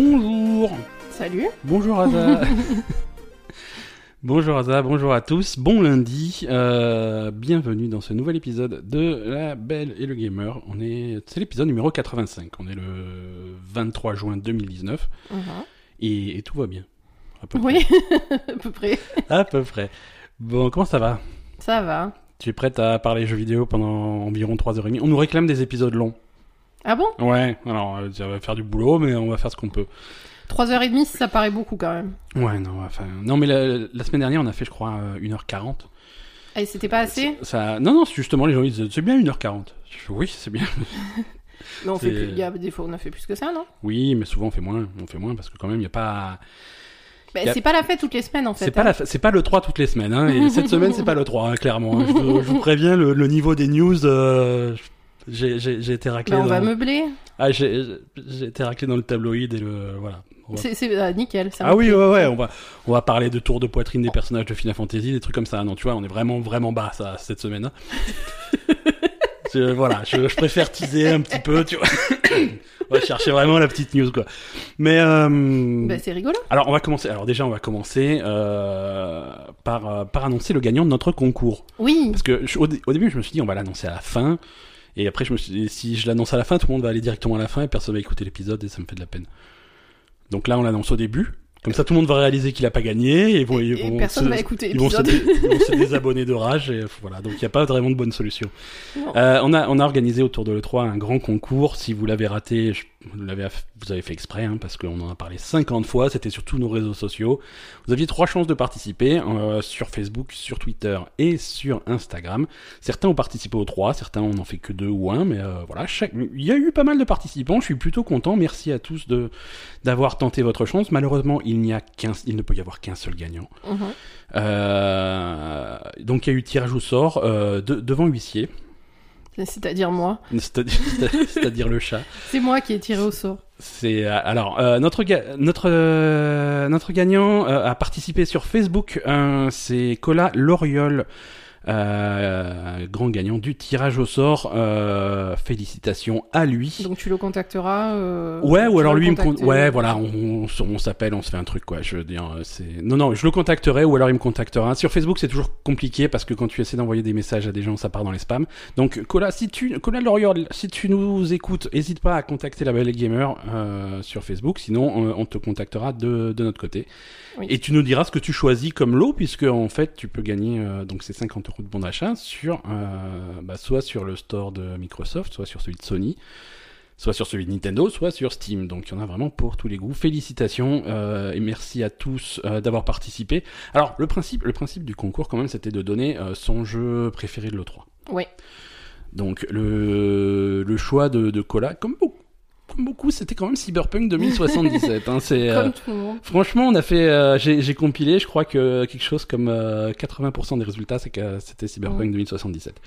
Bonjour Salut. Bonjour Aza Bonjour Aza, bonjour à tous, bon lundi, euh, bienvenue dans ce nouvel épisode de La Belle et le Gamer. On est, c'est l'épisode numéro 85, on est le 23 juin 2019 Mhm. et, et tout va bien. À peu Oui, à peu près. près. À peu près. Bon, comment ça va? Ça va. Tu es prête à parler jeux vidéo pendant environ 3h30 On nous réclame des épisodes longs. Ah bon? Ouais, alors euh, ça va faire du boulot, mais on va faire ce qu'on peut. 3h30, ça paraît beaucoup quand même. Ouais, non, enfin, non, mais la, la semaine dernière, on a fait, je crois, euh, 1h40. Et c'était pas assez? Ça, non, non, c'est justement, les gens ils disent, c'est bien 1h40. Je fais, oui, c'est bien. Non, on fait plus. Il y a des fois, on a fait plus que ça, non? Oui, mais souvent on fait moins. On fait moins parce que quand même, il n'y a pas. bah, a- C'est pas la fête toutes les semaines en fait. C'est pas, hein. la... pas le 3 toutes les semaines. Hein, et cette semaine, c'est pas le 3, hein, clairement. Je, vous- je vous préviens, le, le niveau des news, euh, j'ai, été raclé. Bah, on dans... va meubler. ah, j'ai, été raclé dans le tabloïd et le. Voilà. Va- C'est ah, nickel. ça Ah oui, ouais, ouais, on va, on va parler de tour de poitrine des personnages de Final Fantasy, des trucs comme ça. Non, tu vois, on est vraiment, vraiment bas, ça, cette semaine. hein. Je- voilà, je, je préfère teaser un petit peu, tu vois. on va chercher vraiment la petite news, quoi. Mais, euh, Bah, c'est rigolo. alors, on va commencer. Alors, déjà, on va commencer euh, par, euh, par annoncer le gagnant de notre concours. Oui. Parce que je- au, au début, je me suis dit, on va l'annoncer à la fin. Et après, je me suis dit, si je l'annonce à la fin, tout le monde va aller directement à la fin et personne va écouter l'épisode et ça me fait de la peine. Donc là, on l'annonce au début. Comme ça, tout le monde va réaliser qu'il a pas gagné et, vont, Et, et vont personne se- va écouter ils vont, se dé- vont se désabonner de rage et voilà. Donc il n'y a pas vraiment de bonne solution. Euh, on a on a organisé autour de l'E3 un grand concours. Si vous l'avez raté, je- vous l'avez aff- vous avez fait exprès hein, parce qu'on en a parlé 50 fois. C'était sur tous nos réseaux sociaux. Vous aviez trois chances de participer euh, sur Facebook, sur Twitter et sur Instagram. Certains ont participé aux trois, certains on n'en fait que deux ou un, mais euh, voilà, chaque... il y a eu pas mal de participants. Je suis plutôt content. Merci à tous de d'avoir tenté votre chance. Malheureusement, il n'y a qu'un, il ne peut y avoir qu'un seul gagnant. Mhm. Euh, donc il y a eu tirage au sort de- devant huissier, C'est-à-dire moi. c'est-à-dire le chat. C'est moi qui ai tiré au sort. C'est euh, alors euh, notre ga- notre euh, notre gagnant euh, a participé sur Facebook. euh, c'est Cola Loriol, euh, grand gagnant du tirage au sort. Euh, félicitations à lui. Donc tu le contacteras. euh, Ouais, ou alors lui, me con- ouais, voilà, on, on, s'appelle, on se fait un truc, quoi. Je veux dire, euh, c'est. Non, non, je le contacterai, ou alors il me contactera. Sur Facebook, c'est toujours compliqué parce que quand tu essaies d'envoyer des messages à des gens, ça part dans les spams. Donc, Cola, si tu, Cola Loriol, si tu nous écoutes, hésite pas à contacter la Belle Gamer euh, sur Facebook. Sinon, on te contactera de, de notre côté. Oui. Et tu nous diras ce que tu choisis comme lot, puisque en fait, tu peux gagner euh, donc ces 50 euros de bon d'achat sur, euh, bah, soit sur le store de Microsoft, soit sur celui de Sony soit sur celui de Nintendo, soit sur Steam. Donc il y en a vraiment pour tous les goûts. Félicitations euh, et merci à tous euh, d'avoir participé. Alors le principe, le principe du concours quand même, c'était de donner son jeu préféré de l'E3. Ouais. Donc le, le choix de, de Cola, comme beaucoup, beaucoup, c'était quand même Cyberpunk 2077. hein, c'est, euh. Franchement, on a fait, euh, j'ai compilé, je crois que quelque chose comme euh, 80% des résultats, c'est que c'était Cyberpunk Mhm. 2077.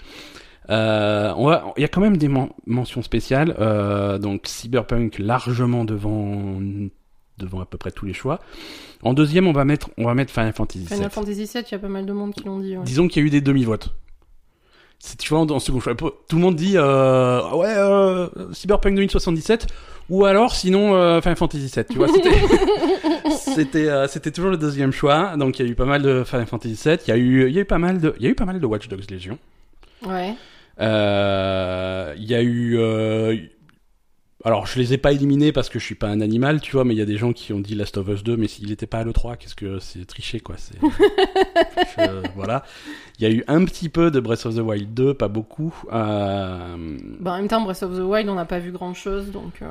Euh, on va, il y a quand même des men- mentions spéciales. Euh, donc Cyberpunk largement devant, devant à peu près tous les choix. En deuxième, on va mettre, on va mettre Final Fantasy VII. Final Fantasy VII, il y a pas mal de monde qui l'ont dit. ouais. Disons qu'il y a eu des demi-votes. C'est, tu vois, dans ce second choix, tout le monde dit euh, ouais euh, Cyberpunk 2077 ou alors sinon euh, Final Fantasy VII. Tu vois, c'était c'était euh, c'était toujours le deuxième choix. Donc il y a eu pas mal de Final Fantasy VII. Il y a eu il y a eu pas mal de il y a eu pas mal de Watch Dogs Legion. Ouais. Euh, Il y a eu euh, alors je les ai pas éliminés parce que je suis pas un animal, tu vois, mais il y a des gens qui ont dit Last of Us 2, mais s'il était pas à l'E3, qu'est-ce que c'est triché quoi. C'est Je- voilà. Il y a eu un petit peu de Breath of the Wild 2, pas beaucoup. Euh, Bah, en même temps, Breath of the Wild, on n'a pas vu grand chose, donc euh,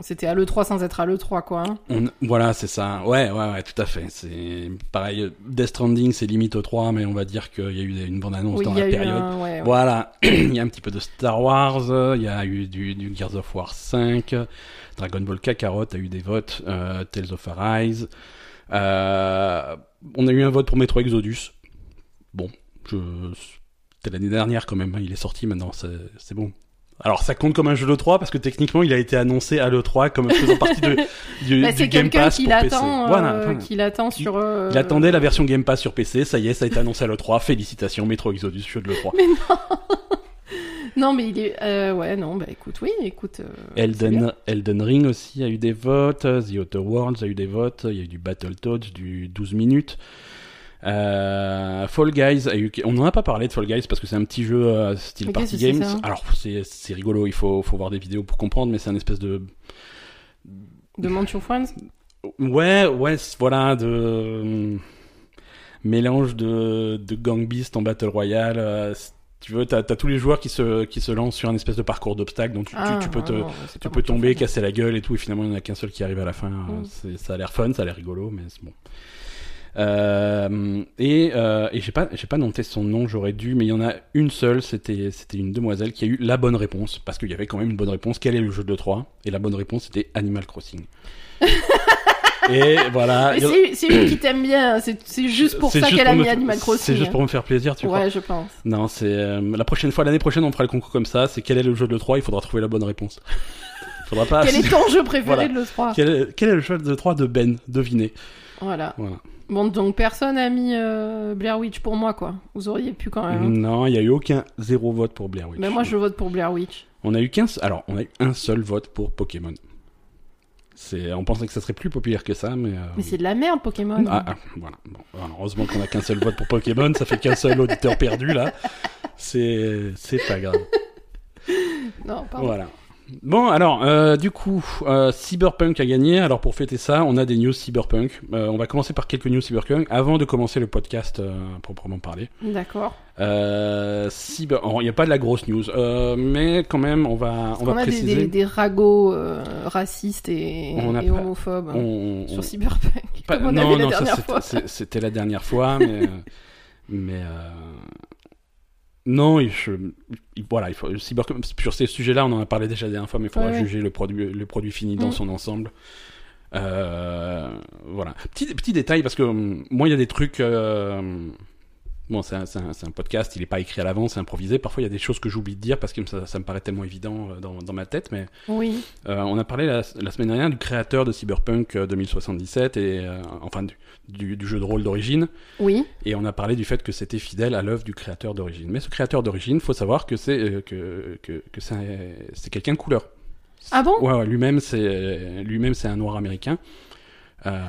c'était à l'E3 sans être à l'E3, quoi. hein. on- voilà, c'est ça. Ouais, ouais, ouais, tout à fait. C'est pareil. Death Stranding, c'est limite au 3, mais on va dire qu'il y a eu une bonne annonce Oui, dans la période. un... ouais, ouais. Voilà, il y a un petit peu de Star Wars, il y a eu du, du Gears of War 5, Dragon Ball Kakarot a eu des votes, euh, Tales of Arise. On a eu un vote pour Metro Exodus. Bon. C'était l'année dernière quand même, hein, il est sorti maintenant, c'est bon. Alors ça compte comme un jeu de 3 parce que techniquement il a été annoncé à l'E3 comme faisant partie de, du, Bah, du Game quelqu'un Pass qui pour PC. l'attend, euh, Voilà, qui l'attend sur. euh, Il attendait la version Game Pass sur PC, ça y est, ça a été annoncé à l'E3. Félicitations, Metro Exodus, jeu de l'E3. Non, mais il est. euh, ouais, non, bah écoute, oui, écoute. Elden. Elden Ring aussi a eu des votes, The Outer Worlds a eu des votes, il y a eu du Battletoads, du 12 minutes. Euh, Fall Guys a eu. On n'en a pas parlé de Fall Guys parce que c'est un petit jeu euh, style Mais party games. ça Alors c'est rigolo, il faut, faut voir des vidéos pour comprendre, mais c'est un espèce de. De Mansion Friends Ouais, ouais, voilà, de. mélange de, de Gang Beast en Battle Royale. euh, tu veux, t'as as tous les joueurs qui se, qui se lancent sur un espèce de parcours d'obstacles, donc tu, Ah, tu peux te. non, c'est Tu pas peux Mansion tomber, casser la gueule et tout, et finalement il n'y en a qu'un seul qui arrive à la fin. Mm. Ça a l'air fun, ça a l'air rigolo, mais c'est bon. Euh, et euh, et j'ai pas, j'ai pas noté son nom, j'aurais dû, mais il y en a une seule, c'était c'était une demoiselle qui a eu la bonne réponse, parce qu'il y avait quand même une bonne réponse. Quel est le jeu de 3 Et la bonne réponse c'était Animal Crossing. et voilà. C'est- lui qui t'aime bien, c'est juste pour ça qu'elle a mis Animal Crossing. C'est juste pour me faire plaisir, tu crois Ouais, je pense. Non, c'est euh, la prochaine fois, l'année prochaine, on fera le concours comme ça. C'est quel est le jeu de 3 Il faudra trouver la bonne réponse. Faudra pas. Quel est ton jeu préféré Voilà. de l'E3 Quel quel est le jeu de 3 de Ben? Devinez. Voilà. Voilà. Bon, donc personne a mis euh, Blair Witch pour moi, quoi. Vous auriez pu quand même. Non, il y a eu aucun zéro vote pour Blair Witch. Mais moi, je vote pour Blair Witch. On a eu qu'un, alors on a eu un seul vote pour Pokémon. C'est, on pensait que ça serait plus populaire que ça, mais. euh, Mais c'est de la merde, Pokémon. Ah, ah, voilà. Bon, alors, heureusement qu'on a qu'un seul vote pour Pokémon, ça fait qu'un seul auditeur perdu là. C'est, c'est pas grave. Non, pardon. Voilà. Bon, alors, euh, du coup, euh, Cyberpunk a gagné. Alors, pour fêter ça, on a des news Cyberpunk. Euh, on va commencer par quelques news Cyberpunk avant de commencer le podcast proprement parler. D'accord. Cyber... oh, Il n'y a pas de la grosse news, mais quand même, on va, on On, va a des, préciser. des, des ragots racistes et, pas- homophobes hein, on- sur Cyberpunk. pas- Comme on non, avait non, la ça, dernière c'était- fois. c'est- c'était la dernière fois, mais, mais non, il- je- il- voilà, il faut Cyberpunk sur ces sujets-là, on en a parlé déjà la dernière fois, mais il faudra Ouais, juger le produit, le produit fini dans Mm. son ensemble. Euh, voilà. Petit, petit détail, parce que hum, moi, il y a des trucs. euh, Bon, c'est un, podcast, il n'est pas écrit à l'avance, c'est improvisé. Parfois, il y a des choses que j'oublie de dire parce que ça, ça me paraît tellement évident euh, dans, dans ma tête. Mais Oui. euh, on a parlé la, la semaine dernière du créateur de Cyberpunk euh, 2077, et, euh, enfin du, du- du jeu de rôle d'origine. Oui. Et on a parlé du fait que c'était fidèle à l'œuvre du créateur d'origine. Mais ce créateur d'origine, faut savoir que c'est euh, que, que, que c'est un- c'est quelqu'un de couleur. Ah bon? Ouais, ouais, lui-même c'est lui-même c'est un noir américain. Euh,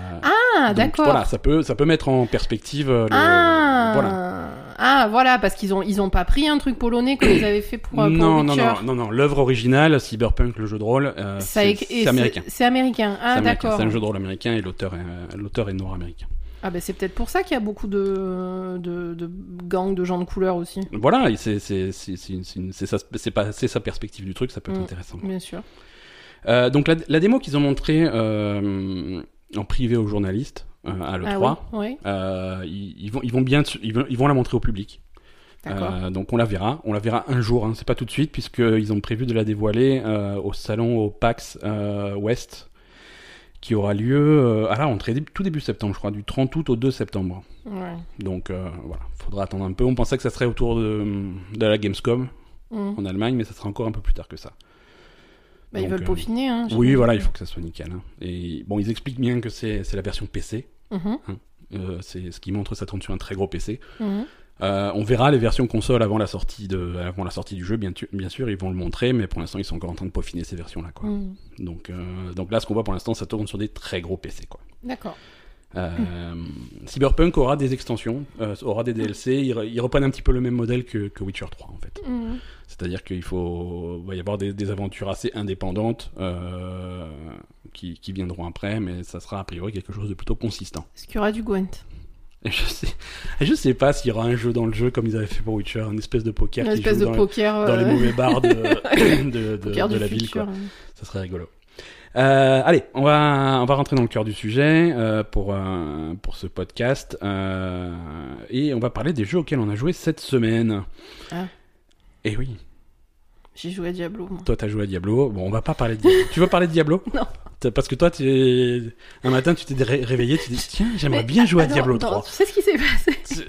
Ah, d'accord. Voilà, ça peut ça peut mettre en perspective euh, le Ah, voilà. ah, voilà, parce qu'ils ont ils ont pas pris un truc polonais comme ils avaient fait pour, pour non, non, non, non, non, l'œuvre originale, Cyberpunk, le jeu de rôle, euh, c'est américain. C'est américain. Ah, C'est américain, d'accord. C'est un jeu de rôle américain et l'auteur est, l'auteur est noir américain. Ah, ben c'est peut-être pour ça qu'il y a beaucoup de, de, de gangs de gens de couleur aussi. Voilà, c'est sa sa perspective du truc, ça peut être Mm. intéressant. Bien sûr. Euh, donc la, la démo qu'ils ont montrée euh, en privé aux journalistes euh, à l'E3, Ah oui, oui. euh, ils, ils vont ils vont bien ils vont, ils vont la montrer au public. Euh, donc on la verra, on la verra un jour, hein, c'est pas tout de suite puisqu'ils ont prévu de la dévoiler euh, au salon au PAX euh, West qui aura lieu à la rentrée tout début septembre je crois, du 30 août au 2 septembre. Ouais. Donc voilà, faudra attendre un peu. On pensait que ça serait autour de, de la Gamescom Mm. en Allemagne, mais ça sera encore un peu plus tard que ça. Bah, ils veulent euh, peaufiner. Hein, Oui, voilà, il faut que ça soit nickel. hein. Et bon, ils expliquent bien que c'est la version PC. Mhm, Euh, c'est ce qui montre ça tourne sur un très gros PC. mhm. Euh, on verra les versions console avant la sortie de avant la sortie du jeu, bien, bien sûr, ils vont le montrer, mais pour l'instant ils sont encore en train de peaufiner ces versions-là, quoi. Mm. Donc euh, donc là, ce qu'on voit pour l'instant, ça tourne sur des très gros PC, quoi. D'accord. Euh, Cyberpunk aura des extensions, euh, aura des DLC. Ils, ils reprennent un petit peu le même modèle que, que Witcher 3 en fait. Mhm. C'est-à-dire qu'il faut va y avoir des, des aventures assez indépendantes euh, qui, qui viendront après, mais ça sera a priori quelque chose de plutôt consistant. Est-ce qu'il y aura du Gwent? Je sais, je sais pas s'il y aura un jeu dans le jeu comme ils avaient fait pour Witcher, une espèce de poker Une qui espèce joue de dans, poker. dans les mauvais bars de, de, la ville. Quoi. Ça serait rigolo. Euh, allez, on va on va rentrer dans le cœur du sujet euh, pour euh, pour ce podcast et on va parler des jeux auxquels on a joué cette semaine. Ah. Et oui, J'ai joué à Diablo. moi. toi t'as joué à Diablo. Bon, on va pas parler de Diablo. tu veux parler de Diablo Non. Parce que toi, un matin, tu t'es ré- réveillé, tu t'es dit tiens, j'aimerais bien jouer à Diablo non, 3. Tu sais ce qui s'est passé?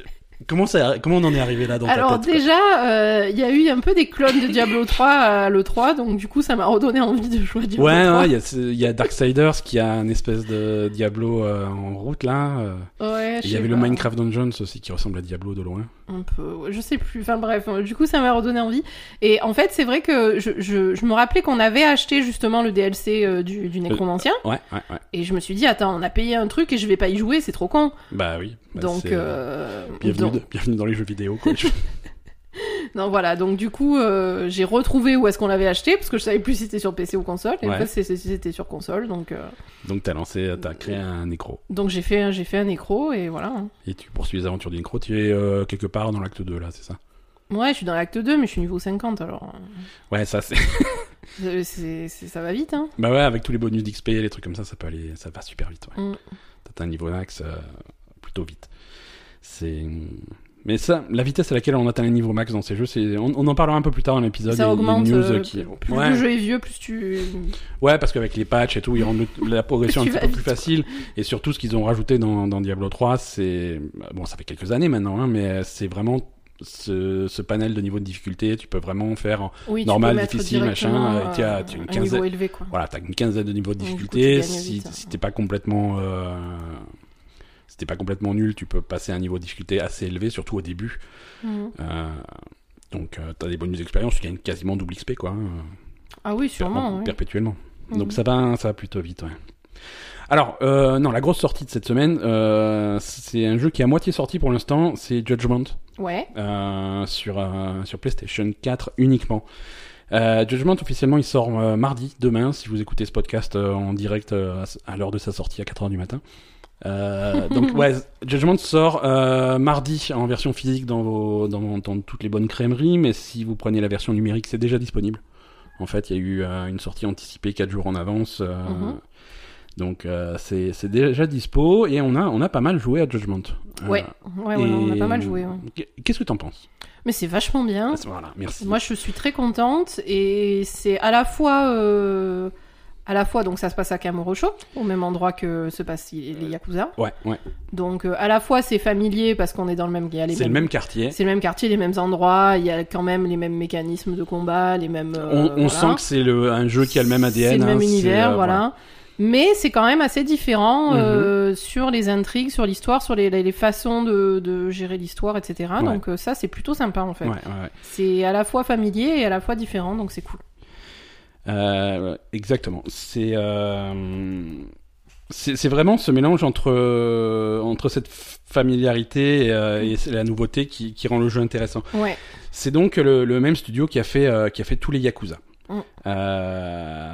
Comment, ça, comment on en est arrivé là dans Alors ta tête quoi déjà, euh, il y a eu un peu des clones de Diablo 3 à l'E3, donc du coup ça m'a redonné envie de jouer à Diablo Ouais, 3. ouais, il y a, y Darksiders qui a un espèce de Diablo euh, en route là. euh. Ouais, Il y avait le. Minecraft Dungeons aussi qui ressemble à Diablo de loin. Un peu, je sais plus. Enfin bref, du coup ça m'a redonné envie. Et en fait c'est vrai que je, je, je me rappelais qu'on avait acheté justement le DLC euh, du, du Ouais, ouais, ouais. et je me suis dit attends on a payé un truc et je vais pas y jouer, c'est trop con. Bah oui. Bah, donc c'est- euh, Bienvenue, donc- de- bienvenue dans les jeux vidéo non voilà donc du coup euh, j'ai retrouvé où est-ce qu'on l'avait acheté parce que je savais plus si c'était sur PC ou console. Et Ouais. en fait c'était sur console donc euh, Donc t'as lancé, t'as créé un nécro. donc j'ai fait un- j'ai fait un écro et voilà. hein. Et tu poursuis les aventures du nécro. Tu es euh, quelque part dans l'acte 2 là, c'est ça? Ouais je suis dans l'acte 2 mais je suis niveau 50 alors euh, Ouais, ça c'est. ça va vite hein. bah ouais, avec tous les bonus d'XP, les trucs comme ça, ça peut aller, ça va super vite. Ouais. Mm. T'as un niveau max euh, plutôt vite. C'est. Mais ça, la vitesse à laquelle on atteint les niveaux max dans ces jeux, c'est. On, on en parlera un peu plus tard dans l'épisode. Ça augmente. news euh, qui. plus Ouais. le jeu est vieux, plus tu. Ouais, parce qu'avec les patchs et tout, ils rendent le- la progression un petit peu plus facile. Et surtout, ce qu'ils ont rajouté dans, dans Diablo 3, c'est bon, ça fait quelques années maintenant, hein, mais c'est vraiment ce, ce panel de niveau de difficulté. Tu peux vraiment faire, Oui, Normal, difficile, machin, as- euh, tu as une un quinzaine- niveau élevé, quoi. voilà, t'as une quinzaine de niveaux de coup, difficulté. si vite, si hein. t'es pas complètement euh, si t'es pas complètement nul, tu peux passer à un niveau de difficulté assez élevé, surtout au début. Mhm. Euh, donc, euh, t'as des bonus d'expérience, tu gagnes quasiment double XP, quoi. hein, Ah oui, sûrement. perpétuellement. Mhm. Donc ça va, ça va plutôt vite, ouais. Alors, euh, non, la grosse sortie de cette semaine, c'est un jeu qui est à moitié sorti pour l'instant, c'est Judgment Ouais. sur sur PlayStation 4 uniquement. Euh, Judgment officiellement il sort euh, mardi demain si vous écoutez ce podcast euh, en direct à l'heure de sa sortie à 4h du matin. Euh, donc ouais, Judgment sort euh, mardi en version physique dans, vos, dans, dans toutes les bonnes crèmeries, mais si vous prenez la version numérique, c'est déjà disponible. En fait, il y a eu euh, une sortie anticipée 4 jours en avance. Mhm. Donc c'est déjà dispo et on a, on a pas mal joué à Judgment. Ouais. Ouais, ouais, on a pas mal joué. ouais. Qu'est-ce que t'en penses? Mais c'est vachement bien. Voilà, merci. Moi, je suis très contente et c'est à la fois. euh, À la fois, donc ça se passe à Kamurocho, au même endroit que se passent les Yakuza. Ouais, ouais. Donc euh, à la fois c'est familier parce qu'on est dans le même, C'est le même quartier. c'est le même quartier, les mêmes endroits, il y a quand même les mêmes mécanismes de combat, les mêmes. euh, on on voilà. sent que c'est le, un jeu qui a le même ADN. C'est le même hein, univers, euh, voilà. Mais c'est quand même assez différent Mhm. sur les intrigues, sur l'histoire, sur les, les, les façons de, de gérer l'histoire, etc. Ouais. Donc ça, c'est plutôt sympa en fait. Ouais, ouais. C'est à la fois familier et à la fois différent, donc c'est cool. Euh, exactement. C'est euh, c'est vraiment ce mélange entre euh, entre cette familiarité et, euh, et la nouveauté qui, qui rend le jeu intéressant. Ouais. C'est donc le, le même studio qui a fait euh, qui a fait tous les Yakuza. Mm.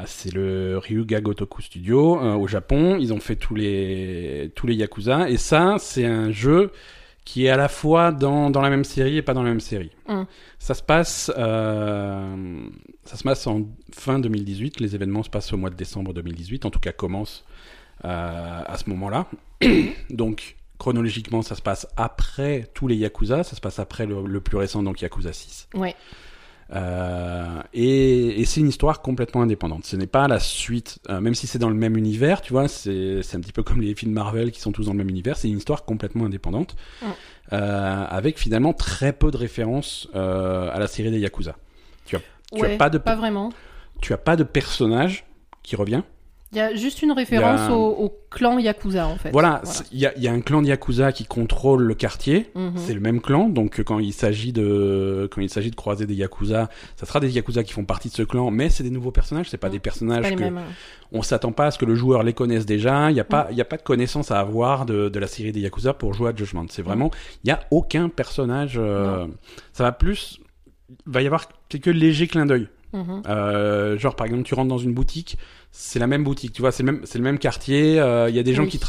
C'est le Ryuga Gotoku Studio au Japon. Ils ont fait tous les tous les Yakuza et ça c'est un jeu qui est à la fois dans, dans la même série et pas dans la même série. Mm. Ça se passe euh, ça se passe en fin 2018. Les événements se passent au mois de décembre 2018. En tout cas commencent euh, à ce moment-là. donc chronologiquement ça se passe après tous les Yakuza. Ça se passe après le, le plus récent donc Yakuza 6. Ouais. Euh, et, et c'est une histoire complètement indépendante. Ce n'est pas la suite, euh, même si c'est dans le même univers, tu vois, c'est un petit peu comme les films Marvel qui sont tous dans le même univers. C'est une histoire complètement indépendante, euh, avec finalement très peu de références à la série des Yakuza. Tu as, tu ouais, as pas de, Pas vraiment. tu as pas de personnage qui revient. Il y a juste une référence Il a- au, au clan Yakuza en fait. Voilà, il y a, il y a un clan de Yakuza qui contrôle le quartier. Mhm. C'est le même clan, donc euh, quand il s'agit de quand il s'agit de croiser des yakuza, ça sera des yakuza qui font partie de ce clan, mais c'est des nouveaux personnages, c'est pas Mm. des personnages pas que mêmes. on s'attend pas à ce que le joueur les connaisse déjà. Il y a pas il a pas de connaissance à avoir de, de la série des yakuza pour jouer à Judgment. C'est vraiment il y a aucun personnage. euh, ça va plus va y avoir quelques légers clins d'œil. Mhm. Euh, genre par exemple tu rentres dans une boutique, c'est la même boutique, tu vois, c'est le même c'est le même quartier. euh, Il y a des gens Oui. qui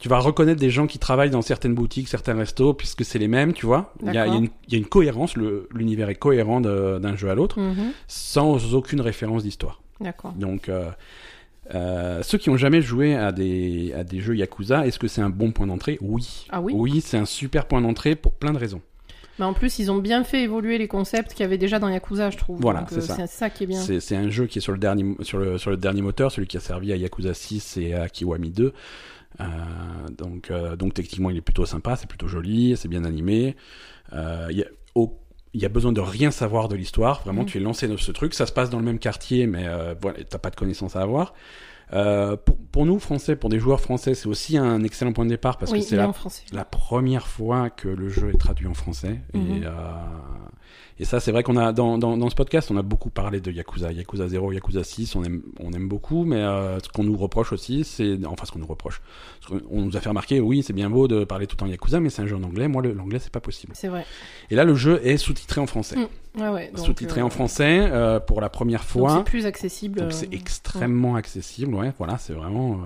tu vas reconnaître des gens qui travaillent dans certaines boutiques, certains restos, puisque c'est les mêmes, tu vois. Il y a, y une, il y a une cohérence, l'univers est cohérent d'un jeu à l'autre, Mhm. sans aucune référence d'histoire. D'accord. Donc, euh, ceux qui ont jamais joué à des, à des jeux Yakuza, est-ce que c'est un bon point d'entrée? Oui. Ah oui? Oui, c'est un super point d'entrée pour plein de raisons. Mais en plus, ils ont bien fait évoluer les concepts qu'il y avait déjà dans Yakuza, je trouve. Voilà, c'est euh, ça. Ça qui est bien. C'est un jeu qui est sur le, dernier, sur, le, sur le dernier moteur, celui qui a servi à Yakuza 6 et à Kiwami 2. Euh, donc, euh, donc techniquement, il est plutôt sympa, c'est plutôt joli, c'est bien animé. Euh, Il y a au- il y a besoin de rien savoir de l'histoire. Vraiment, Mhm. tu es lancé dans ce truc. Ça se passe dans le même quartier, mais euh, voilà, t'as pas de connaissances à avoir. Euh, pour, pour nous, français, pour des joueurs français, c'est aussi un excellent point de départ parce oui, que c'est la la première fois que le jeu est traduit en français. Mhm. Et, euh, et ça, c'est vrai qu'on a dans, dans, dans ce podcast, on a beaucoup parlé de Yakuza, Yakuza 0, Yakuza 6, on aime, on aime beaucoup, mais euh, ce qu'on nous reproche aussi, c'est enfin ce qu'on nous reproche, ce qu'on- on nous a fait remarquer, oui, c'est bien beau de parler tout en Yakuza, mais c'est un jeu en anglais. Moi, le- l'anglais, c'est pas possible. C'est vrai. Et là, le jeu est sous-titré en français, Mm. Ouais, ouais. donc, sous-titré euh, en français euh, pour la première fois. c'est plus accessible. Euh, c'est extrêmement accessible, ouais, voilà, c'est vraiment.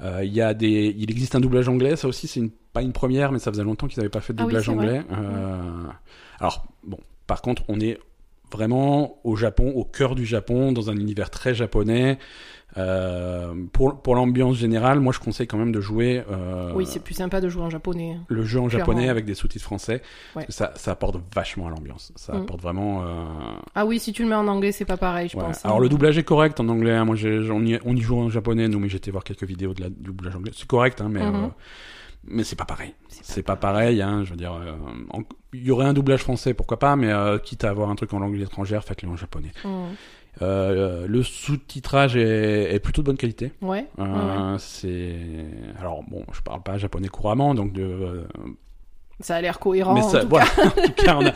euh, euh, Il y a des, il existe un doublage anglais, ça aussi c'est une, pas une première, mais ça faisait longtemps qu'ils n'avaient pas fait de Ah oui, doublage anglais. Euh, Alors bon, par contre, on est vraiment au Japon, au cœur du Japon, dans un univers très japonais. Euh, pour pour l'ambiance générale, moi je conseille quand même de jouer euh, Oui, c'est plus sympa de jouer en japonais. le jeu en clairement. japonais avec des sous-titres français. Ouais. Ça, ça apporte vachement à l'ambiance. Ça Mm. apporte vraiment. euh, Ah oui, si tu le mets en anglais, c'est pas pareil, je Ouais. pense. Alors hein. le doublage est correct en anglais. hein. Moi, on, y, on y joue en japonais, nous, mais j'étais voir quelques vidéos de la, du doublage anglais. C'est correct, hein, mais Mhm. euh, mais c'est pas pareil. C'est pas pareil. Hein, je veux dire, euh, il y aurait un doublage français, pourquoi pas, mais euh, quitte à avoir un truc en langue étrangère, faites-le en japonais. Mm. Euh, le sous-titrage est, est plutôt de bonne qualité. Ouais. ouais. Euh, C'est alors bon, je parle pas japonais couramment, donc de euh, Ça a l'air cohérent. mais en tout voilà. en tout cas, on a-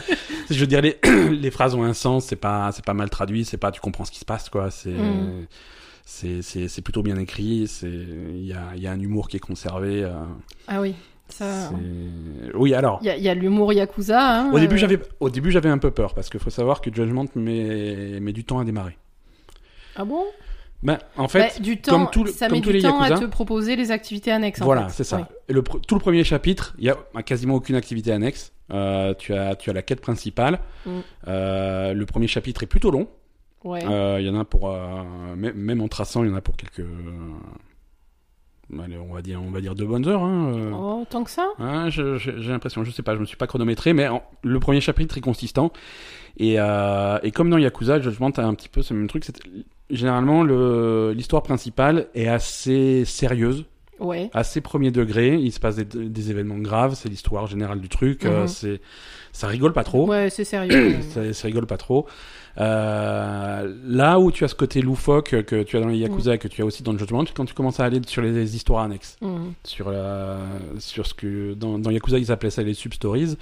je veux dire, les, les phrases ont un sens, c'est pas, c'est pas mal traduit, c'est pas, tu comprends ce qui se passe, quoi. C'est, Mm. C'est, c'est, c'est plutôt bien écrit. C'est, il y a, y a un humour qui est conservé. euh. Ah oui. Ça. c'est- Oui, alors. Il y a, l'humour Yakuza. Hein, Au début, euh, j'avais, au début, j'avais un peu peur parce qu'il faut savoir que Judgment met, met du temps à démarrer. Ah bon? Ben, en fait, Bah, du temps, comme tout ça comme met tous du les temps à te proposer les activités annexes. Voilà, c'est ça. Et le, tout le premier chapitre, il y a quasiment aucune activité annexe. Euh, tu as, tu as la quête principale. Mm. Euh, le premier chapitre est plutôt long. Ouais. Euh, Il y en a pour, euh, même, en traçant, il y en a pour quelques, allez, on va dire, on va dire deux bonnes heures. Hein, euh. Oh, tant que ça? Hein, j'ai l'impression, je sais pas, je me suis pas chronométré, mais en- le premier chapitre est consistant. Et, euh, et comme dans Yakuza, Judgment a un petit peu ce même truc. c'est- Généralement, le- l'histoire principale est assez sérieuse, Ouais. assez premier degré. Il se passe des, des événements graves, c'est l'histoire générale du truc. euh, Mhm. c'est, ça rigole pas trop. Ouais, c'est sérieux. Ça, ça rigole pas trop. Euh, là où tu as ce côté loufoque que tu as dans les Yakuza et que tu as aussi dans le Judgment, quand tu commences à aller sur les histoires annexes, Mm. sur, la, sur ce que dans, dans Yakuza ils appelaient ça les sub-stories.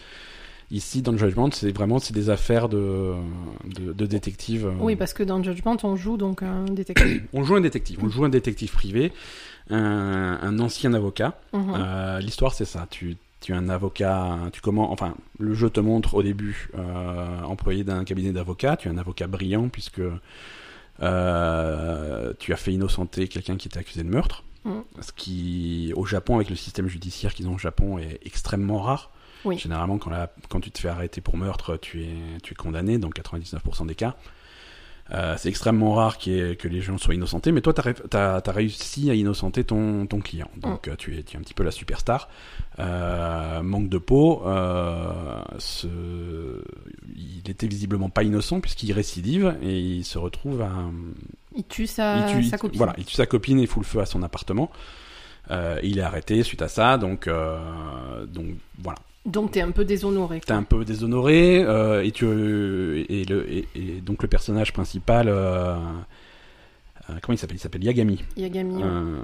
Ici, dans le Judgment, c'est vraiment c'est des affaires de, de, de détectives. Oui, parce que dans Judgment, on joue donc un détective. On joue un détective, on joue un détective privé, un, un ancien avocat. Mhm. Euh, L'histoire, c'est ça. Tu, tu es un avocat. Tu comment Enfin, le jeu te montre au début euh, employé d'un cabinet d'avocats. Tu es un avocat brillant puisque euh, tu as fait innocenter quelqu'un qui était accusé de meurtre. Mhm. Ce qui, au Japon, avec le système judiciaire qu'ils ont au Japon, est extrêmement rare. Oui. Généralement, quand, la- quand tu te fais arrêter pour meurtre, tu es, tu es condamné dans 99% des cas. Euh, c'est extrêmement rare ait- que les gens soient innocentés, mais toi, tu as, réussi à innocenter ton, ton client. Donc, euh, tu, es, tu es un petit peu la superstar. Euh, manque de peau, euh, ce... il était visiblement pas innocent puisqu'il récidive et il se retrouve à. Il tue sa, il tue, sa copine. Voilà, il tue sa copine et fout le feu à son appartement. Il est arrêté suite à ça, donc, donc voilà. Donc t'es un peu déshonoré. T'es un peu déshonoré euh, et tu et le et, et donc le personnage principal euh, euh, comment il s'appelle? Il s'appelle Yagami Yagami. ouais. Euh,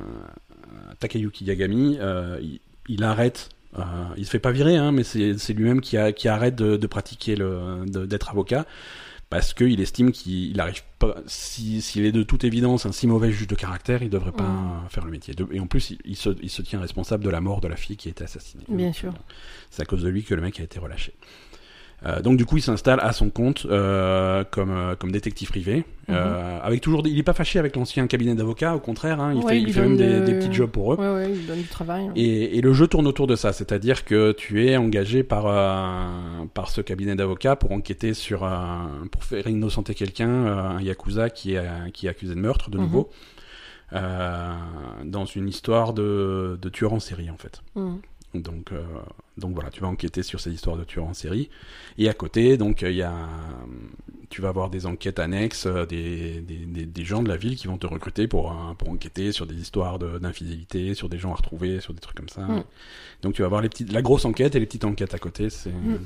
Takayuki Yagami euh, il, il arrête euh, il se fait pas virer hein, mais c'est lui-même qui a, qui arrête de, de pratiquer le d'être avocat parce qu'il estime qu'il il arrive pas si s'il est de toute évidence un si mauvais juge de caractère il devrait pas Mm. faire le métier et en plus il, il se, il se tient responsable de la mort de la fille qui a été assassinée Bien Donc, sûr. euh, c'est à cause de lui que le mec a été relâché. Euh, donc du coup, il s'installe à son compte euh, comme euh, comme détective privé, euh, avec toujours. des- Il est pas fâché avec l'ancien cabinet d'avocats, au contraire, hein, il Ouais, fait, il il lui fait même des, petits jobs pour eux. Ouais, ouais, il donne du travail. Et, et le jeu tourne autour de ça, c'est-à-dire que tu es engagé par par ce cabinet d'avocats pour enquêter sur pour faire innocenter quelqu'un, un yakuza qui est qui est accusé de meurtre de Mhm. nouveau, dans une histoire de de tueur en série en fait. Mm. Donc, euh, donc voilà, tu vas enquêter sur ces histoires de tueurs en série. Et à côté, donc il y a, tu vas avoir des enquêtes annexes, euh, des, des, des, des gens de la ville qui vont te recruter pour, euh, pour enquêter sur des histoires de- d'infidélité, sur des gens à retrouver, sur des trucs comme ça. Mm. Donc tu vas avoir les petites, la grosse enquête et les petites enquêtes à côté. C'est Mm.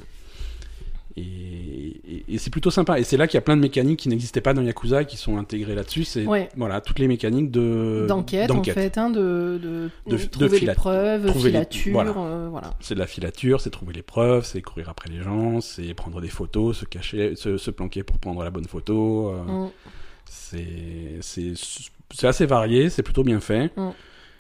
Et, et, et c'est plutôt sympa. Et c'est là qu'il y a plein de mécaniques qui n'existaient pas dans Yakuza qui sont intégrées là-dessus. C'est Ouais. voilà toutes les mécaniques de D'enquête, en fait, hein, de, de, De- de trouver filat- les preuves, trouver les- filature, voilà. euh, voilà. C'est de la filature, c'est trouver les preuves, c'est courir après les gens, c'est prendre des photos, se cacher, se, se planquer pour prendre la bonne photo. euh, Mm. C'est c'est c'est assez varié, c'est plutôt bien fait. Mm.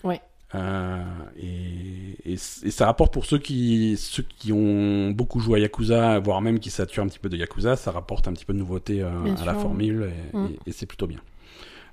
Ouais. Euh, et, et, ça rapporte pour ceux qui ceux qui ont beaucoup joué à Yakuza, voire même qui saturent un petit peu de Yakuza, ça rapporte un petit peu de nouveauté euh, à la formule et, Mm. et c'est plutôt bien.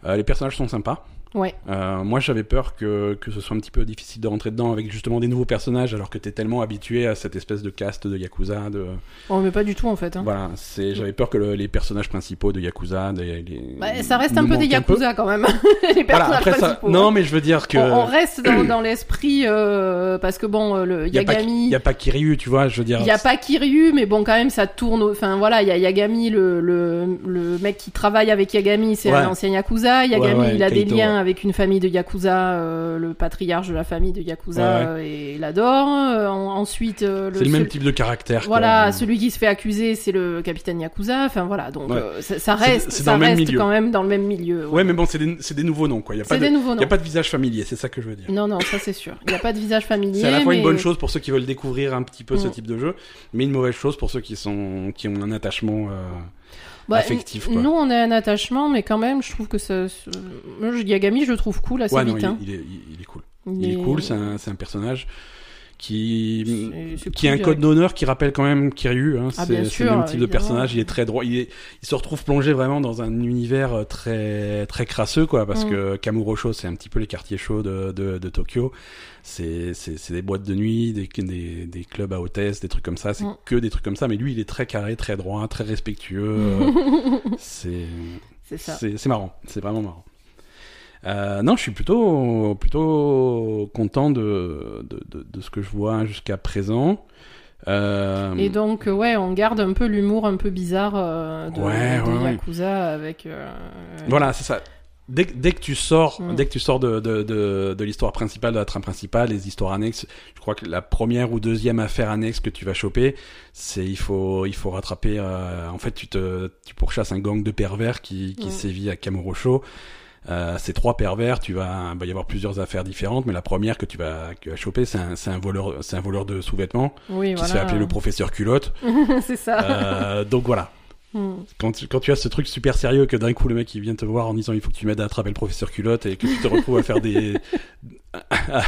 Euh, les personnages sont sympas. Ouais. Euh, moi, j'avais peur que, que ce soit un petit peu difficile de rentrer dedans avec justement des nouveaux personnages, alors que t'es tellement habitué à cette espèce de caste de Yakuza. De... On mais pas du tout, en fait. hein. Voilà, c'est, j'avais peur que le- les personnages principaux de Yakuza, des- les- Bah, ça reste un peu des peu. Yakuza, quand même. les Voilà, personnages ça, principaux. non, mais je veux dire que. on, on reste dans, dans l'esprit, euh, parce que bon, le Yagami... y a pas Kiryu, tu vois, je veux dire. Il n'y a pas Kiryu, mais bon, quand même, ça tourne. Enfin, voilà, il y a Yagami, le, le, le mec qui travaille avec Yagami, c'est Ouais. un ancien Yakuza. Yagami, Ouais, ouais, il a des liens avec une famille de Yakuza, euh, le patriarche de la famille de Yakuza, Ouais, ouais. euh, et il adore. Euh, en- ensuite, euh, C'est le même type de caractère. quoi. Voilà, celui qui se fait accuser, c'est le capitaine Yakuza. Enfin, voilà, donc Ouais. ça, reste, c'est ça le reste milieu. quand même dans le même milieu. Ouais, mais bon, c'est des, c'est des nouveaux noms, quoi. Y a pas c'est de, des nouveaux y a pas de visage familier, c'est ça que je veux dire. Non, non, ça c'est sûr. Il n'y a pas de visage familier. C'est à la fois mais... une bonne chose pour ceux qui veulent découvrir un petit peu ce Mm. type de jeu, mais une mauvaise chose pour ceux qui sont qui ont un attachement. euh, Bah, affectif, n- quoi. Nous, on a un attachement, mais quand même, je trouve que ça. Yagami, je le trouve cool assez Ouais, non, vite. il, hein. il est, il- il est cool. Il est cool, c'est un, c'est un personnage qui c'est qui a un code d'honneur qui rappelle quand même Kiryu. Hein. Ah, c'est le même type de personnage. Il est très droit. Il, est, il se retrouve plongé vraiment dans un univers euh, très très crasseux, quoi. Parce Mm. que Kamurocho, c'est un petit peu les quartiers chauds de, de, de Tokyo. C'est des boîtes de nuit, des, des, des clubs à hôtesse, des trucs comme ça. C'est Mm. que des trucs comme ça. Mais lui, il est très carré, très droit, très respectueux. euh, c'est c'est marrant, c'est vraiment marrant. Euh, non, je suis plutôt plutôt content de, de, de, de ce que je vois jusqu'à présent. Euh, Et donc, euh, ouais, on garde un peu l'humour un peu bizarre euh, de, Ouais, de ouais, ouais. Yakuza avec. voilà, c'est ça. Dès, que- dès que tu sors, Mm. dès que tu sors de, de, de, de l'histoire principale, de la trame principale, les histoires annexes, je crois que la première ou deuxième affaire annexe que tu vas choper, c'est il faut il faut rattraper. euh, en fait, tu te tu pourchasses un gang de pervers qui qui Mm. sévit à Kamurocho. Euh, ces trois pervers, tu vas, il va y avoir plusieurs affaires différentes, mais la première que tu vas, que tu vas choper, c'est un, c'est un voleur, c'est un voleur de sous-vêtements Oui, qui voilà. se fait appeler le professeur culotte. c'est ça. Euh, donc voilà. Mm. Quand tu, quand tu as ce truc super sérieux que d'un coup le mec il vient te voir en disant il faut que tu m'aides à attraper le professeur culotte et que tu te retrouves à faire des à,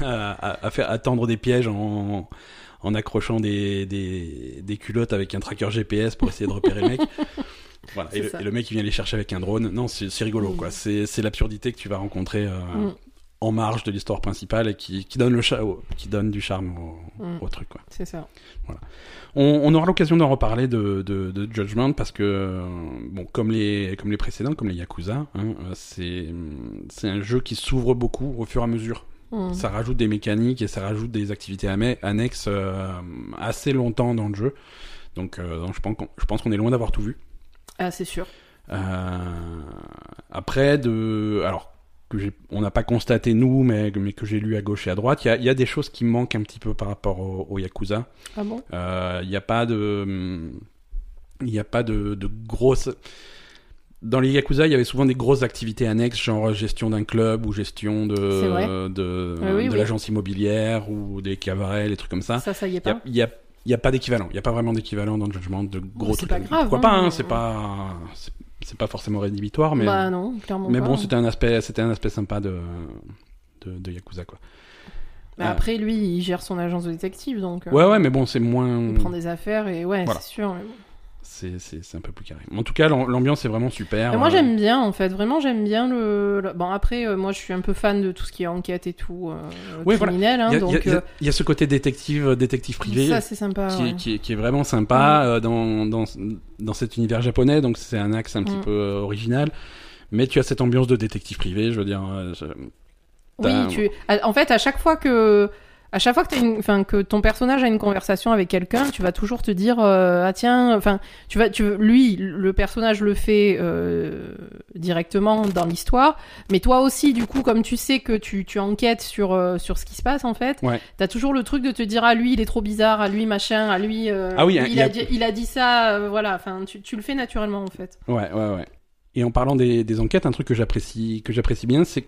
à- à faire à tendre des pièges en en accrochant des, des, des culottes avec un tracker GPS pour essayer de repérer le mec. Voilà. Et le, ça. et le mec il vient les chercher avec un drone. Non, c'est rigolo Mm. quoi. C'est c'est l'absurdité que tu vas rencontrer euh, Mm. en marge de l'histoire principale et qui, qui donne le qui donne du charme au, Mm. au truc quoi. C'est ça. On, on aura l'occasion d'en reparler de, de, de Judgment parce que euh, bon comme les comme les précédents comme les Yakuza hein, euh, c'est c'est un jeu qui s'ouvre beaucoup au fur et à mesure Mm. ça rajoute des mécaniques et ça rajoute des activités annexes euh, assez longtemps dans le jeu donc, euh, donc je pense qu'on je pense qu'on est loin d'avoir tout vu Ah, c'est sûr. Euh, après de alors que on n'a pas constaté nous mais mais que j'ai lu à gauche et à droite il y a, y a des choses qui manquent un petit peu par rapport au, au Yakuza Ah bon? Il n'y a pas de il n'y a pas de, de grosses dans les Yakuza, il y avait souvent des grosses activités annexes, genre gestion d'un club ou gestion de, de, Oui, de oui. l'agence immobilière ou des cabarets, des trucs comme ça. Ça, ça y est Il y a, pas. il a, il y a pas d'équivalent. Il n'y a pas vraiment d'équivalent dans le jugement de gros c'est trucs. pas grave, Pourquoi hein. pas, hein, c'est pas, c'est- c'est pas forcément rédhibitoire, mais, Bah non, clairement mais bon, c'était un aspect, c'était un aspect sympa de, de, de Yakuza, quoi. Mais Ah. après, lui, il gère son agence de détective, donc. euh, Ouais, ouais, mais bon, c'est moins, Il prend des affaires et ouais, Voilà. c'est sûr. mais bon. C'est, un peu plus carré. En tout cas, l'am- l'ambiance est vraiment super. Moi Euh, j'aime bien en fait, vraiment j'aime bien le. le- Bon après, euh, moi je suis un peu fan de tout ce qui est enquête et tout, euh, Ouais, voilà. criminel, hein, Il y, a- donc il y a- il y a- euh, y a ce côté détective, détective privé ça c'est sympa. qui, ouais. est, qui, est, qui est vraiment sympa dans, dans, dans cet univers japonais, donc c'est un axe un petit Mm. peu original. Mais tu as cette ambiance de détective privé, je veux dire. je- Oui, tu. En fait, à chaque fois que à chaque fois que, une, ton personnage a une conversation avec quelqu'un, tu vas toujours te dire euh, ah tiens, enfin tu vas, tu lui le personnage le fait euh, directement dans l'histoire, mais toi aussi du coup comme tu sais que tu, tu enquêtes sur euh, sur ce qui se passe en fait, Ouais. t'as toujours le truc de te dire ah lui il est trop bizarre, à lui machin, à lui euh, Ah oui, il, il a... dit, il a dit ça, voilà, enfin tu, tu le fais naturellement en fait. Ouais, ouais, ouais. Et en parlant des, des enquêtes, un truc que j'apprécie, que j'apprécie bien, c'est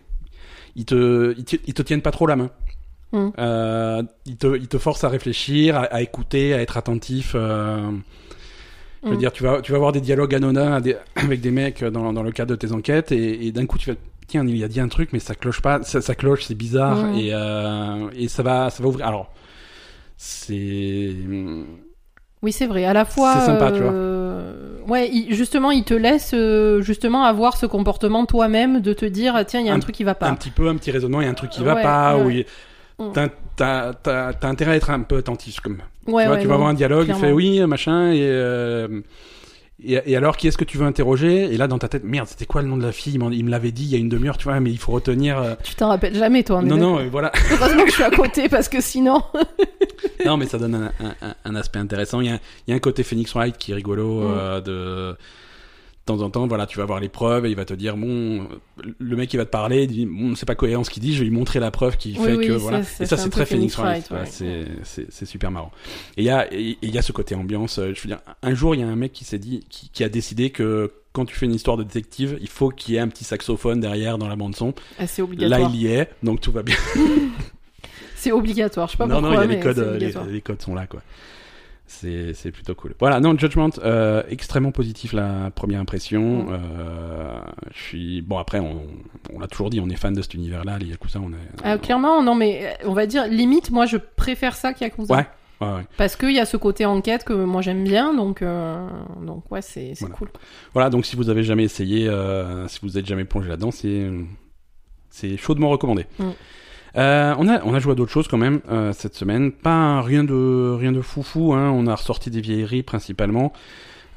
qu'ils te, ils te, ils te tiennent pas trop la main. Mm. Euh, ils te, forcent à réfléchir, à, à écouter, à être attentif. euh, Je veux Mm. dire, tu vas, tu vas avoir des dialogues anodins des- avec des mecs dans, dans le cadre de tes enquêtes, et, et d'un coup tu vas, tiens, il a dit un truc, mais ça cloche pas, ça, ça cloche, c'est bizarre, Mm. et, euh, et ça va, ça va ouvrir. Alors, c'est, Oui, c'est vrai. À la fois, C'est sympa, tu vois. Ouais, il- justement, il te laisse euh, justement avoir ce comportement toi-même de te dire tiens, il y a un, Un- truc qui va pas. un petit peu un petit raisonnement, il y a un truc qui va Ouais, pas, ouais. ou il- Mm. t'as, t'as, t'as, t'as intérêt à être un peu attentif, comme. Ouais, tu vois, ouais, tu vas non, avoir un dialogue, il fait oui, machin, et, euh, et, et alors qui est-ce que tu veux interroger? Et là, dans ta tête, merde, c'était quoi le nom de la fille? Il, me l'avait dit il y a une demi-heure, tu vois, mais il faut retenir. euh, Tu t'en rappelles jamais, toi. est Non, non, euh, voilà. Heureusement que je suis à côté parce que sinon. non, mais ça donne un, un- un- un aspect intéressant. Il y, a, il y a un côté Phoenix Wright qui est rigolo. Mm. euh, de... de temps en temps, voilà, tu vas voir les preuves et il va te dire, bon, le mec il va te parler, il dit, bon, c'est pas cohérent ce qu'il dit, je vais lui montrer la preuve qui fait oui, que, voilà. ça et ça, c'est très Phoenix Phoenix Wright. Wright, ouais, ouais. c'est, super marrant. Et il y a, il y a ce côté ambiance. euh, Je veux dire, un jour, il y a un mec qui s'est dit, qui, qui a décidé que quand tu fais une histoire de détective, il faut qu'il y ait un petit saxophone derrière dans la bande son. Ah, c'est Là, obligatoire. il y est, donc tout va bien. C'est obligatoire. Je sais pas non, pourquoi, non, il y a mais les codes, euh, les, les codes sont là, quoi. C'est, plutôt cool. Voilà, non, Judgment, euh, extrêmement positif la première impression. Mm. Euh, je suis bon après, on, on l'a toujours dit, on est fan de cet univers-là, les Yakuza, on est. Ah, clairement, non, mais euh, on va dire limite, moi, je préfère ça qu'Yakuza. Ouais. Ouais, ouais. Parce qu'il y a ce côté enquête que moi j'aime bien, donc euh, donc ouais, c'est Voilà. cool. Voilà, donc si vous avez jamais essayé, euh, si vous êtes jamais plongé là-dedans, c'est c'est chaudement recommandé. Mm. Euh, on a on a joué à d'autres choses quand même euh, cette semaine, pas rien de rien de foufou. Hein. On a ressorti des vieilleries principalement.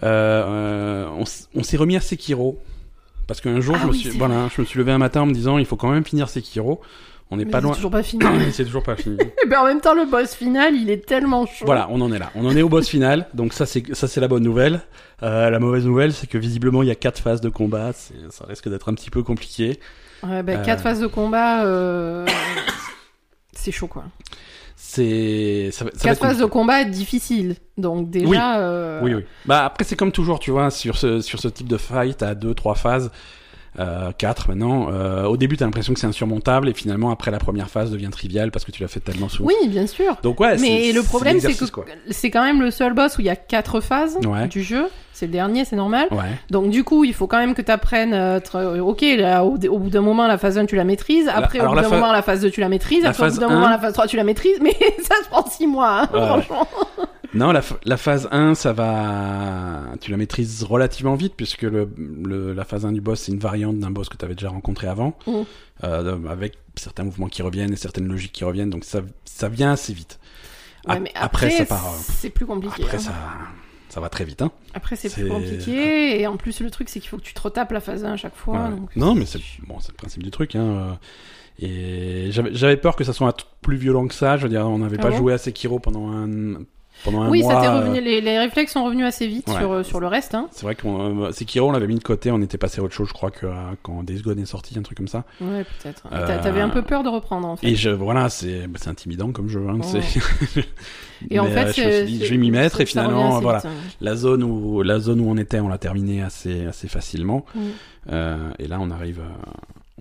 Euh, euh, on, s'est remis à Sekiro parce qu'un jour Ah je me suis c'est voilà, je me suis levé un matin en me disant il faut quand même finir Sekiro. On n'est pas c'est loin. toujours pas fini. c'est toujours pas fini. Et ben en même temps, le boss final, il est tellement chaud. Voilà, on en est là. On en est au boss final. Donc ça, c'est ça, c'est la bonne nouvelle. Euh, la mauvaise nouvelle, c'est que visiblement, il y a quatre phases de combat. C'est- Ça risque d'être un petit peu compliqué. Ouais, ben, Euh. quatre phases de combat, euh, c'est chaud quoi. C'est ça, ça Quatre phases de combat difficiles, donc déjà. Oui. euh, Oui, oui. Bah après, c'est comme toujours, tu vois, sur ce sur ce type de fight, à deux, trois phases. Euh, 4 maintenant. Euh, au début, t'as l'impression que c'est insurmontable et finalement, après la première phase, devient trivial parce que tu l'as fait tellement souvent. Oui, bien sûr. Donc ouais, Mais le problème, c'est que c'est quand même le seul boss où il y a quatre phases Ouais. du jeu. C'est le dernier, c'est normal. Ouais. Donc du coup, il faut quand même que tu apprennes. ok, là, au, au bout d'un moment, la phase 1, tu la maîtrises. Après, au bout d'un fa- moment, la phase 2, tu la maîtrises. la Après, au bout d'un 1, moment, la phase 3, tu la maîtrises. Mais ça se prend 6 mois, hein, Ouais. franchement. Non, la, phase 1, ça va. Tu la maîtrises relativement vite, puisque le, le- la phase 1 du boss, c'est une variante d'un boss que tu avais déjà rencontré avant, Mhm. euh, avec certains mouvements qui reviennent et certaines logiques qui reviennent, donc ça, ça vient assez vite. Ouais, Ap- mais après, après, ça part. euh, c'est plus compliqué. Après, hein. ça, ça va très vite. Hein. Après, c'est plus compliqué. Et en plus, le truc, c'est qu'il faut que tu te retapes la phase 1 à chaque fois. Ouais. donc- Non, mais c'est bon, le principe du truc. Hein. euh, Et j'avais peur que ça soit plus violent que ça. Je veux dire, on n'avait Ah pas bon? joué à Sekiro pendant un pendant un Oui, mois. euh, revenu. Les, les réflexes sont revenus assez vite Ouais. sur, euh, sur le reste. Hein. C'est vrai que euh, Sekiro, on l'avait mis de côté, on était passé à autre chose, je crois, que quand Days Gone est sorti, un truc comme ça. Ouais, peut-être. T'a- T'avais un peu peur de reprendre, en fait. Et je, voilà, c'est bah, intimidant comme jeu. Hein, c'est- Et en fait, je me suis dit, je vais m'y mettre et finalement, voilà, vite, hein. la zone où la zone où on était, on l'a terminé assez assez facilement. Mm. Euh, et là, on arrive, euh,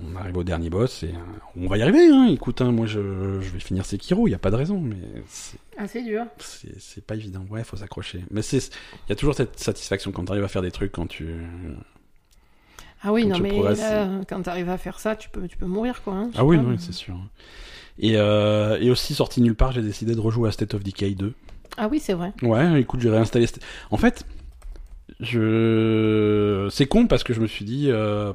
on arrive au dernier boss et euh, on va y arriver. Hein. Écoute, hein, moi, je, je vais finir Sekiro, il y a pas de raison, mais c'est- Ah, c'est dur. c'est pas évident. Ouais, faut s'accrocher. Mais c'est, il y a toujours cette satisfaction quand tu arrives à faire des trucs quand tu. Ah oui, Quand non, tu mais là, quand t'arrives à faire ça, tu peux, tu peux mourir, quoi. hein, Ah oui, mais- c'est sûr. Et, euh, et aussi sorti nulle part, j'ai décidé de rejouer à State of Decay 2. Ah oui, c'est vrai. Ouais, écoute, j'ai réinstallé. St- En fait, je c'est con parce que je me suis dit, euh,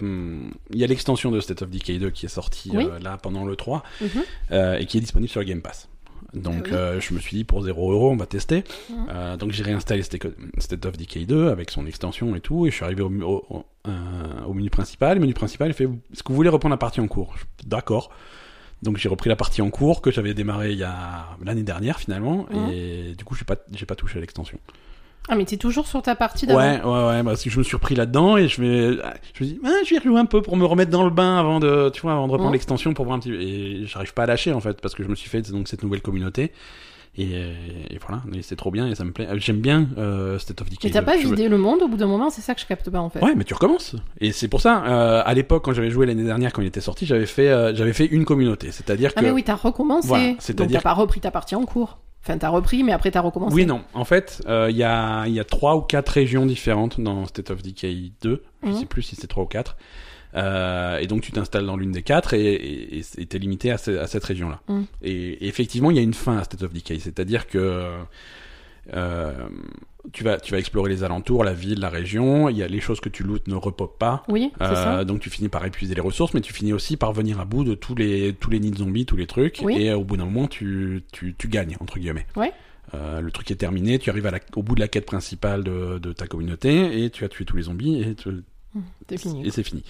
il y a l'extension de State of Decay 2 qui est sortie Oui. euh, là pendant le 3 Mhm. euh, et qui est disponible sur le Game Pass. Donc Ah oui. je me suis dit pour 0 euros on va tester. Mhm. Donc j'ai réinstallé State of Decay 2 avec son extension et tout et je suis arrivé au, menu principal. Le menu principal il fait est-ce que vous voulez reprendre la partie en cours D'accord. Donc j'ai repris la partie en cours que j'avais démarré il y a l'année dernière finalement, Mhm. et du coup j'ai pas j'ai pas touché à l'extension. Ah, mais t'es toujours sur ta partie d'avant. Ouais, ouais, ouais, parce que je me suis repris là-dedans et je vais, je me dis, ah, je vais rejouer un peu pour me remettre dans le bain avant de, tu vois, avant de reprendre l'extension pour voir un petit. Et j'arrive pas à lâcher en fait parce que je me suis fait donc cette nouvelle communauté. Et, euh, et voilà, et c'est trop bien et ça me plaît. Euh, J'aime bien euh, State of Decay. Mais t'as pas Je veux- vidé le monde au bout d'un moment, c'est ça que je capte pas en fait. Ouais, mais tu recommences. Et c'est pour ça, euh, à l'époque, quand j'avais joué l'année dernière, quand il était sorti, j'avais fait, euh, j'avais fait une communauté. C'est-à-dire Ah que. mais oui, t'as recommencé. Voilà, c'est-à-dire t'as pas repris ta partie en cours. Enfin, t'as repris, mais après t'as recommencé. Oui, non. En fait, euh, il y, a, y a trois ou quatre régions différentes dans State of Decay 2. Je Mhm. sais plus si c'est trois ou quatre. Euh, et donc tu t'installes dans l'une des quatre et et- et- et t'es limité à, ce- à cette région-là. Mhm. Et, et effectivement, il y a une fin à State of Decay, c'est-à-dire que euh, tu vas tu vas explorer les alentours, la ville, la région. Il y a les choses que tu lootes ne repopent pas. Oui, c'est Euh, ça. donc tu finis par épuiser les ressources, mais tu finis aussi par venir à bout de tous les tous les nids de zombies, tous les trucs, Oui. et au bout d'un moment tu, tu tu gagnes entre guillemets. Ouais. Euh, le truc est terminé, tu arrives à la- au bout de la quête principale de, de ta communauté et tu as tué tous les zombies et, tu- fini. et c'est fini.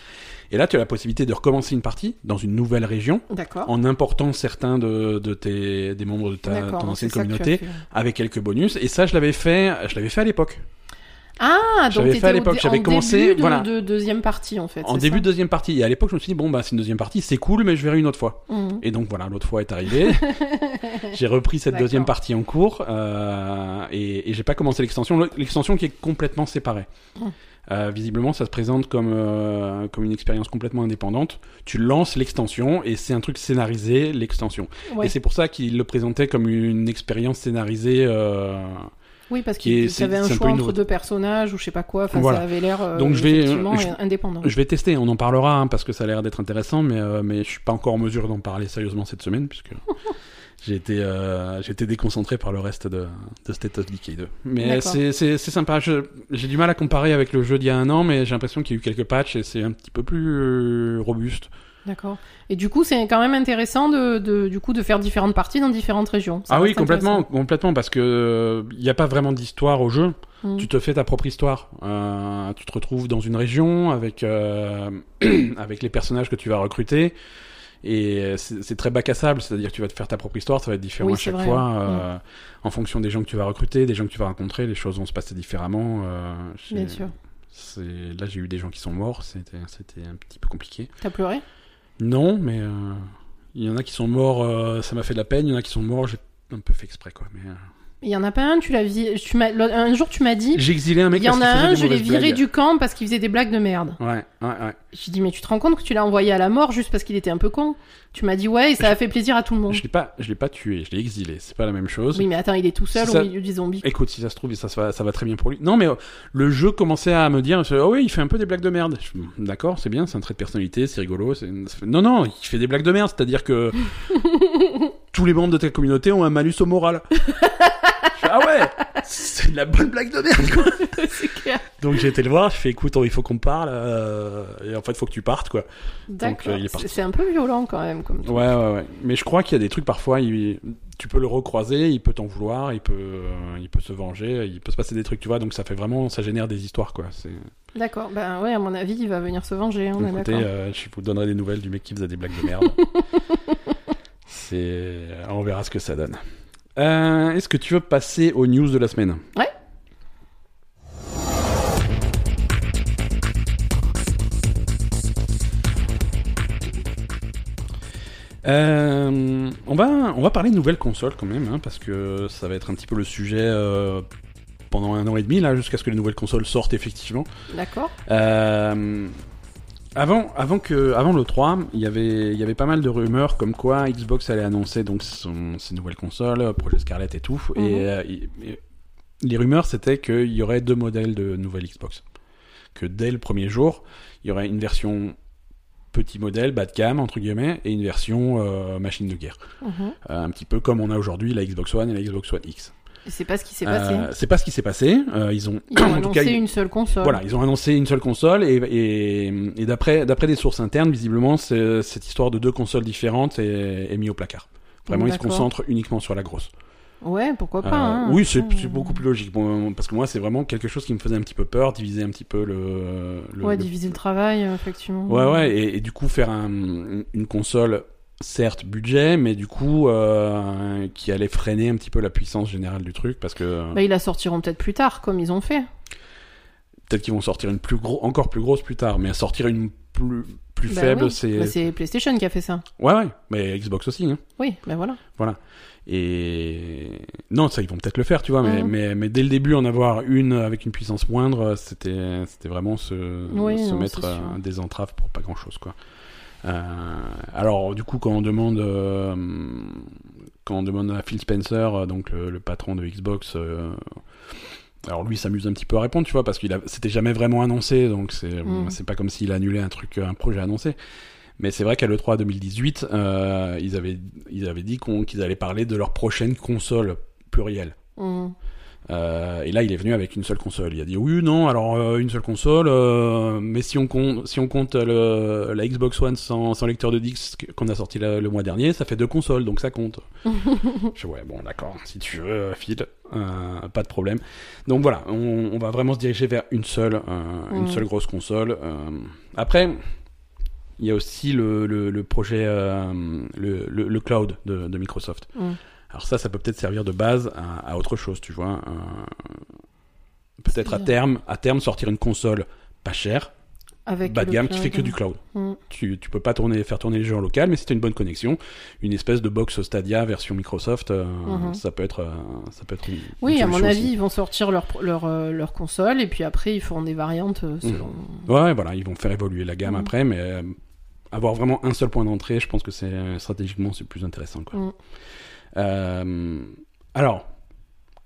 Et là tu as la possibilité de recommencer une partie dans une nouvelle région en important certains de, de tes des membres de ta ton ancienne que communauté avec quelques bonus et ça je l'avais fait je l'avais fait à l'époque. Ah, donc J'avais fait à l'époque, j'avais en commencé, début de, voilà. de deuxième partie en fait. En début de deuxième partie et à l'époque je me suis dit bon bah c'est une deuxième partie, c'est cool mais je verrai une autre fois. Mhm. Et donc voilà, l'autre fois est arrivé. j'ai repris cette deuxième partie en cours euh, et, et j'ai pas commencé l'extension. Le- L'extension qui est complètement séparée. Mm. Euh, visiblement, ça se présente comme euh, comme une expérience complètement indépendante. Tu lances l'extension et c'est un truc scénarisé l'extension. Ouais. Et c'est pour ça qu'il le présentait comme une expérience scénarisée. euh, Oui, parce qu'il avait un choix une entre deux personnages ou je sais pas quoi. Enfin, Voilà. ça avait l'air Donc je vais- je- indépendant. Je vais tester, on en parlera hein, parce que ça a l'air d'être intéressant, mais mais je suis pas encore en mesure d'en parler sérieusement cette semaine puisque j'ai été euh, j'ai été déconcentré par le reste de, de State of Decay 2. Mais c'est c'est c'est sympa. J'ai du mal à comparer avec le jeu d'il y a un an, mais j'ai l'impression qu'il y a eu quelques patchs et c'est un petit peu plus euh, robuste. D'accord. Et du coup, c'est quand même intéressant de, de du coup de faire différentes parties dans différentes régions. Ça ah oui, complètement, complètement, parce que il n'y a pas vraiment d'histoire au jeu. Mhm. Tu te fais ta propre histoire. Euh, tu te retrouves dans une région avec euh, avec les personnages que tu vas recruter. Et c'est c'est très bac à sable, c'est-à-dire que tu vas te faire ta propre histoire, ça va être différent Oui, à chaque vrai, fois, euh, en fonction des gens que tu vas recruter, des gens que tu vas rencontrer, les choses vont se passer différemment. euh, Bien sûr. Là, j'ai eu des gens qui sont morts, c'était un petit peu compliqué. T'as pleuré? Non, mais euh, il y en a qui sont morts, euh, ça m'a fait de la peine. Il y en a qui sont morts, j'ai un peu fait exprès, quoi. Mais euh, Il y en a pas un, tu l'as vi- tu m'as un jour tu m'as dit exilé un mec. il y en a un, je l'ai viré blagues. du camp parce qu'il faisait des blagues de merde. Ouais, ouais, ouais. J'ai dit mais tu te rends compte que tu l'as envoyé à la mort juste parce qu'il était un peu con? Tu m'as dit ouais et ça a fait plaisir à tout le monde. Je l'ai pas, je l'ai pas tué, je l'ai exilé. C'est pas la même chose. Oui mais attends, il est tout seul ça. au milieu des zombies. Écoute, si ça se trouve, ça, va, ça va très bien pour lui. Non, mais euh, le jeu commençait à me dire, oh oui, il fait un peu des blagues de merde. Je fais, D'accord, c'est bien, c'est un trait de personnalité, c'est rigolo. Non, non, il fait des blagues de merde, c'est-à-dire que tous les membres de ta communauté ont un malus au moral. Fais, ah ouais, c'est de la bonne blague de merde. Quoi. c'est clair. Donc j'ai été le voir, je fais, écoute, il faut qu'on parle, euh, et en fait, il faut que tu partes, quoi. D'accord. euh. C'est un peu violent quand même comme truc. Ouais, ouais, ouais. Mais je crois qu'il y a des trucs parfois, il- tu peux le recroiser, il peut t'en vouloir, il peut, euh, il peut se venger, il peut se passer des trucs, tu vois. Donc ça fait vraiment, ça génère des histoires, quoi. C'est. D'accord. Ben ouais, à mon avis, il va venir se venger, on est Écoutez, d'accord. euh, je vous donnerai des nouvelles du mec qui faisait des blagues de merde. C'est, on verra ce que ça donne. Euh, Est-ce que tu veux passer aux news de la semaine Ouais. Euh, on va on va parler de nouvelles consoles quand même hein, parce que ça va être un petit peu le sujet euh, pendant un an et demi là jusqu'à ce que les nouvelles consoles sortent effectivement. D'accord. Euh, avant, avant que, avant le 3, il y avait, il y avait pas mal de rumeurs comme quoi Xbox allait annoncer donc son, ses nouvelles consoles, Projet Scarlett et tout. Mhm. Et, euh, et- et les rumeurs c'était qu'il y aurait deux modèles de nouvelle Xbox. Que dès le premier jour, il y aurait une version petit modèle, bas de gamme entre guillemets, et une version euh, machine de guerre. Mhm. Euh, un petit peu comme on a aujourd'hui la Xbox One et la Xbox One X. C'est pas ce qui s'est passé. Euh, c'est pas ce qui s'est passé. Euh, ils ont, Ils ont en tout annoncé cas, une seule console. voilà, ils ont annoncé une seule console et, et, et d'après d'après des sources internes, visiblement, cette histoire de deux consoles différentes est, est mise au placard. Vraiment, ils se concentrent uniquement sur la grosse. Ouais, pourquoi pas. Euh, hein. oui, c'est beaucoup plus logique. Bon, parce que moi, c'est vraiment quelque chose qui me faisait un petit peu peur, diviser un petit peu le. le- Ouais, le- diviser le travail, effectivement. Ouais, ouais, et, et du coup, faire un- une console certes budget, mais du coup euh, qui allait freiner un petit peu la puissance générale du truc parce que Bah, ils la sortiront peut-être plus tard, comme ils ont fait. peut-être qu'ils vont sortir une plus gros, encore plus grosse plus tard, mais sortir une plus plus Bah faible, oui. c'est Bah, c'est PlayStation qui a fait ça. ouais ouais, mais Xbox aussi. Hein. Oui, ben voilà. Et non, ça ils vont peut-être le faire, tu vois, mais, Mhm. mais mais dès le début en avoir une avec une puissance moindre, c'était c'était vraiment se Oui, se non, mettre euh, des entraves pour pas grand chose quoi. Euh, alors du coup quand on demande euh, quand on demande à Phil Spencer, euh, donc le, le patron de Xbox, euh, alors lui s'amuse un petit peu à répondre, tu vois, parce qu'il c'était jamais vraiment annoncé, donc c'est Mhm. c'est pas comme s'il annulait un truc, un projet annoncé. Mais c'est vrai qu'à l'E3 2018, euh, ils, avaient, ils avaient dit qu'ils allaient parler de leur prochaine console plurielle. Mm. Euh, et là, il est venu avec une seule console. Il a dit oui, non, alors euh, une seule console, euh, mais si on compte, si on compte le, la Xbox One sans, sans lecteur de disque qu'on a sorti la- le mois dernier, ça fait deux consoles, donc ça compte. Je ouais, bon, d'accord, si tu veux, Phil, euh, pas de problème. Donc voilà, on, on va vraiment se diriger vers une seule, une Mhm. seule grosse console. Après, il y a aussi le, le, le projet, le, cloud de, de Microsoft. Mm. Alors ça, ça peut peut-être servir de base à, à autre chose, tu vois. peut-être à terme, à terme sortir une console pas chère, Avec bas de gamme, qui fait que du cloud. Mm. Tu, tu peux pas tourner, faire tourner les jeux en local, mais si t'as une bonne connexion, une espèce de box Stadia version Microsoft, euh, Mhm. ça peut être, euh, ça peut être une, Oui, une à mon avis, aussi. ils vont sortir leur, leur, euh, leur console et puis après, ils feront des variantes euh, selon. Ouais, voilà, ils vont faire évoluer la gamme Mhm. après, mais euh, avoir vraiment un seul point d'entrée, je pense que c'est stratégiquement c'est plus intéressant. Quoi. Euh, alors,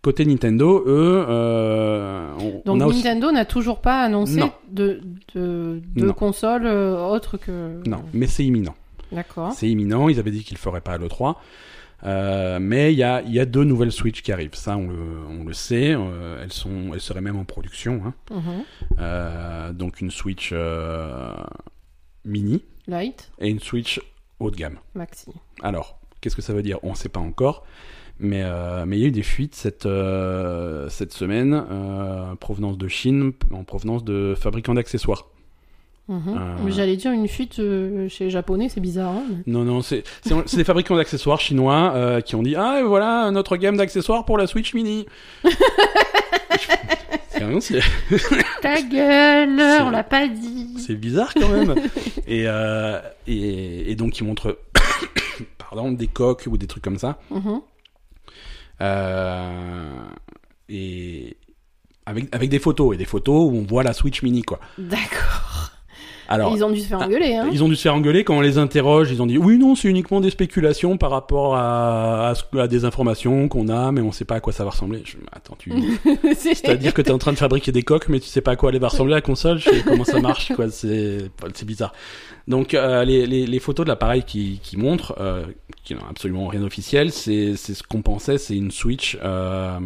côté Nintendo, eux, euh, on, Donc on a aussi... Nintendo n'a toujours pas annoncé Non. de, de, de console euh, autre que. Non, mais c'est imminent. D'accord. C'est imminent. Ils avaient dit qu'ils le feraient pas l'E3. Euh, mais il y a, il y a deux nouvelles Switch qui arrivent. Ça, on le, on le sait. Euh, elles, sont, elles seraient même en production. hein. Mhm. Donc une Switch mini Light, et une Switch haut de gamme. Maxi. Alors, qu'est-ce que ça veut dire? On ne sait pas encore. Mais euh, mais il y a eu des fuites cette, euh, cette semaine, euh, provenance de Chine, en provenance de fabricants d'accessoires. Mhm. Euh. J'allais dire une fuite euh, chez les Japonais, c'est bizarre. hein, mais- Non, non, c'est des fabricants d'accessoires chinois euh, qui ont dit Ah, voilà notre gamme d'accessoires pour la Switch Mini. vraiment- Ta gueule, on l'a pas dit. c'est bizarre quand même. et, et, et donc ils montrent pardon, des coques ou des trucs comme ça. Mhm. Euh, et avec, avec des photos et des photos où on voit la Switch Mini quoi. D'accord. Alors Ils ont dû se faire engueuler, hein. Ils ont dû se faire engueuler quand on les interroge. Ils ont dit oui, non, c'est uniquement des spéculations par rapport à, à, des informations qu'on a, mais on sait pas à quoi ça va ressembler. Je, attends, tu, C'est- c'est-à-dire que tu es en train de fabriquer des coques, mais tu sais pas à quoi elle va ressembler la console? Je sais comment ça marche, quoi? C'est, c'est bizarre. Donc euh, les, photos de l'appareil qui, montrent, euh, qui n'ont absolument rien d'officiel, c'est, ce qu'on pensait, c'est une Switch, euh,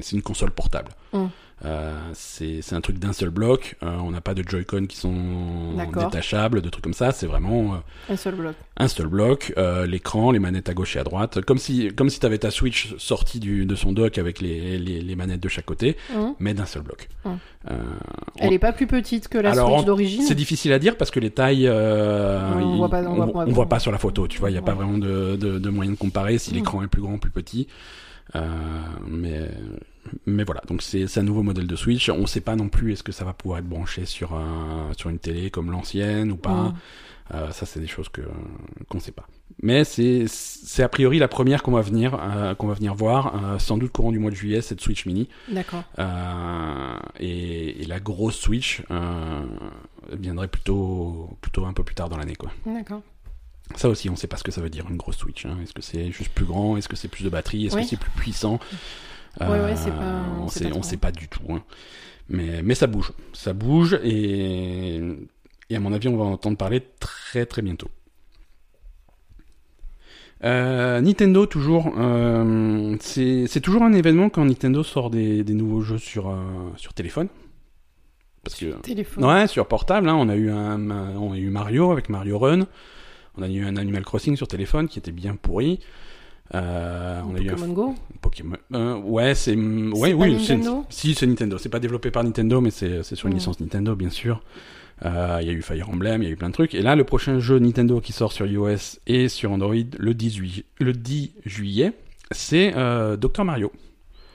c'est une console portable. Mm. Euh, c'est, un truc d'un seul bloc. Euh, on n'a pas de Joy-Con qui sont détachables, de trucs comme ça. C'est vraiment euh, Un seul bloc. un seul bloc, l'écran, les manettes à gauche et à droite, comme si comme si t'avais ta Switch sortie du, de son dock avec les, les, les manettes de chaque côté, Mhm. mais d'un seul bloc. Hum. Elle on- est pas plus petite que la Alors, Switch d'origine. c'est difficile à dire parce que les tailles, On il- voit pas- on voit- on on voit pas sur la photo, tu vois, il y a pas vraiment de, de, de moyen de comparer si Mm. l'écran est plus grand, plus petit. Euh, mais mais voilà, donc c'est un nouveau modèle de Switch. On sait pas non plus est-ce que ça va pouvoir être branché sur un sur une télé comme l'ancienne ou pas. Mhm. Euh, ça, c'est des choses qu'on sait pas. Mais c'est a priori la première qu'on va venir euh, qu'on va venir voir, euh, sans doute courant du mois de juillet, cette Switch Mini. D'accord. Et, et la grosse Switch viendrait plutôt plutôt un peu plus tard dans l'année. D'accord. Ça aussi, on sait pas ce que ça veut dire une grosse Switch. hein. Est-ce que c'est juste plus grand? Est-ce que c'est plus de batterie? Est-ce Oui. que c'est plus puissant? Ouais, ouais, c'est pas- on c'est sait, pas sait du tout. hein. Mais mais ça bouge, ça bouge et et à mon avis, on va en entendre parler très très bientôt. Euh, Nintendo toujours, euh, c'est c'est toujours un événement quand Nintendo sort des, des nouveaux jeux sur euh, sur téléphone. Parce que Téléphone. ouais, sur portable, hein, on a eu un, on a eu Mario avec Mario Run, on a eu un Animal Crossing sur téléphone qui était bien pourri. Euh, on a eu un Pokémon Go. Pokémon. euh, ouais, c'est ouais, oui, c'est Nintendo si c'est Nintendo. C'est pas développé par Nintendo, mais c'est sur une Mm. licence Nintendo, bien sûr. Euh, Il y a eu Fire Emblem, il y a eu plein de trucs. Et là, le prochain jeu Nintendo qui sort sur iOS et sur Android le 18 le 10 juillet, c'est euh, Dr Mario.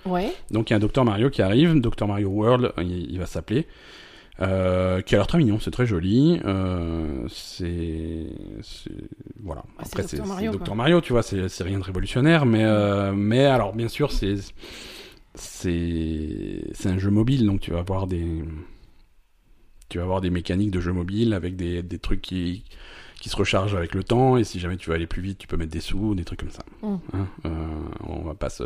Ouais. Donc il y a un Dr Mario qui arrive, Dr Mario World, il, il va s'appeler. Euh, qui a l'air très mignon, c'est très joli. Euh, c'est, voilà. Ah, Après c'est c'est Mario. Mario, tu vois, c'est rien de révolutionnaire, mais euh, mais alors bien sûr c'est c'est c'est un jeu mobile, donc tu vas avoir des tu vas avoir des mécaniques de jeu mobile avec des des trucs qui qui se rechargent avec le temps et si jamais tu veux aller plus vite, tu peux mettre des sous, des trucs comme ça. Mm. Hein, euh, on va pas se